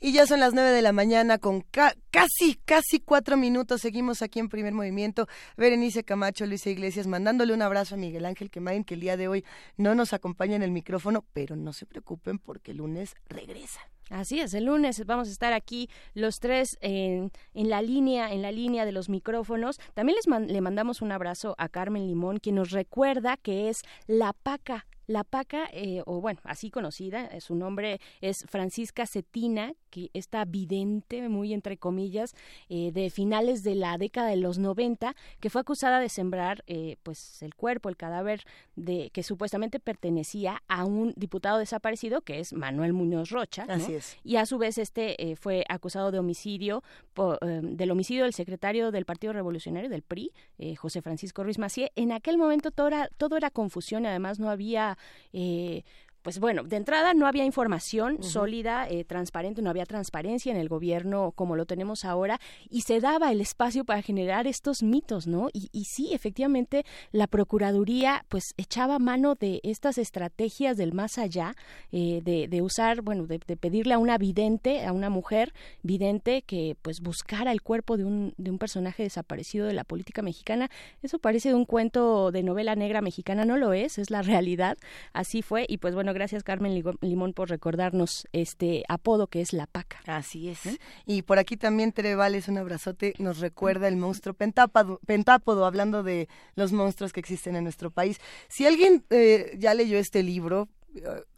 Y ya son las nueve de la mañana con ca- casi, casi cuatro minutos. Seguimos aquí en primer movimiento. Berenice Camacho, Luisa Iglesias, mandándole un abrazo a Miguel Ángel Quemain, que el día de hoy no nos acompaña en el micrófono, pero no se preocupen porque el lunes regresa. Así es, el lunes vamos a estar aquí los tres en, en la línea, en la línea de los micrófonos. También les le mandamos un abrazo a Carmen Limón, quien nos recuerda que es la paca. La paca, eh, o bueno, así conocida, eh, su nombre es Francisca Cetina, que está vidente, muy entre comillas, eh, de finales de la década de los 90, que fue acusada de sembrar eh, pues el cuerpo, el cadáver de que supuestamente pertenecía a un diputado desaparecido, que es Manuel Muñoz Rocha. ¿no? Así es. Y a su vez este eh, fue acusado de homicidio, eh, del homicidio del secretario del Partido Revolucionario, del PRI, José Francisco Ruiz Macié. En aquel momento todo era, todo era confusión, además no había... eh, pues bueno, de entrada no había información sólida, eh, transparente, no había transparencia en el gobierno como lo tenemos ahora y se daba el espacio para generar estos mitos, ¿no? Y, y sí, efectivamente, la Procuraduría pues echaba mano de estas estrategias del más allá, eh, de, de usar, bueno, de, de pedirle a una vidente, a una mujer vidente que pues buscara el cuerpo de un, de un personaje desaparecido de la política mexicana. Eso parece de un cuento de novela negra mexicana, no lo es, es la realidad. Así fue y pues bueno, gracias Carmen Limón por recordarnos este apodo que es la paca. Así es. Y por aquí también Tere Vales, un abrazote, nos recuerda el monstruo pentápodo, pentápodo, hablando de los monstruos que existen en nuestro país. Si alguien eh, ya leyó este libro, eh,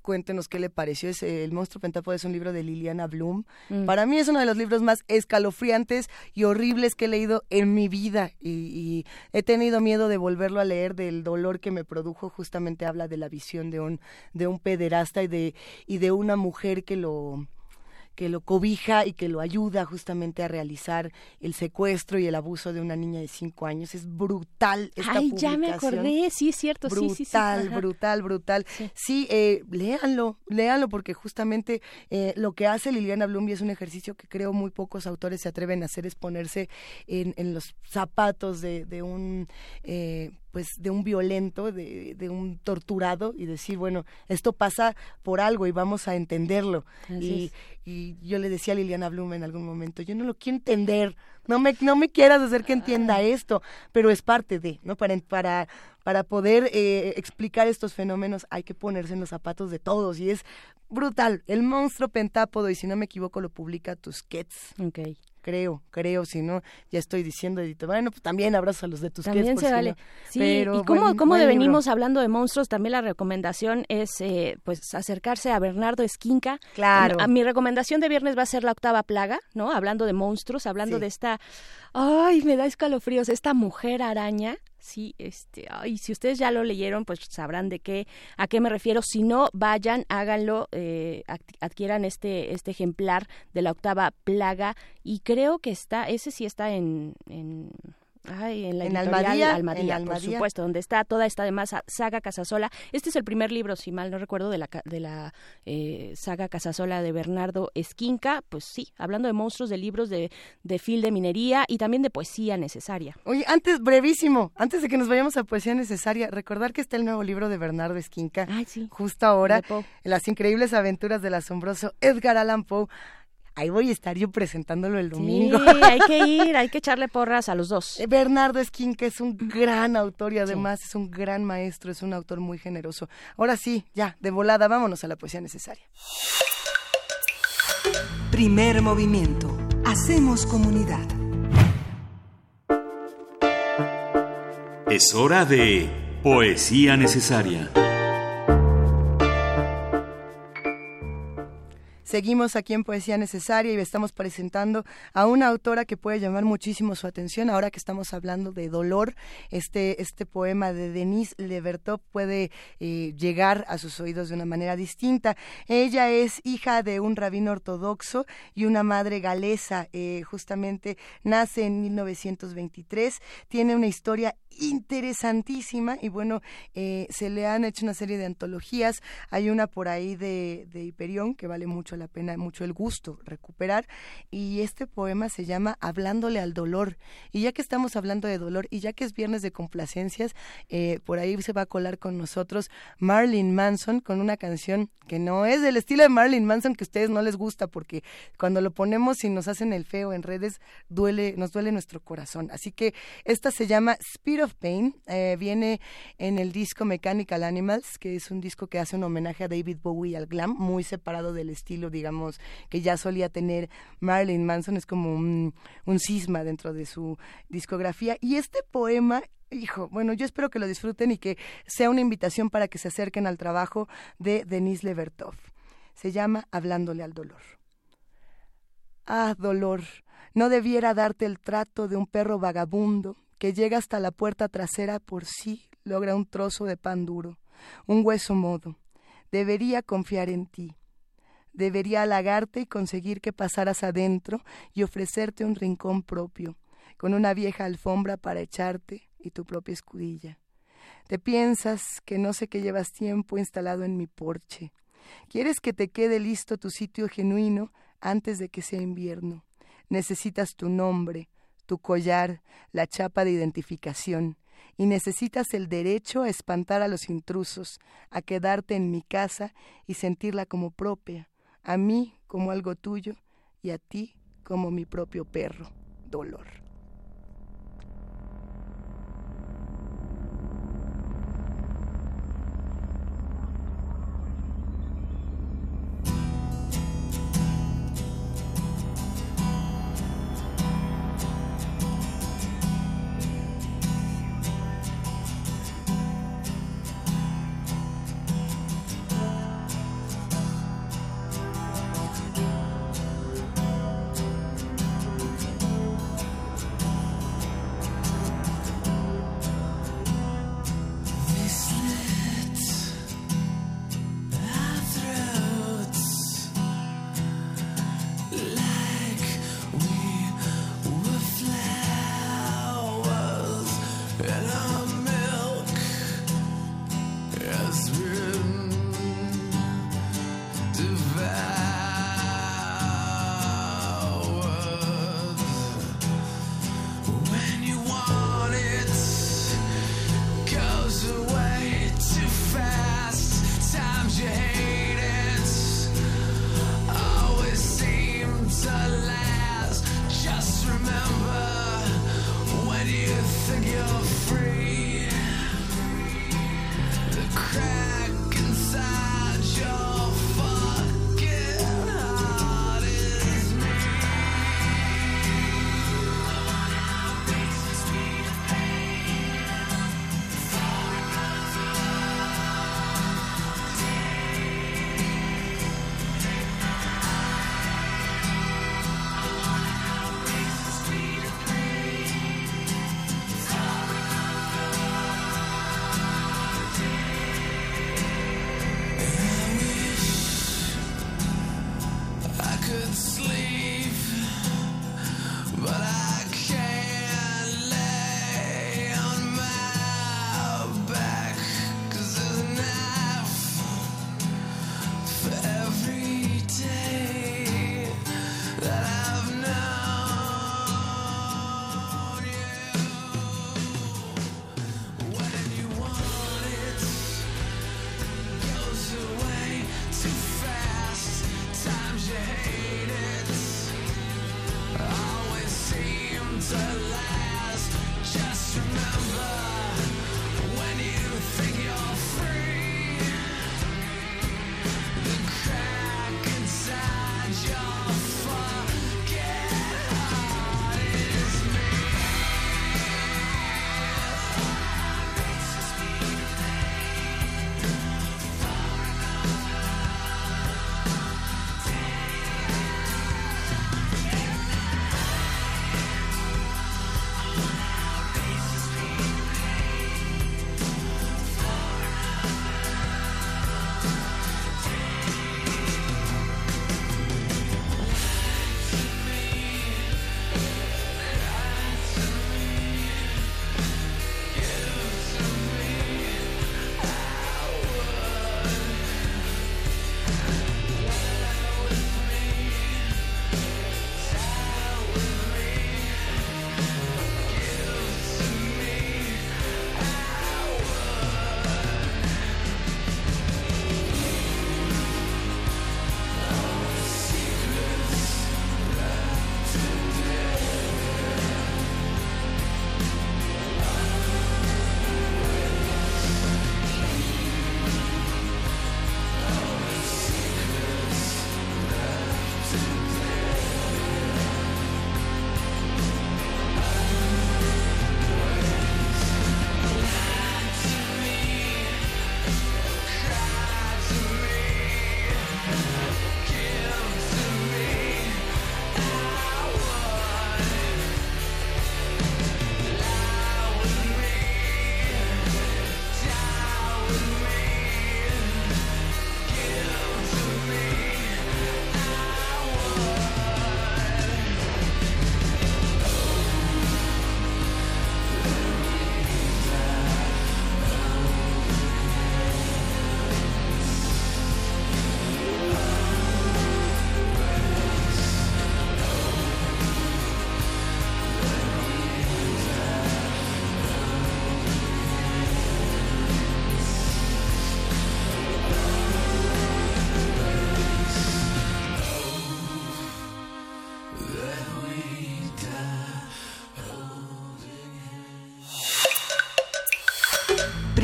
cuéntenos qué le pareció. Es, eh, el monstruo pentápodo es un libro de Liliana Bloom. Mm. Para mí es uno de los libros más escalofriantes y horribles que he leído en mi vida y, y he tenido miedo de volverlo a leer del dolor que me produjo. Justamente habla de la visión de un de un pederasta y de y de una mujer que lo que lo cobija y que lo ayuda justamente a realizar el secuestro y el abuso de una niña de cinco años. Es brutal esta Ay, ya me publicación. acordé, sí es cierto, sí, sí, sí. Brutal, brutal, brutal. Sí, eh, léanlo, léanlo porque justamente eh, lo que hace Liliana Blum y es un ejercicio que creo muy pocos autores se atreven a hacer es ponerse en, en los zapatos de, de un eh, pues de un violento, de, de un torturado y decir, bueno, esto pasa por algo y vamos a entenderlo. Y, y yo le decía a Liliana Blum en algún momento, yo no lo quiero entender, no me, no me quieras hacer que entienda esto, pero es parte de, ¿no? Para, para, para poder eh, explicar estos fenómenos hay que ponerse en los zapatos de todos y es brutal. El monstruo pentápodo, y si no me equivoco, lo publica Tusquets. Okay. Creo, creo, si no, ya estoy diciendo, Edith. Bueno, pues también abrazos a los de Tusquets. También por se si vale. no. Sí, Pero y cómo, buen- cómo buen venimos hablando de monstruos, también la recomendación es eh, pues acercarse a Bernardo Esquinca. Claro. A mi recomendación de viernes va a ser la octava plaga, ¿no? Hablando de monstruos, hablando Sí. de esta, ay, me da escalofríos, esta mujer araña. Sí, este, ay, si ustedes ya lo leyeron, pues sabrán de qué, a qué me refiero. Si no, vayan, háganlo, eh, ad- adquieran este, este ejemplar de la octava plaga y creo que está, ese sí está en, en Ay, en la En Almadía, Almadía, en por Almadía. supuesto, donde está toda esta además sa- saga Casasola. Este es el primer libro, si mal no recuerdo, de la, de la eh, saga Casasola de Bernardo Esquinca. Pues sí, hablando de monstruos, de libros de, de fil de minería y también de poesía necesaria. Oye, antes, brevísimo, antes de que nos vayamos a Poesía Necesaria, recordar que está el nuevo libro de Bernardo Esquinca, justo ahora. Las increíbles aventuras del asombroso Edgar Allan Poe. Ahí voy a estar yo presentándolo el domingo. Sí, hay que ir, hay que echarle porras a los dos. Bernardo Esquinca es un gran autor y además es un gran maestro, es un autor muy generoso. Ahora sí, ya, de volada, vámonos a la poesía necesaria. Primer movimiento. Hacemos comunidad. Es hora de Poesía Necesaria. Seguimos aquí en Poesía Necesaria y estamos presentando a una autora que puede llamar muchísimo su atención ahora que estamos hablando de dolor. Este, este poema de Denise Levertov puede eh, llegar a sus oídos de una manera distinta. Ella es hija de un rabino ortodoxo y una madre galesa. Eh, justamente nace en 1923. Tiene una historia interesantísima y bueno, eh, se le han hecho una serie de antologías. Hay una por ahí de, de Hiperión que vale mucho la pena, mucho el gusto recuperar. Y este poema se llama Hablándole al dolor. Y ya que estamos hablando de dolor y ya que es viernes de complacencias, eh, por ahí se va a colar con nosotros Marilyn Manson con una canción que no es del estilo de Marilyn Manson que a ustedes no les gusta porque cuando lo ponemos y nos hacen el feo en redes duele, nos duele nuestro corazón. Así que esta se llama Speed of Pain, eh, viene en el disco Mechanical Animals, que es un disco que hace un homenaje a David Bowie y al glam, muy separado del estilo digamos, que ya solía tener Marilyn Manson, es como un, un cisma dentro de su discografía. Y este poema Hijo, bueno, yo espero que lo disfruten y que sea una invitación para que se acerquen al trabajo de Denise Levertov. Se llama Hablándole al dolor. Ah, dolor, no debiera darte el trato de un perro vagabundo que llega hasta la puerta trasera por sí logra un trozo de pan duro, un hueso modo. Debería confiar en ti. Debería halagarte y conseguir que pasaras adentro y ofrecerte un rincón propio, con una vieja alfombra para echarte y tu propia escudilla. Te piensas que no sé que llevas tiempo instalado en mi porche. Quieres que te quede listo tu sitio genuino antes de que sea invierno. Necesitas tu nombre, tu collar, la chapa de identificación, y necesitas el derecho a espantar a los intrusos, a quedarte en mi casa y sentirla como propia, a mí como algo tuyo y a ti como mi propio perro, dolor.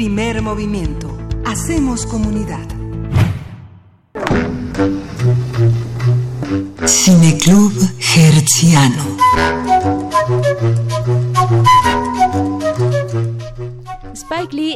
Primer movimiento. Hacemos comunidad. Cineclub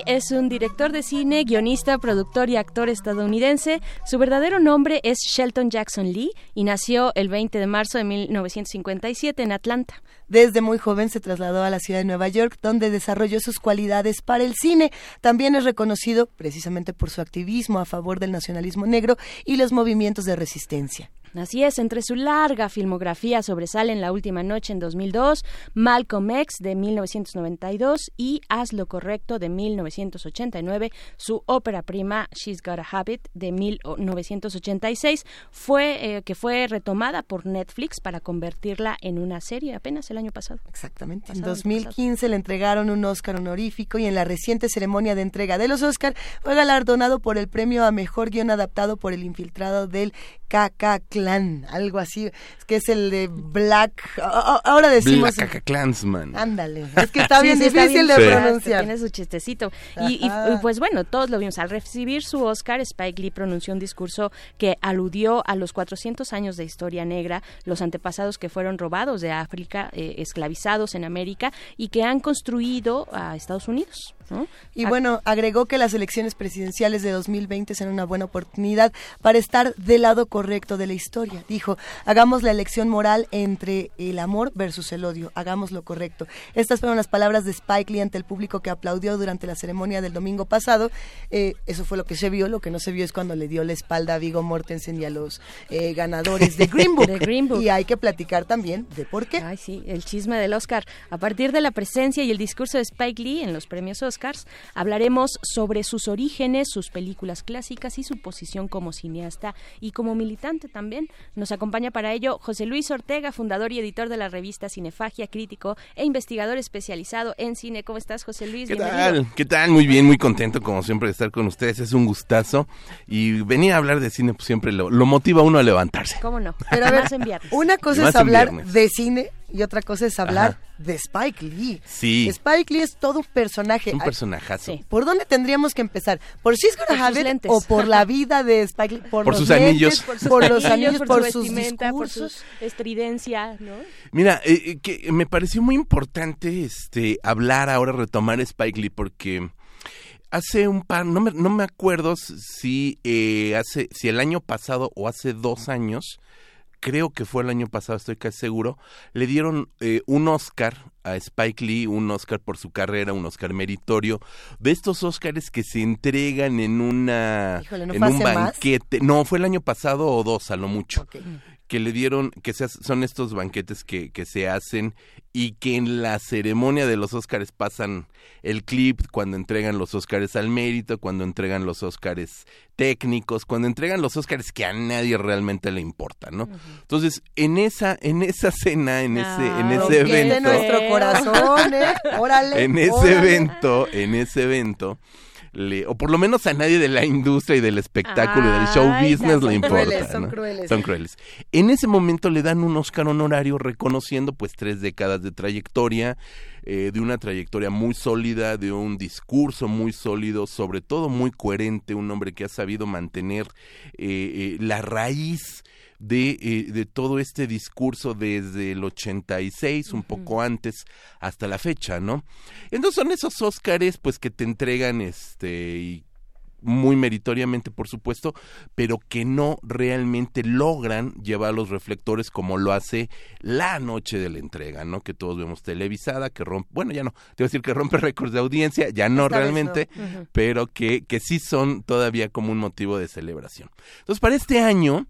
es un director de cine, guionista, productor y actor estadounidense. Su verdadero nombre es Shelton Jackson Lee y nació el 20 de marzo de 1957 en Atlanta. Desde muy joven se trasladó a la ciudad de Nueva York, donde desarrolló sus cualidades para el cine. También es reconocido precisamente por su activismo a favor del nacionalismo negro y los movimientos de resistencia. Así es, entre su larga filmografía sobresalen La Última Noche en 2002, Malcolm X de 1992 y Haz lo Correcto de 1989. Su ópera prima She's Got a Habit de 1986 fue eh, que fue retomada por Netflix para convertirla en una serie apenas el año pasado. Exactamente. en 2015 le entregaron un Oscar honorífico y en la reciente ceremonia de entrega de los Oscar fue galardonado por el premio a mejor guion adaptado por el infiltrado del KK Clan, algo así, es que es el de Black, ahora decimos... Black Clansman. Ándale, es que está bien difícil de pronunciar. Tiene su chistecito. Y, y, pues bueno, todos lo vimos. Al recibir su Oscar, Spike Lee pronunció un discurso que aludió a los 400 años de historia negra, los antepasados que fueron robados de África, eh, esclavizados en América y que han construido a Estados Unidos. Y bueno, agregó que las elecciones presidenciales de 2020 serán una buena oportunidad para estar del lado correcto de la historia. Dijo, hagamos la elección moral entre el amor versus el odio, hagamos lo correcto. Estas fueron las palabras de Spike Lee ante el público que aplaudió durante la ceremonia del domingo pasado. Eh, eso fue lo que se vio, lo que no se vio es cuando le dio la espalda a Vigo Mortensen y a los eh, ganadores de Green, Book. de Green Book. Y hay que platicar también de por qué. Ay, sí, el chisme del Oscar. A partir de la presencia y el discurso de Spike Lee en los premios Oscars, hablaremos sobre sus orígenes, sus películas clásicas y su posición como cineasta y como militante también. Nos acompaña para ello José Luis Ortega, fundador y editor de la revista Cinefagia, crítico e investigador especializado en cine. ¿Cómo estás, José Luis? ¿Qué Bienvenido. tal? ¿Qué tal? Muy bien, muy contento como siempre de estar con ustedes. Es un gustazo. Y venir a hablar de cine pues siempre lo, lo motiva a uno a levantarse. ¿Cómo no? Pero a ver, en viernes. una cosa es hablar de cine y otra cosa es hablar Ajá. de Spike Lee. Sí. Spike Lee es todo un personaje. Es un personajazo. ¿Por dónde tendríamos que empezar? ¿Por She's Gonna Por Have It o por la vida de Spike Lee? Por, Por los sus lentes, anillos. Por, sus los anillos, por, su sus vestimenta, por discursos. su estridencia, ¿no? Mira, eh, eh, que me pareció muy importante este hablar ahora, retomar Spike Lee, porque hace un par, no me, no me acuerdo si eh, hace, si el año pasado o hace dos años, creo que fue el año pasado, estoy casi seguro, le dieron eh, un Oscar a Spike Lee, un Oscar por su carrera, un Oscar meritorio, de estos Oscars que se entregan en una Híjole, ¿no en un más? banquete, no, fue el año pasado o dos a lo mucho que le dieron, que se son estos banquetes que, que se hacen y que en la ceremonia de los Óscares pasan el clip cuando entregan los Óscares al mérito, cuando entregan los Óscares técnicos, cuando entregan los Óscares que a nadie realmente le importa, ¿no? Entonces, en esa, en esa cena, en ese, en ese evento, nuestro corazón, ¿eh? Órale. en ese órale. evento, en ese evento, le, o por lo menos a nadie de la industria y del espectáculo y del show business le importa. crueles, son ¿no? crueles. Son crueles. En ese momento le dan un Oscar honorario reconociendo pues tres décadas de trayectoria, eh, de una trayectoria muy sólida, de un discurso muy sólido, sobre todo muy coherente, un hombre que ha sabido mantener eh, eh, la raíz de, eh, de todo este discurso desde el 86, un poco antes, hasta la fecha, ¿no? Entonces son esos Óscares, pues, que te entregan, este, y muy meritoriamente, por supuesto, pero que no realmente logran llevar los reflectores como lo hace la noche de la entrega, ¿no? Que todos vemos televisada, que rompe, bueno, ya no, te voy a decir que rompe récords de audiencia, ya no Esta realmente, no. Pero que, que sí son todavía como un motivo de celebración. Entonces, para este año,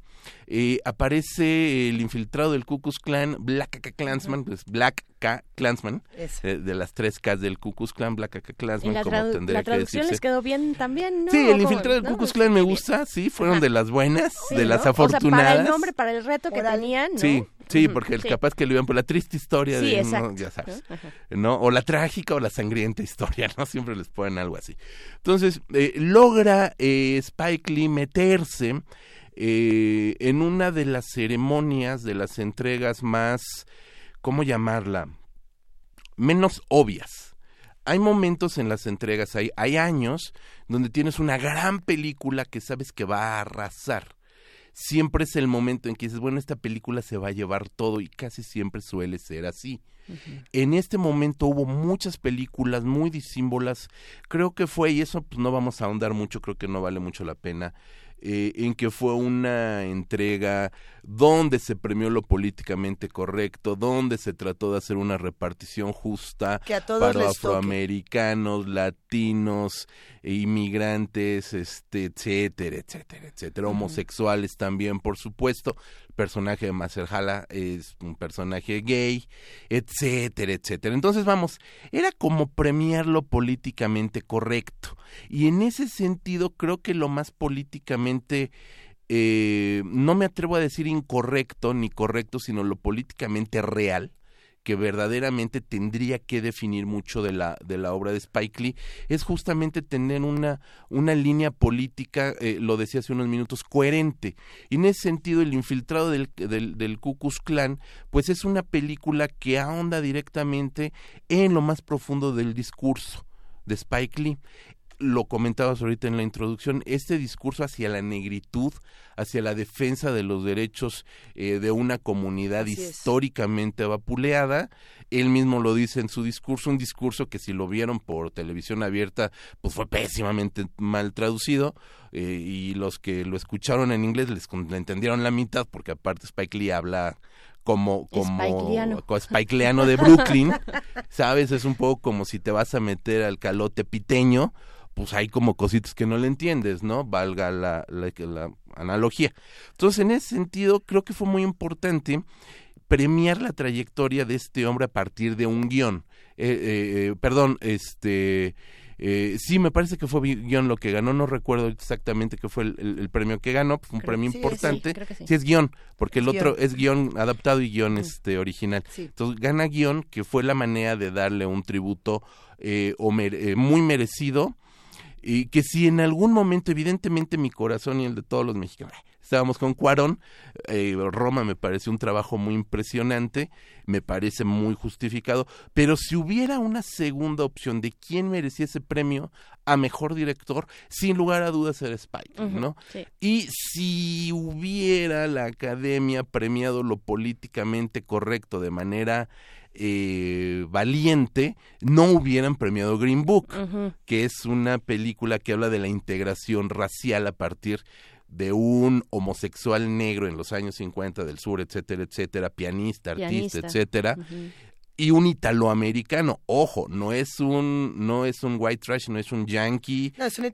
eh, aparece el infiltrado del Ku Klux Klan, Black K Klansman, pues Black K Klansman, eh, de las tres Ks del Ku Klux Klan, Black K Klansman, la, como tendría la que traducción decirse. les quedó bien también, ¿no? Sí, el infiltrado del ¿No? Ku Klux Klan me gusta, sí, fueron de las buenas, Sí, de ¿no? las O sea, afortunadas. para el nombre, para el reto que tenían, ¿no? Sí, sí, porque el sí. capaz que lo iban por la triste historia Sí, de. ¿no? ya sabes, ¿no? Ajá. ¿no? O la trágica o la sangrienta historia, ¿no? Siempre les ponen algo así. Entonces, eh, logra eh, Spike Lee meterse eh, en una de las ceremonias, de las entregas más, ¿cómo llamarla? Menos obvias hay momentos en las entregas, hay, hay años donde tienes una gran película que sabes que va a arrasar. Siempre es el momento en que dices, bueno, esta película se va a llevar todo y casi siempre suele ser así. En este momento hubo muchas películas muy disímbolas, creo que fue, y eso pues no vamos a ahondar mucho, creo que no vale mucho la pena, eh, en que fue una entrega donde se premió lo políticamente correcto, donde se trató de hacer una repartición justa para afroamericanos, latinos, inmigrantes, este, etcétera, etcétera, etcétera, homosexuales también, por supuesto. Personaje de Maserjala es un personaje gay, etcétera, etcétera. Entonces, vamos, era como premiar lo políticamente correcto. Y en ese sentido, creo que lo más políticamente eh, no me atrevo a decir incorrecto ni correcto, sino lo políticamente real, que verdaderamente tendría que definir mucho de la, de la obra de Spike Lee, es justamente tener una, una línea política, eh, lo decía hace unos minutos, coherente. Y en ese sentido, El infiltrado del, del, del Ku Klux Klan, pues es una película que ahonda directamente en lo más profundo del discurso de Spike Lee lo comentabas ahorita en la introducción, este discurso hacia la negritud, hacia la defensa de los derechos eh, de una comunidad históricamente vapuleada, él mismo lo dice en su discurso, un discurso que si lo vieron por televisión abierta, pues fue pésimamente mal traducido, eh, y los que lo escucharon en inglés les entendieron la mitad, porque aparte Spike Lee habla como como Spikeleano de Brooklyn, ¿sabes? Es un poco como si te vas a meter al calote piteño, pues hay como cositas que no le entiendes, ¿no? Valga la, la, analogía. Entonces, en ese sentido, creo que fue muy importante premiar la trayectoria de este hombre a partir de un guion. Eh, eh, eh, perdón, este... sí, me parece que fue guion lo que ganó, no recuerdo exactamente qué fue el, premio que ganó, fue un premio importante. Sí, es guion, porque el otro es guion adaptado y guion este original. Entonces gana guion, que fue la manera de darle un tributo muy merecido y que si en algún momento, evidentemente mi corazón y el de todos los mexicanos, estábamos con Cuarón, eh, Roma me parece un trabajo muy impresionante, me parece muy justificado, pero si hubiera una segunda opción de quién merecía ese premio a mejor director, sin lugar a dudas era Spike, ¿no? Y si hubiera la academia premiado lo políticamente correcto de manera eh, valiente, no hubieran premiado Green Book, que es una película que habla de la integración racial a partir de un homosexual negro en los años 50 del sur, etcétera, etcétera, pianista, artista, etcétera, y un italoamericano. Ojo, no es un no es un white trash, no es un yankee, es un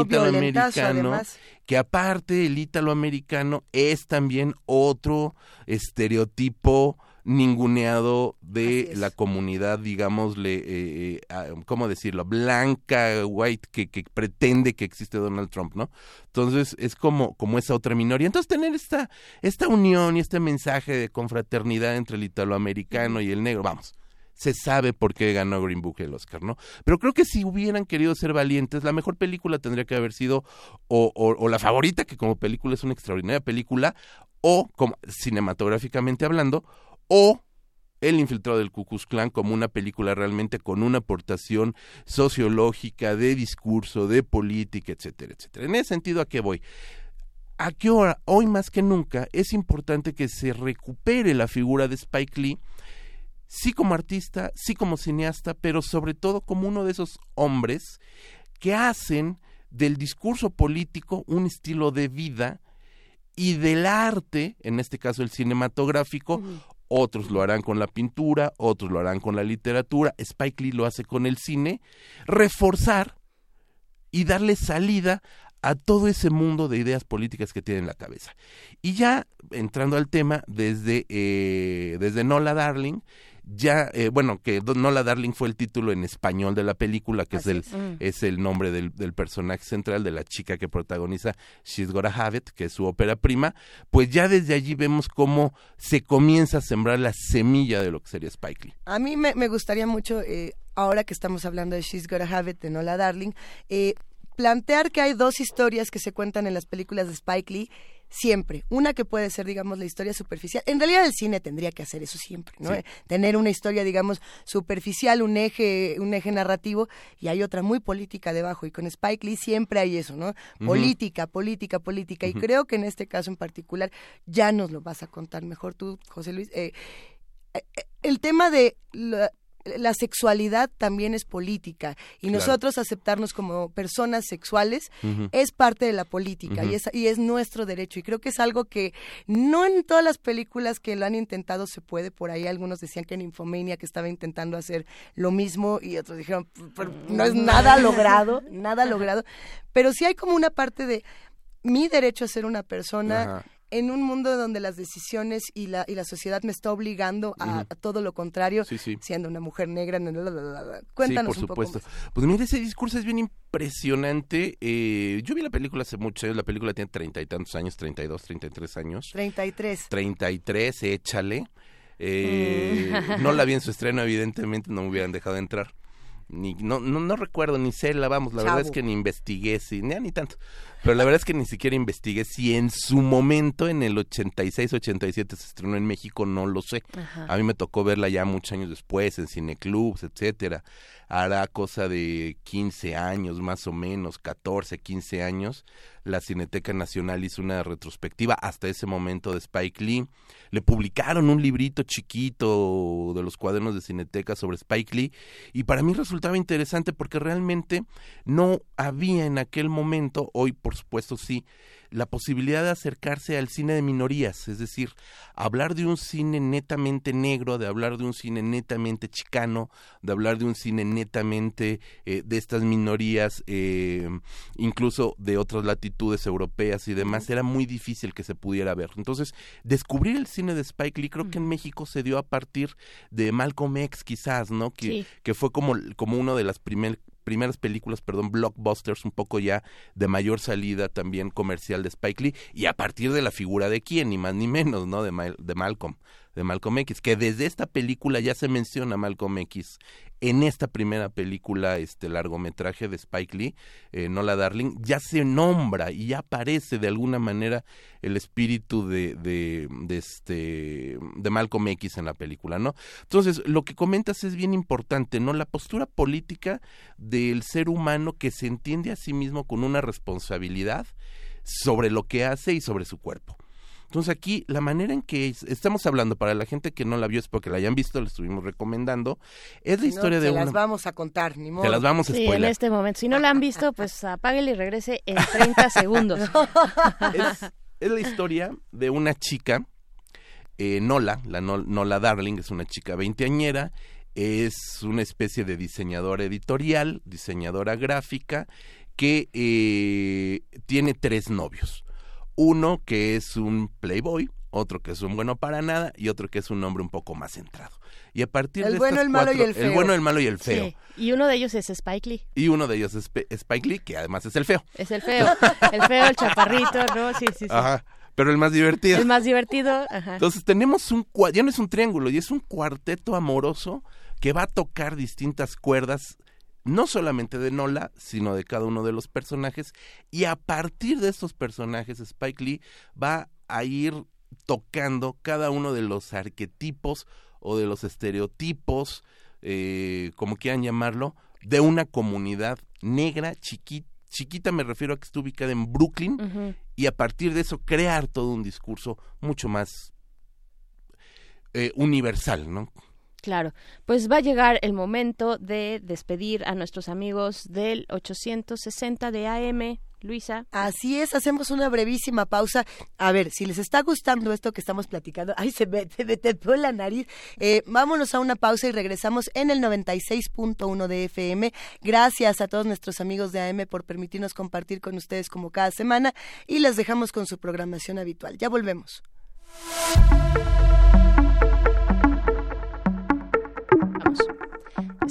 italoamericano, que aparte el italoamericano es también otro estereotipo ninguneado de la comunidad, digámosle, eh, eh ah, ¿cómo decirlo? Blanca, white, que, que, pretende que existe Donald Trump, ¿no? Entonces es como, como esa otra minoría. Entonces tener esta, esta unión y este mensaje de confraternidad entre el italoamericano y el negro, vamos, se sabe por qué ganó Green Book el Oscar, ¿no? Pero creo que si hubieran querido ser valientes, la mejor película tendría que haber sido o, o, o la favorita, que como película es una extraordinaria película, o como cinematográficamente hablando, o el infiltrado del Ku Klux Klan como una película realmente con una aportación sociológica, de discurso, de política, etcétera, etcétera. En ese sentido, ¿a qué voy? ¿A qué hora? Hoy más que nunca es importante que se recupere la figura de Spike Lee, sí como artista, sí como cineasta, pero sobre todo como uno de esos hombres que hacen del discurso político un estilo de vida y del arte, en este caso el cinematográfico, otros lo harán con la pintura, otros lo harán con la literatura, Spike Lee lo hace con el cine, reforzar y darle salida a todo ese mundo de ideas políticas que tiene en la cabeza. Y ya entrando al tema, desde, eh, desde Nola Darling, ya, eh, bueno, que Nola Darling fue el título en español de la película, que es el, mm. es. el nombre del, del, personaje central, de la chica que protagoniza She's Gotta Have It, que es su ópera prima, pues ya desde allí vemos cómo se comienza a sembrar la semilla de lo que sería Spike Lee. A mí me, me gustaría mucho, eh, ahora que estamos hablando de She's Gotta Have It, de Nola Darling, eh, plantear que hay dos historias que se cuentan en las películas de Spike Lee siempre. Una que puede ser, digamos, la historia superficial. En realidad el cine tendría que hacer eso siempre, ¿no? Eh, Tener una historia, digamos, superficial, un eje, un eje narrativo, y hay otra muy política debajo. Y con Spike Lee siempre hay eso, ¿no? Política, política, política. Y creo que en este caso en particular, ya nos lo vas a contar mejor tú, José Luis. eh, eh, el tema de la, la sexualidad también es política y Claro. nosotros aceptarnos como personas sexuales es parte de la política y, es, y es nuestro derecho y creo que es algo que no en todas las películas que lo han intentado se puede por ahí algunos decían que en Infomania que estaba intentando hacer lo mismo y otros dijeron "Pero no es nada logrado nada logrado pero sí hay como una parte de mi derecho a ser una persona Ajá. En un mundo donde las decisiones y la, y la sociedad me está obligando a, todo lo contrario, Sí, sí. siendo una mujer negra. Cuéntanos sí, un por poco. supuesto. Pues mira, ese discurso es bien impresionante. Eh, yo vi la película hace muchos años, la película tiene treinta y tantos años, treinta y dos, treinta y tres años. 33. 33, échale. Eh, Mm. No la vi en su estreno, evidentemente, no me hubieran dejado entrar. Ni, no, no, no recuerdo, ni sé, la vamos, la verdad es que ni investigué, si, ni, ni tanto. Pero la verdad es que ni siquiera investigué si en su momento, en el 86, 87, se estrenó en México, no lo sé. Ajá. A mí me tocó verla ya muchos años después, en cineclubs, etcétera. Hará cosa de 15 años, más o menos, 14, 15 años. La Cineteca Nacional hizo una retrospectiva hasta ese momento de Spike Lee. Le publicaron un librito chiquito de los cuadernos de Cineteca sobre Spike Lee y para mí resultaba interesante porque realmente no había en aquel momento, hoy por supuesto sí, la posibilidad de acercarse al cine de minorías, es decir, hablar de un cine netamente negro, de hablar de un cine netamente chicano, de hablar de un cine netamente eh, de estas minorías, eh, incluso de otras latitudes europeas y demás, era muy difícil que se pudiera ver. Entonces, descubrir el cine de Spike Lee creo que en México se dio a partir de Malcolm X quizás, ¿no? Que, Sí. que fue como, como una de las primer- primeras películas, perdón, blockbusters, un poco ya de mayor salida también comercial de Spike Lee, y a partir de la figura de quién, ni más ni menos, ¿no? De, Mal- de Malcolm, de Malcolm X, que desde esta película ya se menciona Malcolm X en esta primera película, este largometraje de Spike Lee, eh, Nola Darling, ya se nombra y ya aparece de alguna manera el espíritu de, de, este de Malcolm X en la película, ¿no? Entonces, lo que comentas es bien importante, ¿no? La postura política del ser humano que se entiende a sí mismo con una responsabilidad sobre lo que hace y sobre su cuerpo. Entonces aquí la manera en que es- estamos hablando para la gente que no la vio es porque la hayan visto, la estuvimos recomendando, es la no, historia te de las una vamos a contar, ni modo. Te las vamos a Sí, en spoiler. este momento. Si no la han visto, pues apáguele y regrese en 30 segundos. es, es la historia de una chica, eh, Nola, la Nol- Nola Darling, es una chica veinteañera, es una especie de diseñadora editorial, diseñadora gráfica, que eh, tiene tres novios. Uno que es un playboy, otro que es un bueno para nada y otro que es un hombre un poco más centrado. Y a partir El de bueno, estas el malo y el feo. el bueno, el malo y el feo. Sí, Y uno de ellos es Spike Lee. Y uno de ellos es Sp- Spike Lee, que además es el feo. Es el feo. El feo, el chaparrito, ¿no? Sí, sí, sí. Ajá, pero el más divertido. El más divertido. Ajá. Entonces tenemos un ya no es un triángulo, y es un cuarteto amoroso que va a tocar distintas cuerdas, no solamente de Nola, sino de cada uno de los personajes, y a partir de estos personajes Spike Lee va a ir tocando cada uno de los arquetipos o de los estereotipos, eh, como quieran llamarlo, de una comunidad negra chiquita. Chiquita me refiero a que está ubicada en Brooklyn y a partir de eso crear todo un discurso mucho más eh, universal, ¿no? Claro, pues va a llegar el momento de despedir a nuestros amigos del 860 de AM. Luisa. Así es, hacemos una brevísima pausa. A ver, si les está gustando esto que estamos platicando, ay, se me, se la nariz. Eh, vámonos a una pausa y regresamos en el 96.1 de FM. Gracias a todos nuestros amigos de AM por permitirnos compartir con ustedes como cada semana y les dejamos con su programación habitual. Ya volvemos.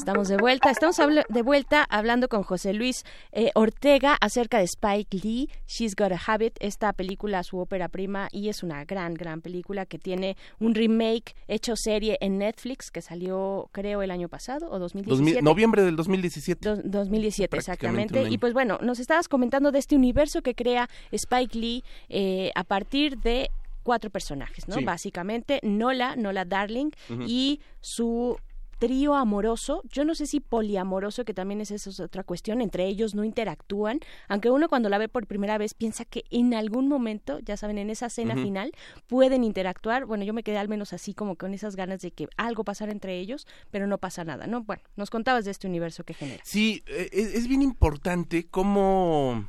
Estamos de vuelta. Estamos de vuelta hablando con José Luis eh, Ortega acerca de Spike Lee, She's Got a Habit, esta película, su ópera prima, y es una gran, gran película que tiene un remake hecho serie en Netflix que salió, creo, el año pasado o 2017. noviembre del 2017. 2017, exactamente. Y pues bueno, nos estabas comentando de este universo que crea Spike Lee eh, a partir de cuatro personajes, ¿no? Básicamente Nola, Nola Darling y su trío amoroso, yo no sé si poliamoroso, que también es esa otra cuestión, entre ellos no interactúan, aunque uno cuando la ve por primera vez piensa que en algún momento, ya saben, en esa cena final, pueden interactuar, bueno, yo me quedé al menos así como con esas ganas de que algo pasara entre ellos, pero no pasa nada, ¿no? Bueno, nos contabas de este universo que genera. Sí, eh, es, bien importante cómo...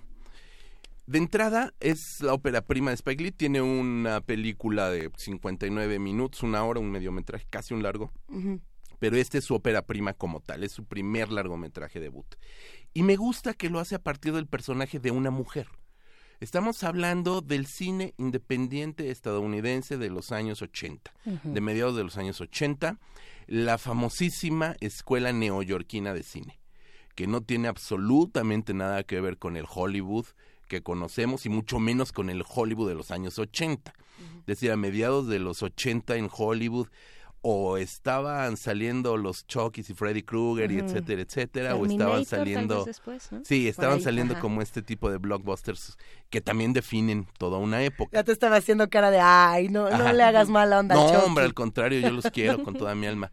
De entrada, es la ópera prima de Spike Lee. Tiene una película de 59 minutos, una hora, un mediometraje, casi un largo pero este es su ópera prima como tal, es su primer largometraje debut. Y me gusta que lo hace a partir del personaje de una mujer. Estamos hablando del cine independiente estadounidense de los años 80, de mediados de los años 80, la famosísima escuela neoyorquina de cine, que no tiene absolutamente nada que ver con el Hollywood que conocemos y mucho menos con el Hollywood de los años 80. Es decir, a mediados de los 80 en Hollywood o estaban saliendo los Chucky's y Freddy Krueger y etcétera, etcétera, o estaban saliendo... Sí, estaban saliendo como este tipo de blockbusters que también definen toda una época. Ya te estaba haciendo cara de, ay, no, no le hagas mala onda. No, hombre, al contrario, yo los quiero con toda mi alma.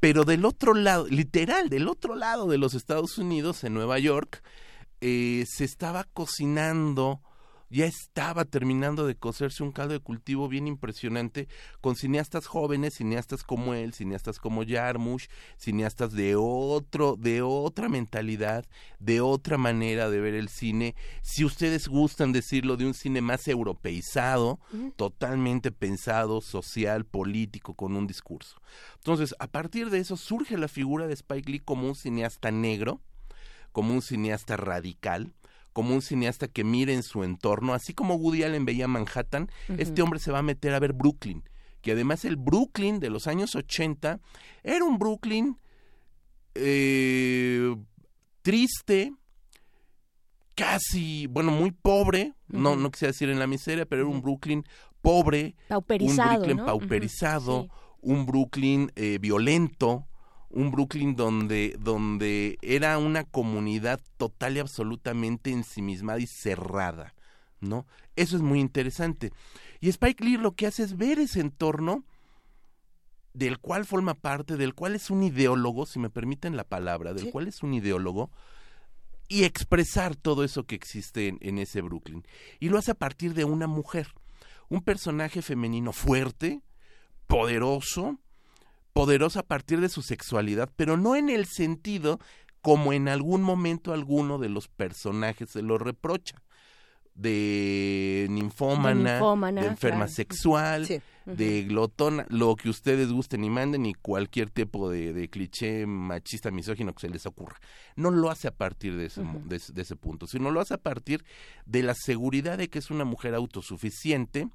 Pero del otro lado, literal, del otro lado de los Estados Unidos, en Nueva York, eh, se estaba cocinando ya estaba terminando de coserse un caldo de cultivo bien impresionante con cineastas jóvenes, cineastas como él, cineastas como Jarmusch, cineastas de otro, de otra mentalidad, de otra manera de ver el cine. Si ustedes gustan decirlo, de un cine más europeizado, totalmente pensado, social, político, con un discurso. Entonces, a partir de eso surge la figura de Spike Lee como un cineasta negro, como un cineasta radical, como un cineasta que mire en su entorno, así como Woody Allen veía Manhattan, este hombre se va a meter a ver Brooklyn, que además el Brooklyn de los años 80 era un Brooklyn eh, triste, casi, bueno, muy pobre, no, no quisiera decir en la miseria, pero era un Brooklyn pobre, un Brooklyn pauperizado, un Brooklyn eh, violento, un Brooklyn donde, donde era una comunidad total y absolutamente ensimismada y cerrada, ¿no? Eso es muy interesante. Y Spike Lee lo que hace es ver ese entorno del cual forma parte, del cual es un ideólogo, si me permiten la palabra, del cual es un ideólogo, y expresar todo eso que existe en, en ese Brooklyn. Y lo hace a partir de una mujer, un personaje femenino fuerte, poderoso, poderosa a partir de su sexualidad, pero no en el sentido como en algún momento alguno de los personajes se lo reprocha de ninfómana, de, enferma sexual, de glotona, lo que ustedes gusten y manden y cualquier tipo de, cliché machista, misógino que se les ocurra. No lo hace a partir de ese, de ese punto, sino lo hace a partir de la seguridad de que es una mujer autosuficiente,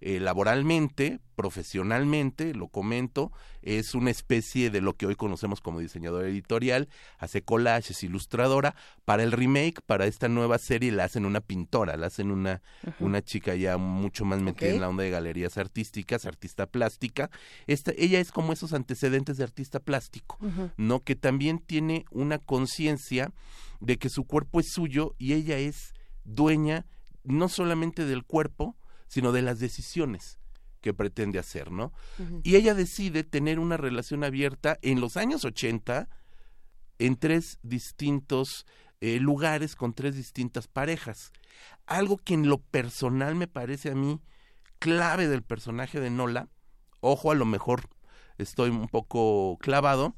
eh, laboralmente, profesionalmente, lo comento, es una especie de lo que hoy conocemos como diseñadora editorial, hace collages, ilustradora, para el remake, para esta nueva serie la hacen una pintora, la hacen una, una chica ya mucho más metida en la onda de galerías artísticas, artista plástica. Esta, ella es como esos antecedentes de artista plástico, ¿no? Que también tiene una conciencia de que su cuerpo es suyo y ella es dueña no solamente del cuerpo, sino de las decisiones que pretende hacer, ¿no? Y ella decide tener una relación abierta en los años 80 en tres distintos eh, lugares con tres distintas parejas. Algo que en lo personal me parece a mí clave del personaje de Nola, ojo, a lo mejor estoy un poco clavado,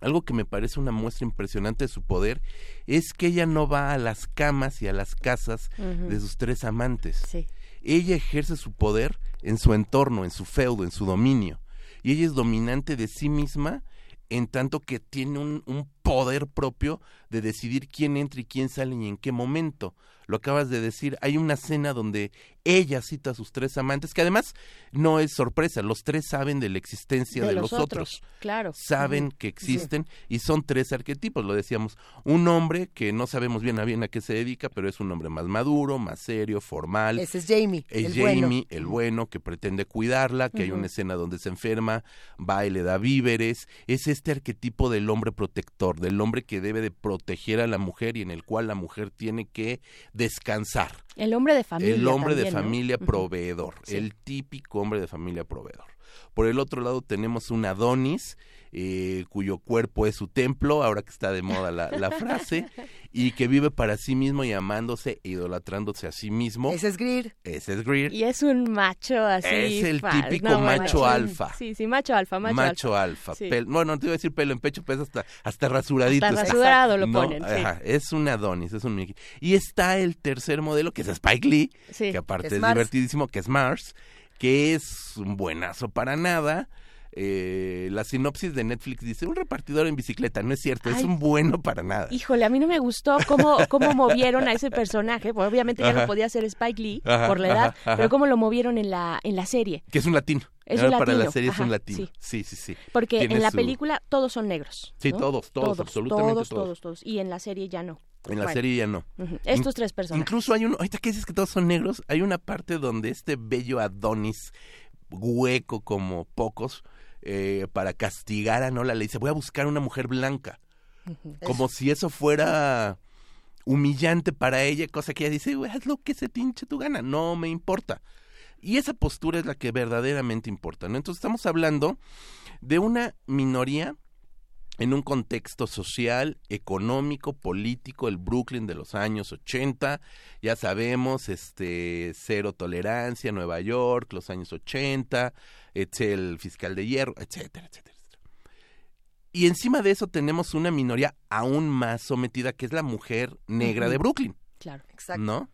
algo que me parece una muestra impresionante de su poder es que ella no va a las camas y a las casas de sus tres amantes. Sí ella ejerce su poder en su entorno, en su feudo, en su dominio. Y ella es dominante de sí misma en tanto que tiene un, poder propio de decidir quién entra y quién sale y en qué momento. Lo acabas de decir, hay una cena donde ella cita a sus tres amantes, que además no es sorpresa, los tres saben de la existencia de, los, otros. Claro. Saben que existen y son tres arquetipos, lo decíamos. Un hombre que no sabemos bien a bien a qué se dedica, pero es un hombre más maduro, más serio, formal. Ese es Jamie. Es el Jamie, bueno. el bueno, que pretende cuidarla, que hay una escena donde se enferma, va y le da víveres. Es este arquetipo del hombre protector, del hombre que debe de proteger a la mujer y en el cual la mujer tiene que descansar. El hombre de familia. El hombre de familia proveedor, Sí. el típico hombre de familia proveedor. Por el otro lado tenemos un Adonis, eh, cuyo cuerpo es su templo, ahora que está de moda la, la frase, y que vive para sí mismo y amándose e idolatrándose a sí mismo. Ese es Greer. Ese es Greer. Y es un macho así. Es el fal- típico no, bueno, macho alfa. Sí, sí, macho alfa, macho, macho alfa. Sí. Pel- bueno, no te iba a decir pelo en pecho, pues hasta, hasta rasuradito. Hasta rasurado lo No, ponen, sí. ajá, es un Adonis, es un Mickey. Y está el tercer modelo, que es Spike Lee, Sí, que aparte que es divertidísimo, que es Mars, que es un buenazo para nada. Eh, la sinopsis de Netflix dice un repartidor en bicicleta, no es cierto, es un bueno para nada. Híjole, a mí no me gustó cómo, cómo movieron a ese personaje. Pues obviamente ya Ajá. no podía ser Spike Lee Ajá, por la edad, ajá, pero cómo lo movieron en la, en la serie. Que es un latino. Es un para la serie es un latino. sí. Sí, sí, sí. Porque Tiene en la su- película todos son negros. Sí, ¿no? todos, todos, absolutamente todos, todos. todos, todos. Y en la serie ya no. En la serie ya no. Estos tres personajes. Incluso hay uno, ahorita que dices que todos son negros, hay una parte donde este bello Adonis, hueco como pocos, eh, para castigar a Nola, le dice, voy a buscar una mujer blanca. Como si eso fuera humillante para ella, cosa que ella dice, "Güey, haz lo que se te hinche tu gana, no me importa. Y esa postura es la que verdaderamente importa, ¿no? Entonces estamos hablando de una minoría en un contexto social, económico, político, el Brooklyn de los años 80, ya sabemos, este, cero tolerancia, Nueva York, los años 80, este, el fiscal de hierro, etcétera, etcétera, etcétera. Y encima de eso tenemos una minoría aún más sometida, que es la mujer negra de Brooklyn, Claro. ¿no?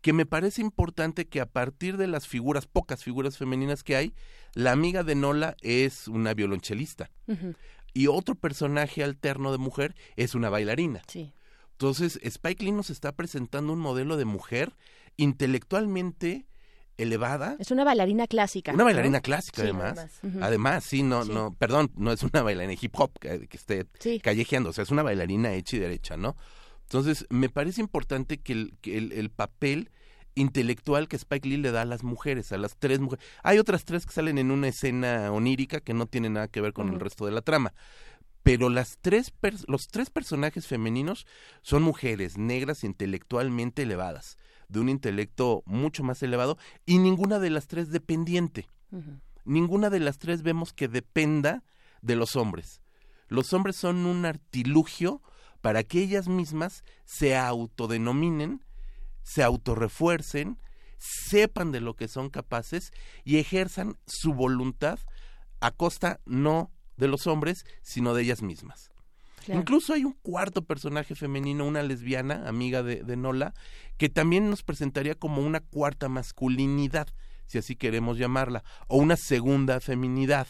Que me parece importante que a partir de las figuras, pocas figuras femeninas que hay, la amiga de Nola es una violonchelista Ujú. Y otro personaje alterno de mujer es una bailarina. Sí. Entonces, Spike Lee nos está presentando un modelo de mujer intelectualmente elevada. Es una bailarina clásica. Una ¿no? bailarina clásica, Sí, además. Además, sí, no, Sí. no, perdón, no es una bailarina hip hop que, que esté Sí. callejeando, o sea, es una bailarina hecha y derecha, ¿no? Entonces, me parece importante que el, que el, el papel intelectual que Spike Lee le da a las mujeres, a las tres mujeres. Hay otras tres que salen en una escena onírica que no tiene nada que ver con el resto de la trama. Pero las tres los tres personajes femeninos son mujeres negras intelectualmente elevadas, de un intelecto mucho más elevado, y ninguna de las tres dependiente ninguna de las tres vemos que dependa de los hombres. Los hombres son un artilugio para que ellas mismas se autodenominen, se autorrefuercen, sepan de lo que son capaces y ejerzan su voluntad a costa no de los hombres, sino de ellas mismas. Claro. Incluso hay un cuarto personaje femenino, una lesbiana, amiga de, de Nola, que también nos presentaría como una cuarta masculinidad, si así queremos llamarla, o una segunda feminidad,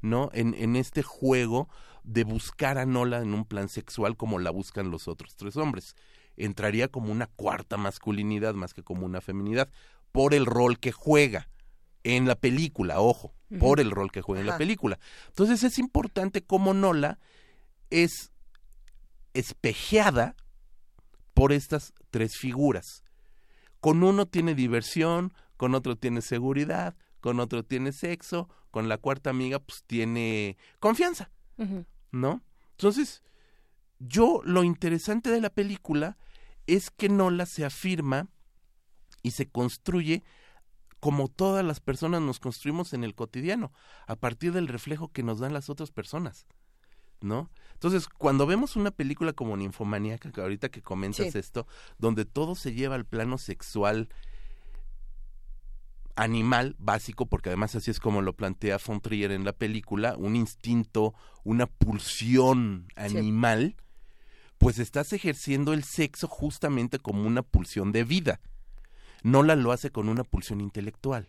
¿no? En, en este juego de buscar a Nola en un plan sexual como la buscan los otros tres hombres. Entraría como una cuarta masculinidad más que como una feminidad, por el rol que juega en la película, ojo, por el rol que juega en la película. Entonces es importante cómo Nola es espejeada por estas tres figuras. Con uno tiene diversión, con otro tiene seguridad, con otro tiene sexo, con la cuarta amiga pues tiene confianza. ¿no? Entonces, yo lo interesante de la película es que Nola se afirma y se construye como todas las personas nos construimos en el cotidiano, a partir del reflejo que nos dan las otras personas. ¿no? Entonces, cuando vemos una película como Ninfomaníaca, que ahorita que comentas Sí. esto, donde todo se lleva al plano sexual animal básico, porque además así es como lo plantea von Trier en la película, un instinto, una pulsión animal, pues estás ejerciendo el sexo justamente como una pulsión de vida. Nola lo hace con una pulsión intelectual.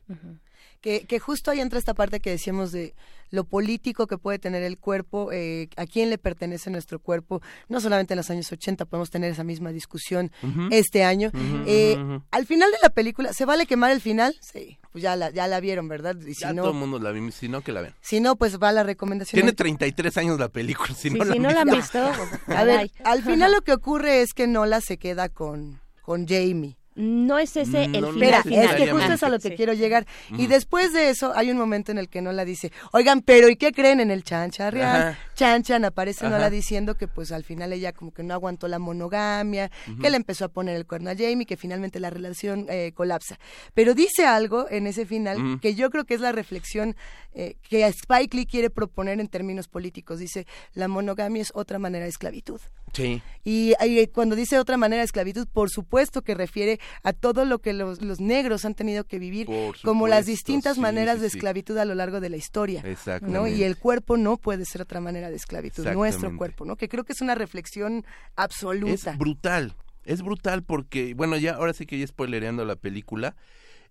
que, que justo ahí entra esta parte que decíamos de lo político que puede tener el cuerpo, eh, a quién le pertenece nuestro cuerpo. No solamente en los años 80 podemos tener esa misma discusión este año. Eh. Al final de la película, ¿se vale quemar el final? Sí, pues ya la, ya la vieron, ¿verdad? Y si Ya no, todo el mundo la vimos, si no que la ven. si no, pues va la recomendación. Tiene 33 años la película, si Sí, no la si han no la han visto. A ver, al final lo que ocurre es que Nola se queda con, con Jamie. No es ese el final. Espera, es que justo es a lo que Sí. quiero llegar. Y Ujú. después de eso hay un momento en el que Nola dice, oigan, pero ¿y qué creen en el chancha real? Ajá. Chan Chan aparece Ajá. Nola diciendo que pues al final ella como que no aguantó la monogamia, que le empezó a poner el cuerno a Jamie, que finalmente la relación eh, colapsa. Pero dice algo en ese final que yo creo que es la reflexión eh, que Spike Lee quiere proponer en términos políticos. Dice, la monogamia es otra manera de esclavitud. Sí. Y, y cuando dice otra manera de esclavitud, por supuesto que refiere a todo lo que los, los negros han tenido que vivir, como las distintas sí, maneras sí, de esclavitud a lo largo de la historia. ¿no? Y el cuerpo no puede ser otra manera de esclavitud, nuestro cuerpo, ¿no? Que creo que es una reflexión absoluta. Es brutal. Es brutal porque, bueno, ya ahora sí que ya spoilereando la película,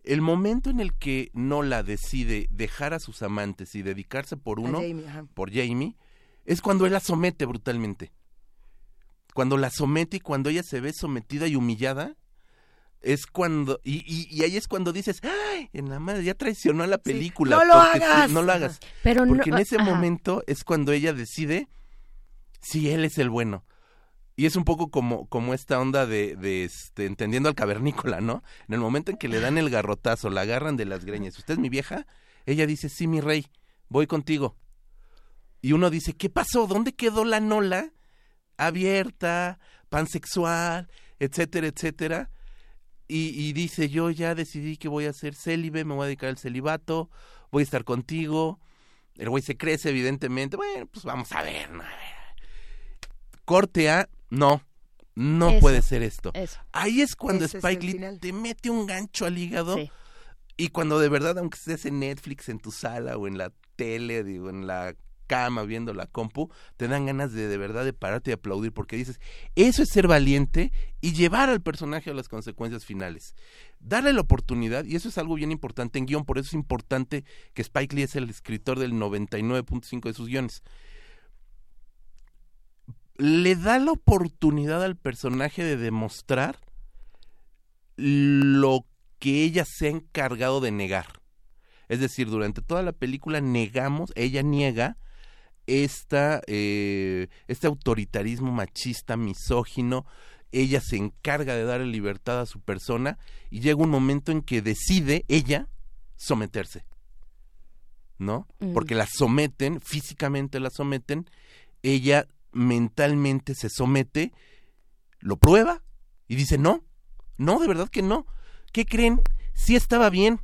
el momento en el que Nola decide dejar a sus amantes y dedicarse por uno, Jamie, por Jamie, es cuando él la somete brutalmente. Cuando la somete y cuando ella se ve sometida y humillada, es cuando, y, y, y ahí es cuando dices, ¡ay! En la madre, ya traicionó a la película. ¡No lo sí, hagas! no lo hagas. Pero no- porque en ese ajá. momento es cuando ella decide si él es el bueno. Y es un poco como, como esta onda de, de este, entendiendo al cavernícola, ¿no? En el momento en que le dan el garrotazo, la agarran de las greñas. ¿Usted es mi vieja? Ella dice, sí, mi rey, voy contigo. Y uno dice, ¿qué pasó? ¿Dónde quedó la nola? Abierta, pansexual, etcétera, etcétera. Y, y dice, yo ya decidí que voy a ser célibe, me voy a dedicar al celibato, voy a estar contigo. El güey se crece, evidentemente. Bueno, pues vamos a ver, ¿no? A ver. Corte A, no, no Eso, puede ser esto. eso. Ahí es cuando Ese Spike Lee te mete un gancho al hígado. Sí. Y cuando de verdad, aunque estés en Netflix, en tu sala o en la tele, digo, en la cama viendo la compu, te dan ganas de de verdad de pararte y aplaudir porque dices, eso es ser valiente y llevar al personaje a las consecuencias finales. Darle la oportunidad, y eso es algo bien importante en guion, por eso es importante que Spike Lee es el escritor del 99.5 de sus guiones. Le da la oportunidad al personaje de demostrar lo que ella se ha encargado de negar. Es decir, durante toda la película negamos, ella niega esta, eh, este autoritarismo machista, misógino. Ella se encarga de darle libertad a su persona y llega un momento en que decide ella someterse. ¿No? Mm. Porque la someten, físicamente la someten, ella mentalmente se somete, lo prueba y dice, no, no, de verdad que no. ¿Qué creen? Sí estaba bien.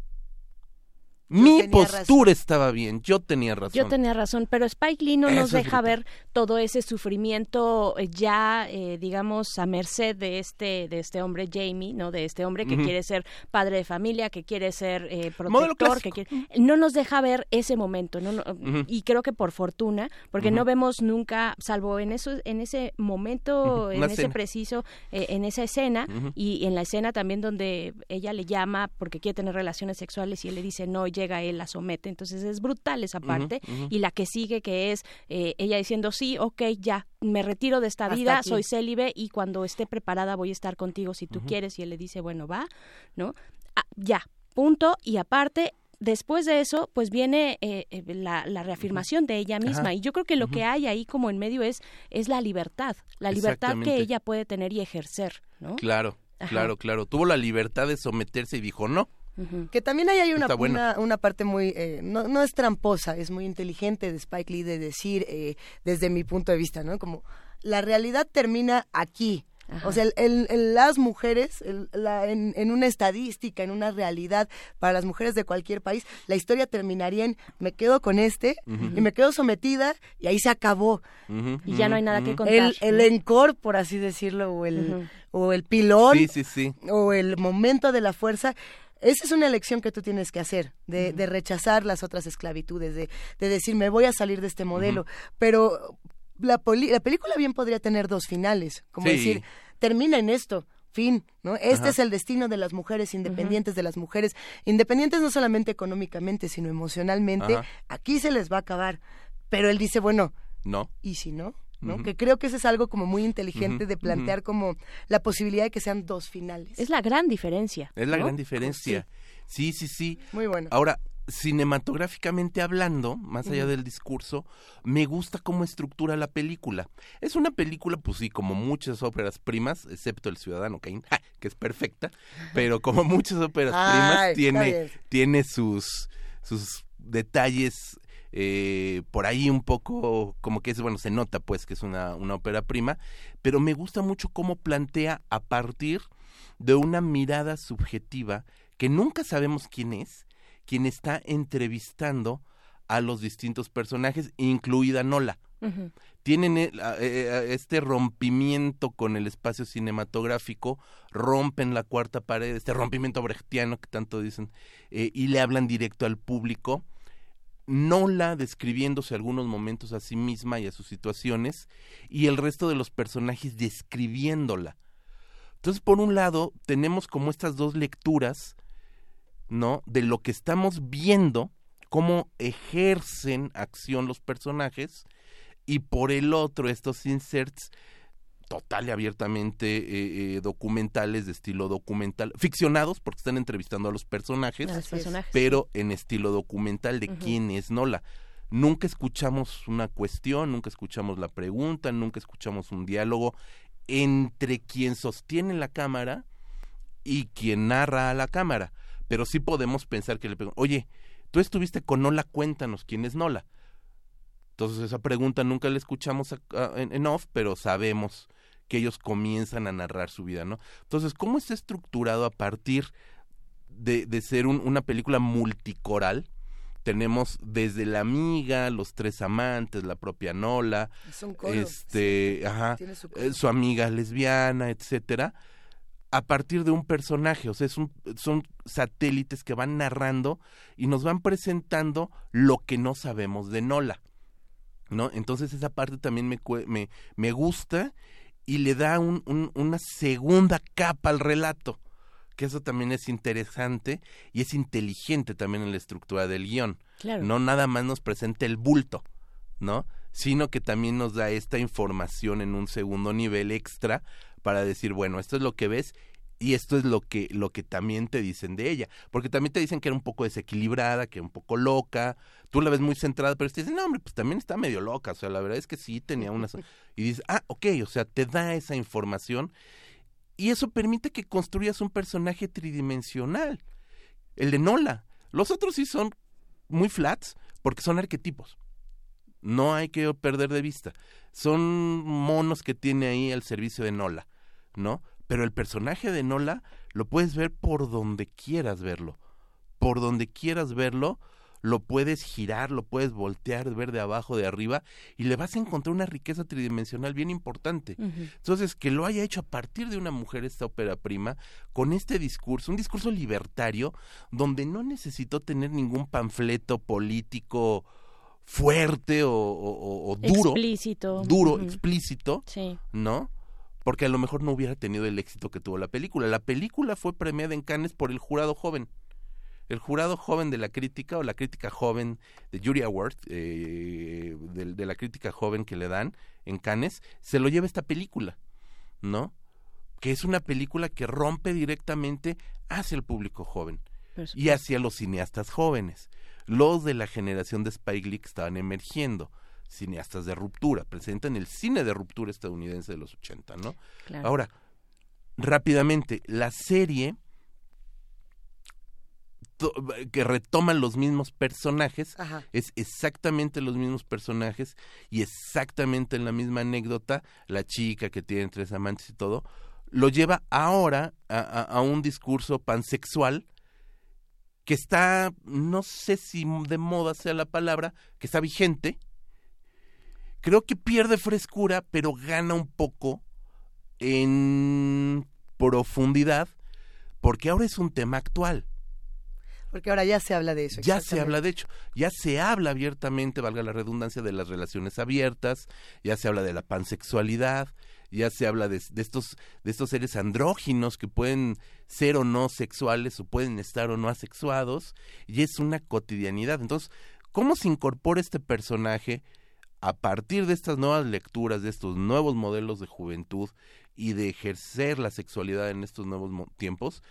Mi postura estaba bien, yo tenía razón. Yo tenía razón, pero Spike Lee no nos Eso deja ver todo ese sufrimiento eh, ya, eh, digamos, a merced de este de este hombre Jamie, no, de este hombre que quiere ser padre de familia, que quiere ser eh, protector, que quiere, no nos deja ver ese momento, no, no, y creo que por fortuna, porque no vemos nunca, salvo en eso, en ese momento, en una ese escena. preciso, eh, en esa escena y en la escena también donde ella le llama porque quiere tener relaciones sexuales y él le dice no, llega él, la somete. Entonces es brutal esa parte. Y la que sigue, que es eh, ella diciendo sí, ok, ya, me retiro de esta Hasta vida, aquí. soy célibe y cuando esté preparada voy a estar contigo si tú quieres. Y él le dice, bueno, va, ¿no? Ah, ya, punto. Y aparte, después de eso, pues viene eh, eh, la, la reafirmación de ella misma. Ajá. Y yo creo que lo que hay ahí como en medio es, es la libertad, la libertad que ella puede tener y ejercer, ¿no? Claro, Ajá. claro, claro. Tuvo la libertad de someterse y dijo no. Que también ahí hay una, una, una parte muy, eh, no, no es tramposa, es muy inteligente de Spike Lee de decir, eh, desde mi punto de vista, ¿no? Como la realidad termina aquí. O sea, el, el- el- las mujeres, el- la- en, en una estadística, en una realidad para las mujeres de cualquier país, la historia terminaría en me quedo con este y me quedo sometida y ahí se acabó. Y ya no hay nada que contar. El, el ¿no? encore, por así decirlo, o el, o el pilón, Sí, sí, sí. o el momento de la fuerza. Esa es una elección que tú tienes que hacer, de, de rechazar las otras esclavitudes, de, de decir, me voy a salir de este modelo. Pero la, poli- la película bien podría tener dos finales, como Sí. decir, termina en esto, fin, ¿no? Este Ajá. es el destino de las mujeres independientes, de las mujeres independientes no solamente económicamente, sino emocionalmente. Ajá. Aquí se les va a acabar. Pero él dice, bueno, No. ¿y si no? ¿No? Que creo que eso es algo como muy inteligente de plantear como la posibilidad de que sean dos finales. Es la gran diferencia. Es la ¿no? gran diferencia. Sí, sí, sí. Muy bueno. Ahora, cinematográficamente hablando, más allá del discurso, me gusta cómo estructura la película. Es una película, pues sí, como muchas óperas primas, excepto El Ciudadano Kane, ¡ja! que es perfecta, pero como muchas óperas Ay, primas, tiene, tiene sus, sus detalles eh, por ahí un poco, como que es, bueno, se nota pues que es una, una ópera prima, pero me gusta mucho cómo plantea a partir de una mirada subjetiva que nunca sabemos quién es, quien está entrevistando a los distintos personajes, incluida Nola. Ujú. Tienen eh, eh, este rompimiento con el espacio cinematográfico, rompen la cuarta pared, este rompimiento brechtiano que tanto dicen, eh, y le hablan directo al público. Nola describiéndose algunos momentos a sí misma y a sus situaciones, y el resto de los personajes describiéndola. Entonces, por un lado, tenemos como estas dos lecturas, ¿no? De lo que estamos viendo, cómo ejercen acción los personajes, y por el otro, estos inserts total y abiertamente eh, eh, documentales de estilo documental, ficcionados, porque están entrevistando a los personajes, A los personajes, pero en estilo documental de quién es Nola. Nunca escuchamos una cuestión, nunca escuchamos la pregunta, nunca escuchamos un diálogo entre quien sostiene la cámara y quien narra a la cámara. Pero sí podemos pensar que le preguntan, oye, tú estuviste con Nola, cuéntanos quién es Nola. Entonces esa pregunta nunca la escuchamos a- a- en, en off, pero sabemos que ellos comienzan a narrar su vida, ¿no? Entonces, ¿cómo está estructurado a partir de, de ser un- una película multicoral? Tenemos desde la amiga, los tres amantes, la propia Nola, Es un coro, este, ajá, su eh, su amiga lesbiana, etcétera, a partir de un personaje, o sea, es un- son satélites que van narrando y nos van presentando lo que no sabemos de Nola. ¿no? Entonces esa parte también me, me, me gusta y le da un- un- una segunda capa al relato, que eso también es interesante y es inteligente también en la estructura del guion. Claro. No nada más nos presenta el bulto, ¿no? Sino que también nos da esta información en un segundo nivel extra para decir, bueno, esto es lo que ves y esto es lo que lo que también te dicen de ella, porque también te dicen que era un poco desequilibrada, que era un poco loca, tú la ves muy centrada, pero te dicen, no, hombre, pues también está medio loca, o sea, la verdad es que sí tenía unas... Y dices, ah, ok, o sea, te da esa información y eso permite que construyas un personaje tridimensional, el de Nola. Los otros sí son muy flats porque son arquetipos. No hay que perder de vista. Son monos que tiene ahí al servicio de Nola, ¿no? Pero el personaje de Nola lo puedes ver por donde quieras verlo. Por donde quieras verlo, lo puedes girar, lo puedes voltear, ver de abajo, de arriba, y le vas a encontrar una riqueza tridimensional bien importante. Entonces, que lo haya hecho a partir de una mujer esta ópera prima, con este discurso, un discurso libertario, donde no necesitó tener ningún panfleto político fuerte o, o- o duro. Explícito. Duro, explícito, Sí. ¿no? Porque a lo mejor no hubiera tenido el éxito que tuvo la película. La película fue premiada en Cannes por el jurado joven. El jurado joven de la crítica o la crítica joven de Jury Award, eh, de, de la crítica joven que le dan en Cannes, se lo lleva esta película, ¿no? Que es una película que rompe directamente hacia el público joven y hacia los cineastas jóvenes, los de la generación de Spike Lee que estaban emergiendo, cineastas de ruptura, presentan el cine de ruptura estadounidense de los 80, ¿no? Claro. Ahora, rápidamente, la serie que retoman los mismos personajes, Ajá. es exactamente los mismos personajes y exactamente en la misma anécdota, la chica que tiene tres amantes y todo, lo lleva ahora a, a- a un discurso pansexual que está, no sé si de moda sea la palabra, que está vigente. Creo que pierde frescura, pero gana un poco en profundidad, porque ahora es un tema actual. Porque ahora ya se habla de eso. Ya se habla de hecho, ya se habla abiertamente, valga la redundancia, de las relaciones abiertas, ya se habla de la pansexualidad, ya se habla de, de estos de estos seres andróginos que pueden ser o no sexuales o pueden estar o no asexuados y es una cotidianidad. Entonces, ¿cómo se incorpora este personaje a partir de estas nuevas lecturas, de estos nuevos modelos de juventud y de ejercer la sexualidad en estos nuevos tiempos?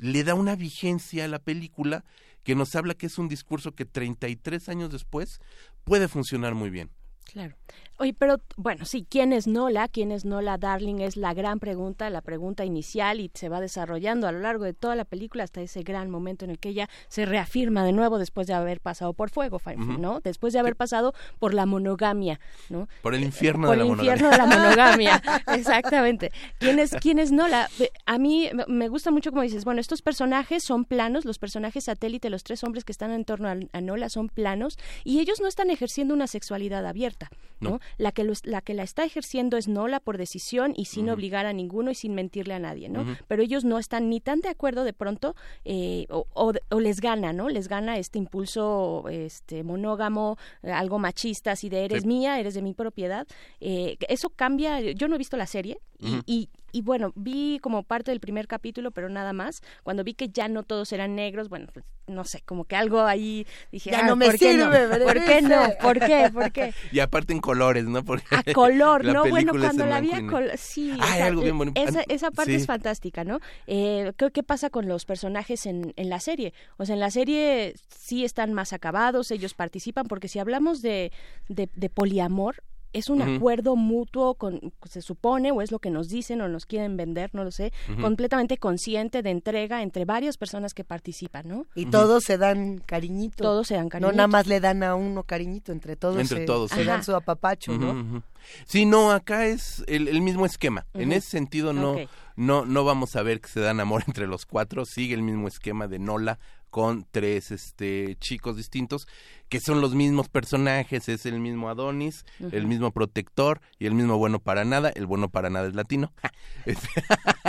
le da una vigencia a la película que nos habla que es un discurso que 33 años después puede funcionar muy bien. Claro. Oye, pero bueno, sí, ¿quién es Nola? ¿Quién es Nola Darling? Es la gran pregunta, la pregunta inicial y se va desarrollando a lo largo de toda la película hasta ese gran momento en el que ella se reafirma de nuevo después de haber pasado por fuego. ¿no? Después de haber pasado por la monogamia, ¿no? Por el infierno por de la el monogamia. infierno de la monogamia, exactamente. ¿Quién es, quién es Nola? A mí me- me gusta mucho como dices, bueno, estos personajes son planos, los personajes satélite, los tres hombres que están en torno a, a Nola son planos y ellos no están ejerciendo una sexualidad abierta, ¿no? No. La que los- la que la está ejerciendo es Nola por decisión y sin obligar a ninguno y sin mentirle a nadie, ¿no? Pero ellos no están ni tan de acuerdo de pronto eh, o, o- o les gana, ¿no? Les gana este impulso este monógamo, algo machista, así de eres Sí. mía, eres de mi propiedad. Eh, eso cambia, yo no he visto la serie y, y bueno, vi como parte del primer capítulo, pero nada más. Cuando vi que ya no todos eran negros, bueno, pues no sé, como que algo ahí dije, Ya "Ah, no me ¿por qué no? sirve, ¿Por qué no? Berenice". ¿Por qué? ¿Por qué? Y aparte en colores, ¿no? Porque A color, ¿no? Bueno, cuando la vi a color, sí. Ah, o sea, algo bien bonito. Esa, esa parte sí. es fantástica, ¿no? Eh, ¿qué, qué pasa con los personajes en, en la serie? O sea, en la serie sí están más acabados, ellos participan, porque si hablamos de, de, de poliamor, es un acuerdo mutuo, con, se supone, o es lo que nos dicen o nos quieren vender, no lo sé, completamente consciente de entrega entre varias personas que participan, ¿no? Y todos se dan cariñito. Todos se dan No cariñito. nada más le dan a uno cariñito, entre todos Entre se, todos, se sí. dan su apapacho, ¿no? Sí, no, acá es el, el mismo esquema. En ese sentido no, no, no vamos a ver que se dan amor entre los cuatro. Sigue el mismo esquema de Nola con tres este chicos distintos que son los mismos personajes, es el mismo Adonis, el mismo protector y el mismo bueno para nada, el bueno para nada es latino.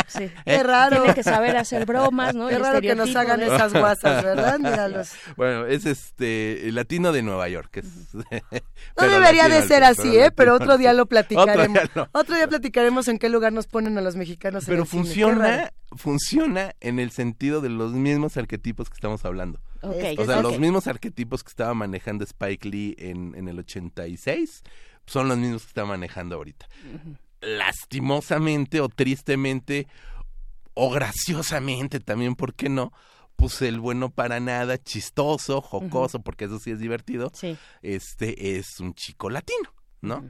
Sí. Qué raro. Tiene que saber hacer bromas, ¿no? Qué El raro que nos hagan de- esas guasas, ¿verdad? Míralos. Bueno, es este el latino de Nueva York. es- No debería latino de ser así, pero ¿eh? Pero otro día lo platicaremos. Otro día no. Otro día platicaremos en qué lugar nos ponen a los mexicanos en Pero el funciona, funciona en el sentido de los mismos arquetipos que estamos hablando. O sea, los mismos arquetipos que estaba manejando Spike Lee en, en el 86 son los mismos que está manejando ahorita. Lastimosamente o tristemente o graciosamente también, ¿por qué no? Pues el bueno para nada, chistoso, jocoso, porque eso sí es divertido. Este es un chico latino, ¿no?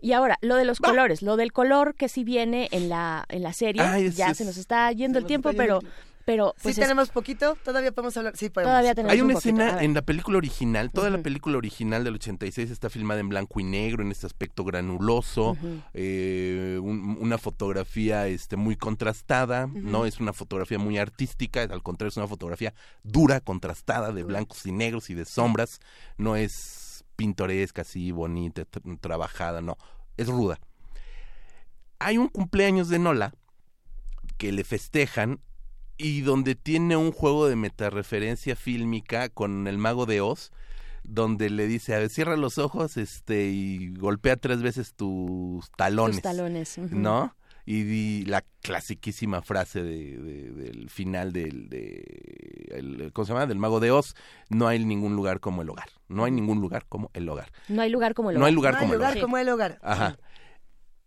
Y ahora, lo de los colores, lo del color que sí viene en la, en la serie, Ay, es- ya es- se nos está yendo el tiempo, yendo pero, pero Sí pues es- tenemos poquito, todavía podemos hablar. Sí, podemos. Todavía tenemos Hay un una escena en la película original, toda la película original del 86 está filmada en blanco y negro, en este aspecto granuloso, eh, un- una fotografía este, muy contrastada, no es una fotografía muy artística, al contrario es una fotografía dura, contrastada, de blancos y negros y de sombras, no es pintoresca, así bonita, tra- trabajada, no, es ruda. Hay un cumpleaños de Nola que le festejan y donde tiene un juego de metareferencia fílmica con el mago de Oz, donde le dice, a ver, cierra los ojos este y golpea tres veces tus talones. Tus talones. ¿No? Y di la clasiquísima frase de, de- del final del, de, el- ¿cómo se llama? Del mago de Oz, no hay ningún lugar como el hogar. No hay ningún lugar como el hogar. no hay lugar como el No hay hogar. lugar como el lugar hogar. como el hogar. Ajá.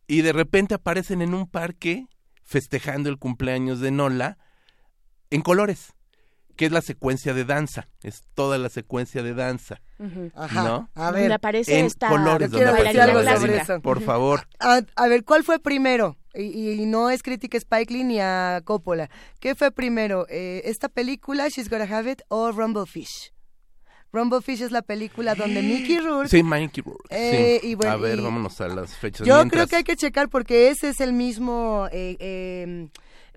Y de repente aparecen en un parque festejando el cumpleaños de Nola en colores, que es la secuencia de danza, es toda la secuencia de danza. Ajá. ¿No? A ver. Aparece en esta colores, donde aparece algo sobre eso. Por favor. A, a ver, ¿cuál fue primero? Y, y no es crítica a Spike Lee ni a Coppola. ¿Qué fue primero? Eh, ¿Esta película, She's Gotta Have It, o Rumblefish? Rumblefish es la película donde Mickey Rourke... Sí, Mikey Rourke. Eh, sí. y bueno, a ver, y- vámonos a las fechas. Yo Mientras- creo que hay que checar porque ese es el mismo... eh, eh,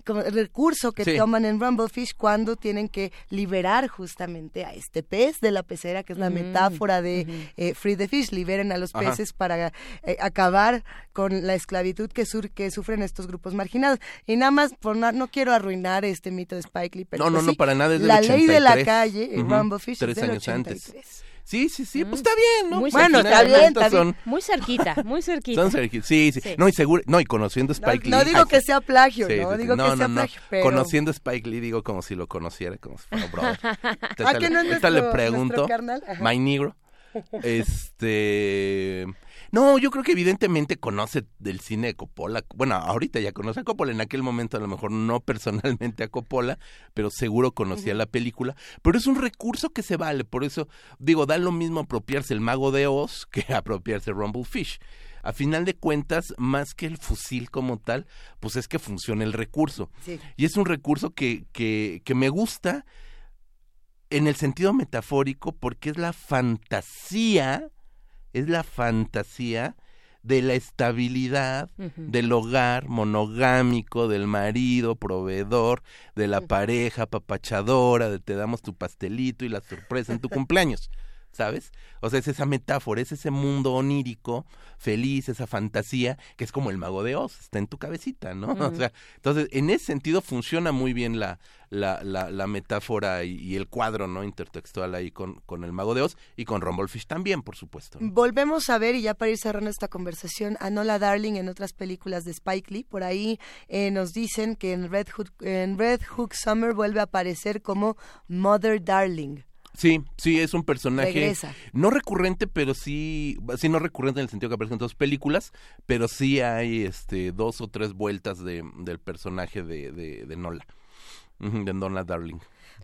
recurso que Sí. toman en Rumblefish cuando tienen que liberar justamente a este pez de la pecera, que es la Mm, metáfora de eh, Free the Fish, liberen a los Ajá. peces para eh, acabar con la esclavitud que, sur- que sufren estos grupos marginados. Y nada más, por na- no quiero arruinar este mito de Spike Lee, pero no, no, pues no, para nada. Es del La ley de la 83. calle, en Ujú, Rumblefish, Tres es del años antes. 83. Sí, sí, sí, pues está bien, ¿no? Muy Bueno, cerquita, está bien, está bien. Son- Muy cerquita, muy cerquita. Son cerqui- sí, sí, Sí. No, y seguro, no, y conociendo a No, Spike no Lee. digo ay, que sea plagio, sí, no sí, sí. digo no, que no, sea no. plagio, pero... Conociendo a Spike Lee digo como si lo conociera, como si fuera brother. Ahorita Ah, que no es ahorita nuestro- le nuestro pregunto, my negro, este... No, yo creo que evidentemente conoce del cine de Coppola. Bueno, ahorita ya conoce a Coppola, en aquel momento a lo mejor no personalmente a Coppola, pero seguro conocía la película. Pero es un recurso que se vale, por eso digo, da lo mismo apropiarse el mago de Oz que apropiarse Rumblefish. A final de cuentas, más que el fusil como tal, pues es que funciona el recurso. Sí. Y es un recurso que, que, que me gusta en el sentido metafórico porque es la fantasía, es la fantasía de la estabilidad del hogar monogámico, del marido, proveedor, de la pareja, papachadora, de te damos tu pastelito y la sorpresa en tu cumpleaños. ¿Sabes? O sea, es esa metáfora, es ese mundo onírico, feliz, esa fantasía, que es como el mago de Oz, está en tu cabecita, ¿no? O sea, entonces, en ese sentido funciona muy bien la, la, la, la metáfora y, y el cuadro, ¿no? Intertextual ahí con, con el mago de Oz y con Rumblefish también, por supuesto. ¿no? Volvemos a ver, y ya para ir cerrando esta conversación, a Nola Darling en otras películas de Spike Lee. Por ahí eh, nos dicen que en Red, Hook, en Red Hook Summer vuelve a aparecer como Mother Darling. Sí, sí, es un personaje Regresa. no recurrente, pero sí, sí no recurrente en el sentido que aparece en dos películas, pero sí hay este dos o tres vueltas de, del personaje de, de, de Nola, de Nola Darling.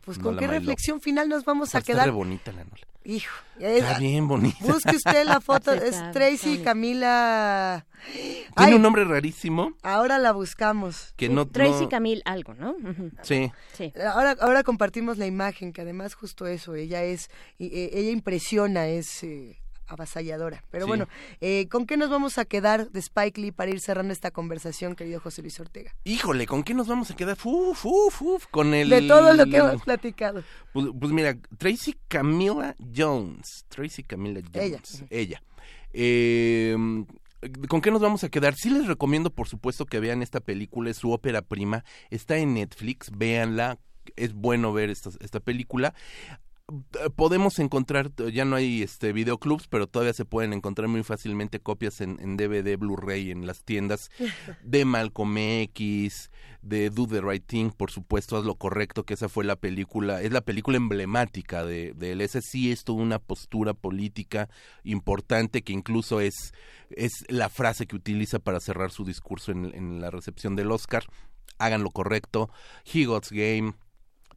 Pues con Nola qué Love. reflexión final nos vamos a Está quedar. re bonita la Nola. Hijo, Está eh, bien bonita. busque usted la foto, es Está Tracy. Camila. Tiene Ay, un nombre rarísimo ahora la buscamos. que Sí, no... Tracy no- Camille algo, ¿no? Sí, Sí. Ahora, ahora compartimos la imagen, que además justo eso, ella es, eh, ella impresiona, es eh, avasalladora. Pero Sí. bueno, eh, ¿con qué nos vamos a quedar de Spike Lee para ir cerrando esta conversación, querido José Luis Ortega? híjole, ¿con qué nos vamos a quedar? Uf, uf, uf, con el... De todo lo que hemos platicado. Pues, pues mira, Tracy Camila Jones. Tracy Camila Ella. Jones. Ella. Eh, ¿Con qué nos vamos a quedar? Sí les recomiendo, por supuesto, que vean esta película, es su ópera prima. Está en Netflix, véanla. Es bueno ver esta, esta película. Eh, Podemos encontrar, ya no hay este videoclubs, pero todavía se pueden encontrar muy fácilmente copias en, en DVD, Blu-ray en las tiendas de Malcolm X, de Do the Right Thing, por supuesto, haz lo correcto, que esa fue la película, es la película emblemática de, de él. Ese sí es toda una postura política importante que incluso es, es la frase que utiliza para cerrar su discurso en, en la recepción del Oscar. Hagan lo correcto. He God's Game.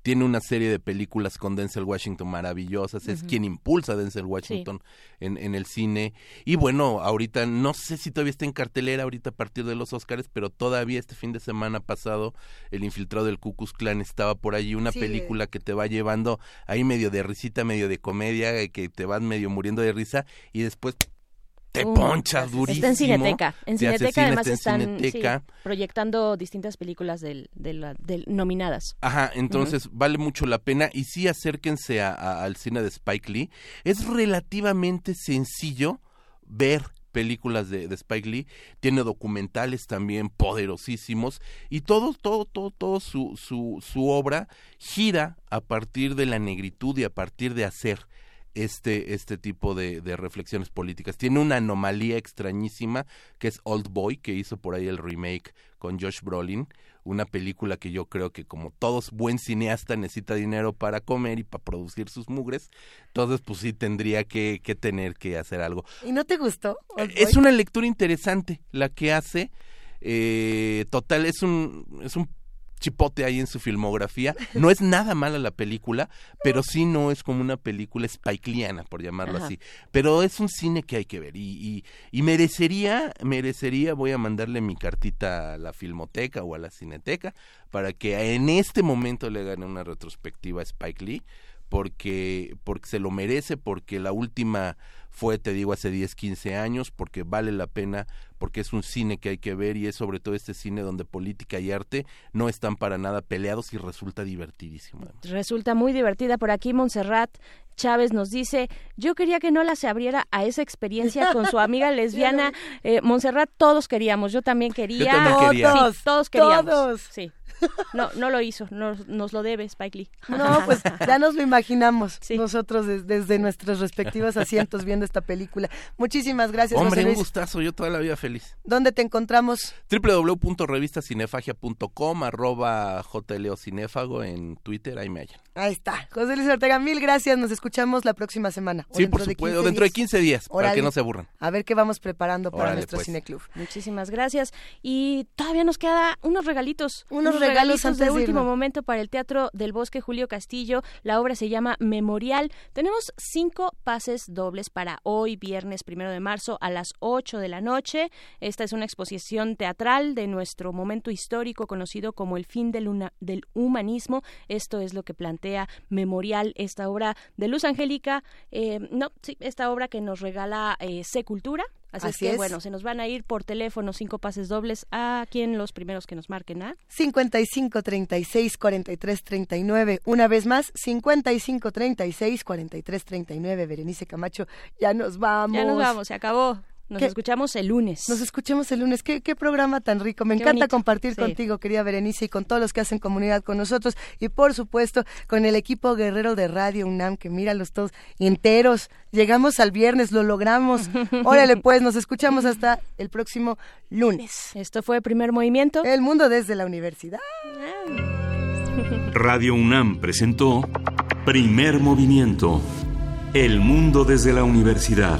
Tiene una serie de películas con Denzel Washington maravillosas. Es quien impulsa a Denzel Washington en, en el cine. Y bueno, ahorita no sé si todavía está en cartelera ahorita a partir de los Oscars, pero todavía este fin de semana pasado El infiltrado del Ku Klux Klan estaba por allí, una Sí. película que te va llevando ahí medio de risita, medio de comedia, eh, que te vas medio muriendo de risa y después te Uh, ponchas durísimo. Está en Cineteca. En Cineteca cine, además está en están sí, Cineteca. proyectando distintas películas del, de la- del- nominadas. Ajá, entonces vale mucho la pena y sí acérquense a- a- al cine de Spike Lee. Es relativamente sencillo ver películas de, de Spike Lee, tiene documentales también poderosísimos y todo, todo, todo, todo su, su, su obra gira a partir de la negritud y a partir de hacer este, este tipo de, de reflexiones políticas. Tiene una anomalía extrañísima que es Old Boy, que hizo por ahí el remake con Josh Brolin, una película que yo creo que como todos buen cineasta necesita dinero para comer y para producir sus mugres, entonces pues sí tendría que, que tener que hacer algo. ¿Y no te gustó? Old Es Boy? una lectura interesante la que hace. eh, total, es un, es un chipote ahí en su filmografía. No es nada mala la película, pero sí no es como una película spikeliana, por llamarlo Ajá. así. Pero es un cine que hay que ver y, y, y merecería, merecería, voy a mandarle mi cartita a la filmoteca o a la cineteca para que en este momento le hagan una retrospectiva a Spike Lee porque porque se lo merece porque la última fue, te digo, hace 10, 15 años, porque vale la pena, porque es un cine que hay que ver y es sobre todo este cine donde política y arte no están para nada peleados y resulta divertidísimo. Resulta muy divertida. Por aquí Montserrat Chávez nos dice, yo quería que Nola se abriera a esa experiencia con su amiga lesbiana. Eh, Montserrat, todos queríamos, yo también quería. Todos, todos queríamos. Todos. Sí. No, no lo hizo, nos, nos lo debe Spike Lee. No, pues ya nos lo imaginamos nosotros desde nuestros respectivos asientos viendo esta película. Muchísimas gracias. Hombre, un gustazo, yo toda la vida feliz. ¿Dónde te encontramos? www.revistacinefagia.com, arroba jleocinéfago en Twitter, ahí me hallan. Ahí está. José Luis Ortega, mil gracias. Nos escuchamos la próxima semana. sí, por supuesto. dentro de 15 días, para que no se aburran. A ver qué vamos preparando para nuestro pues. cineclub. Muchísimas gracias. Y todavía nos queda unos regalitos. Unos, regalos antes de último momento para el Teatro del Bosque Julio Castillo. La obra se llama Memorial. Tenemos cinco pases dobles para hoy, viernes primero de marzo, a las 8 de la noche. Esta es una exposición teatral de nuestro momento histórico conocido como el fin del, del humanismo. Esto es lo que plantea Memorial, esta obra de Luz Angélica, eh, no, sí, esta obra que nos regala eh, Cultura. Así, es que, bueno, se nos van a ir por teléfono cinco pases dobles a quien los primeros que nos marquen a 55 36 43 39. Una vez más, 55 36 43 39. Berenice Camacho, ya nos vamos. Ya nos vamos, se acabó. Nos escuchamos el lunes. Nos escuchamos el lunes. Qué, programa tan rico. Me encanta compartir contigo, querida Berenice, y con todos los que hacen comunidad con nosotros. Y por supuesto, con el equipo guerrero de Radio UNAM, que míralos todos enteros. Llegamos al viernes, lo logramos. Órale, pues, nos escuchamos hasta el próximo lunes. Esto fue Primer Movimiento. El mundo desde la universidad. Radio UNAM presentó Primer Movimiento. El mundo desde la universidad.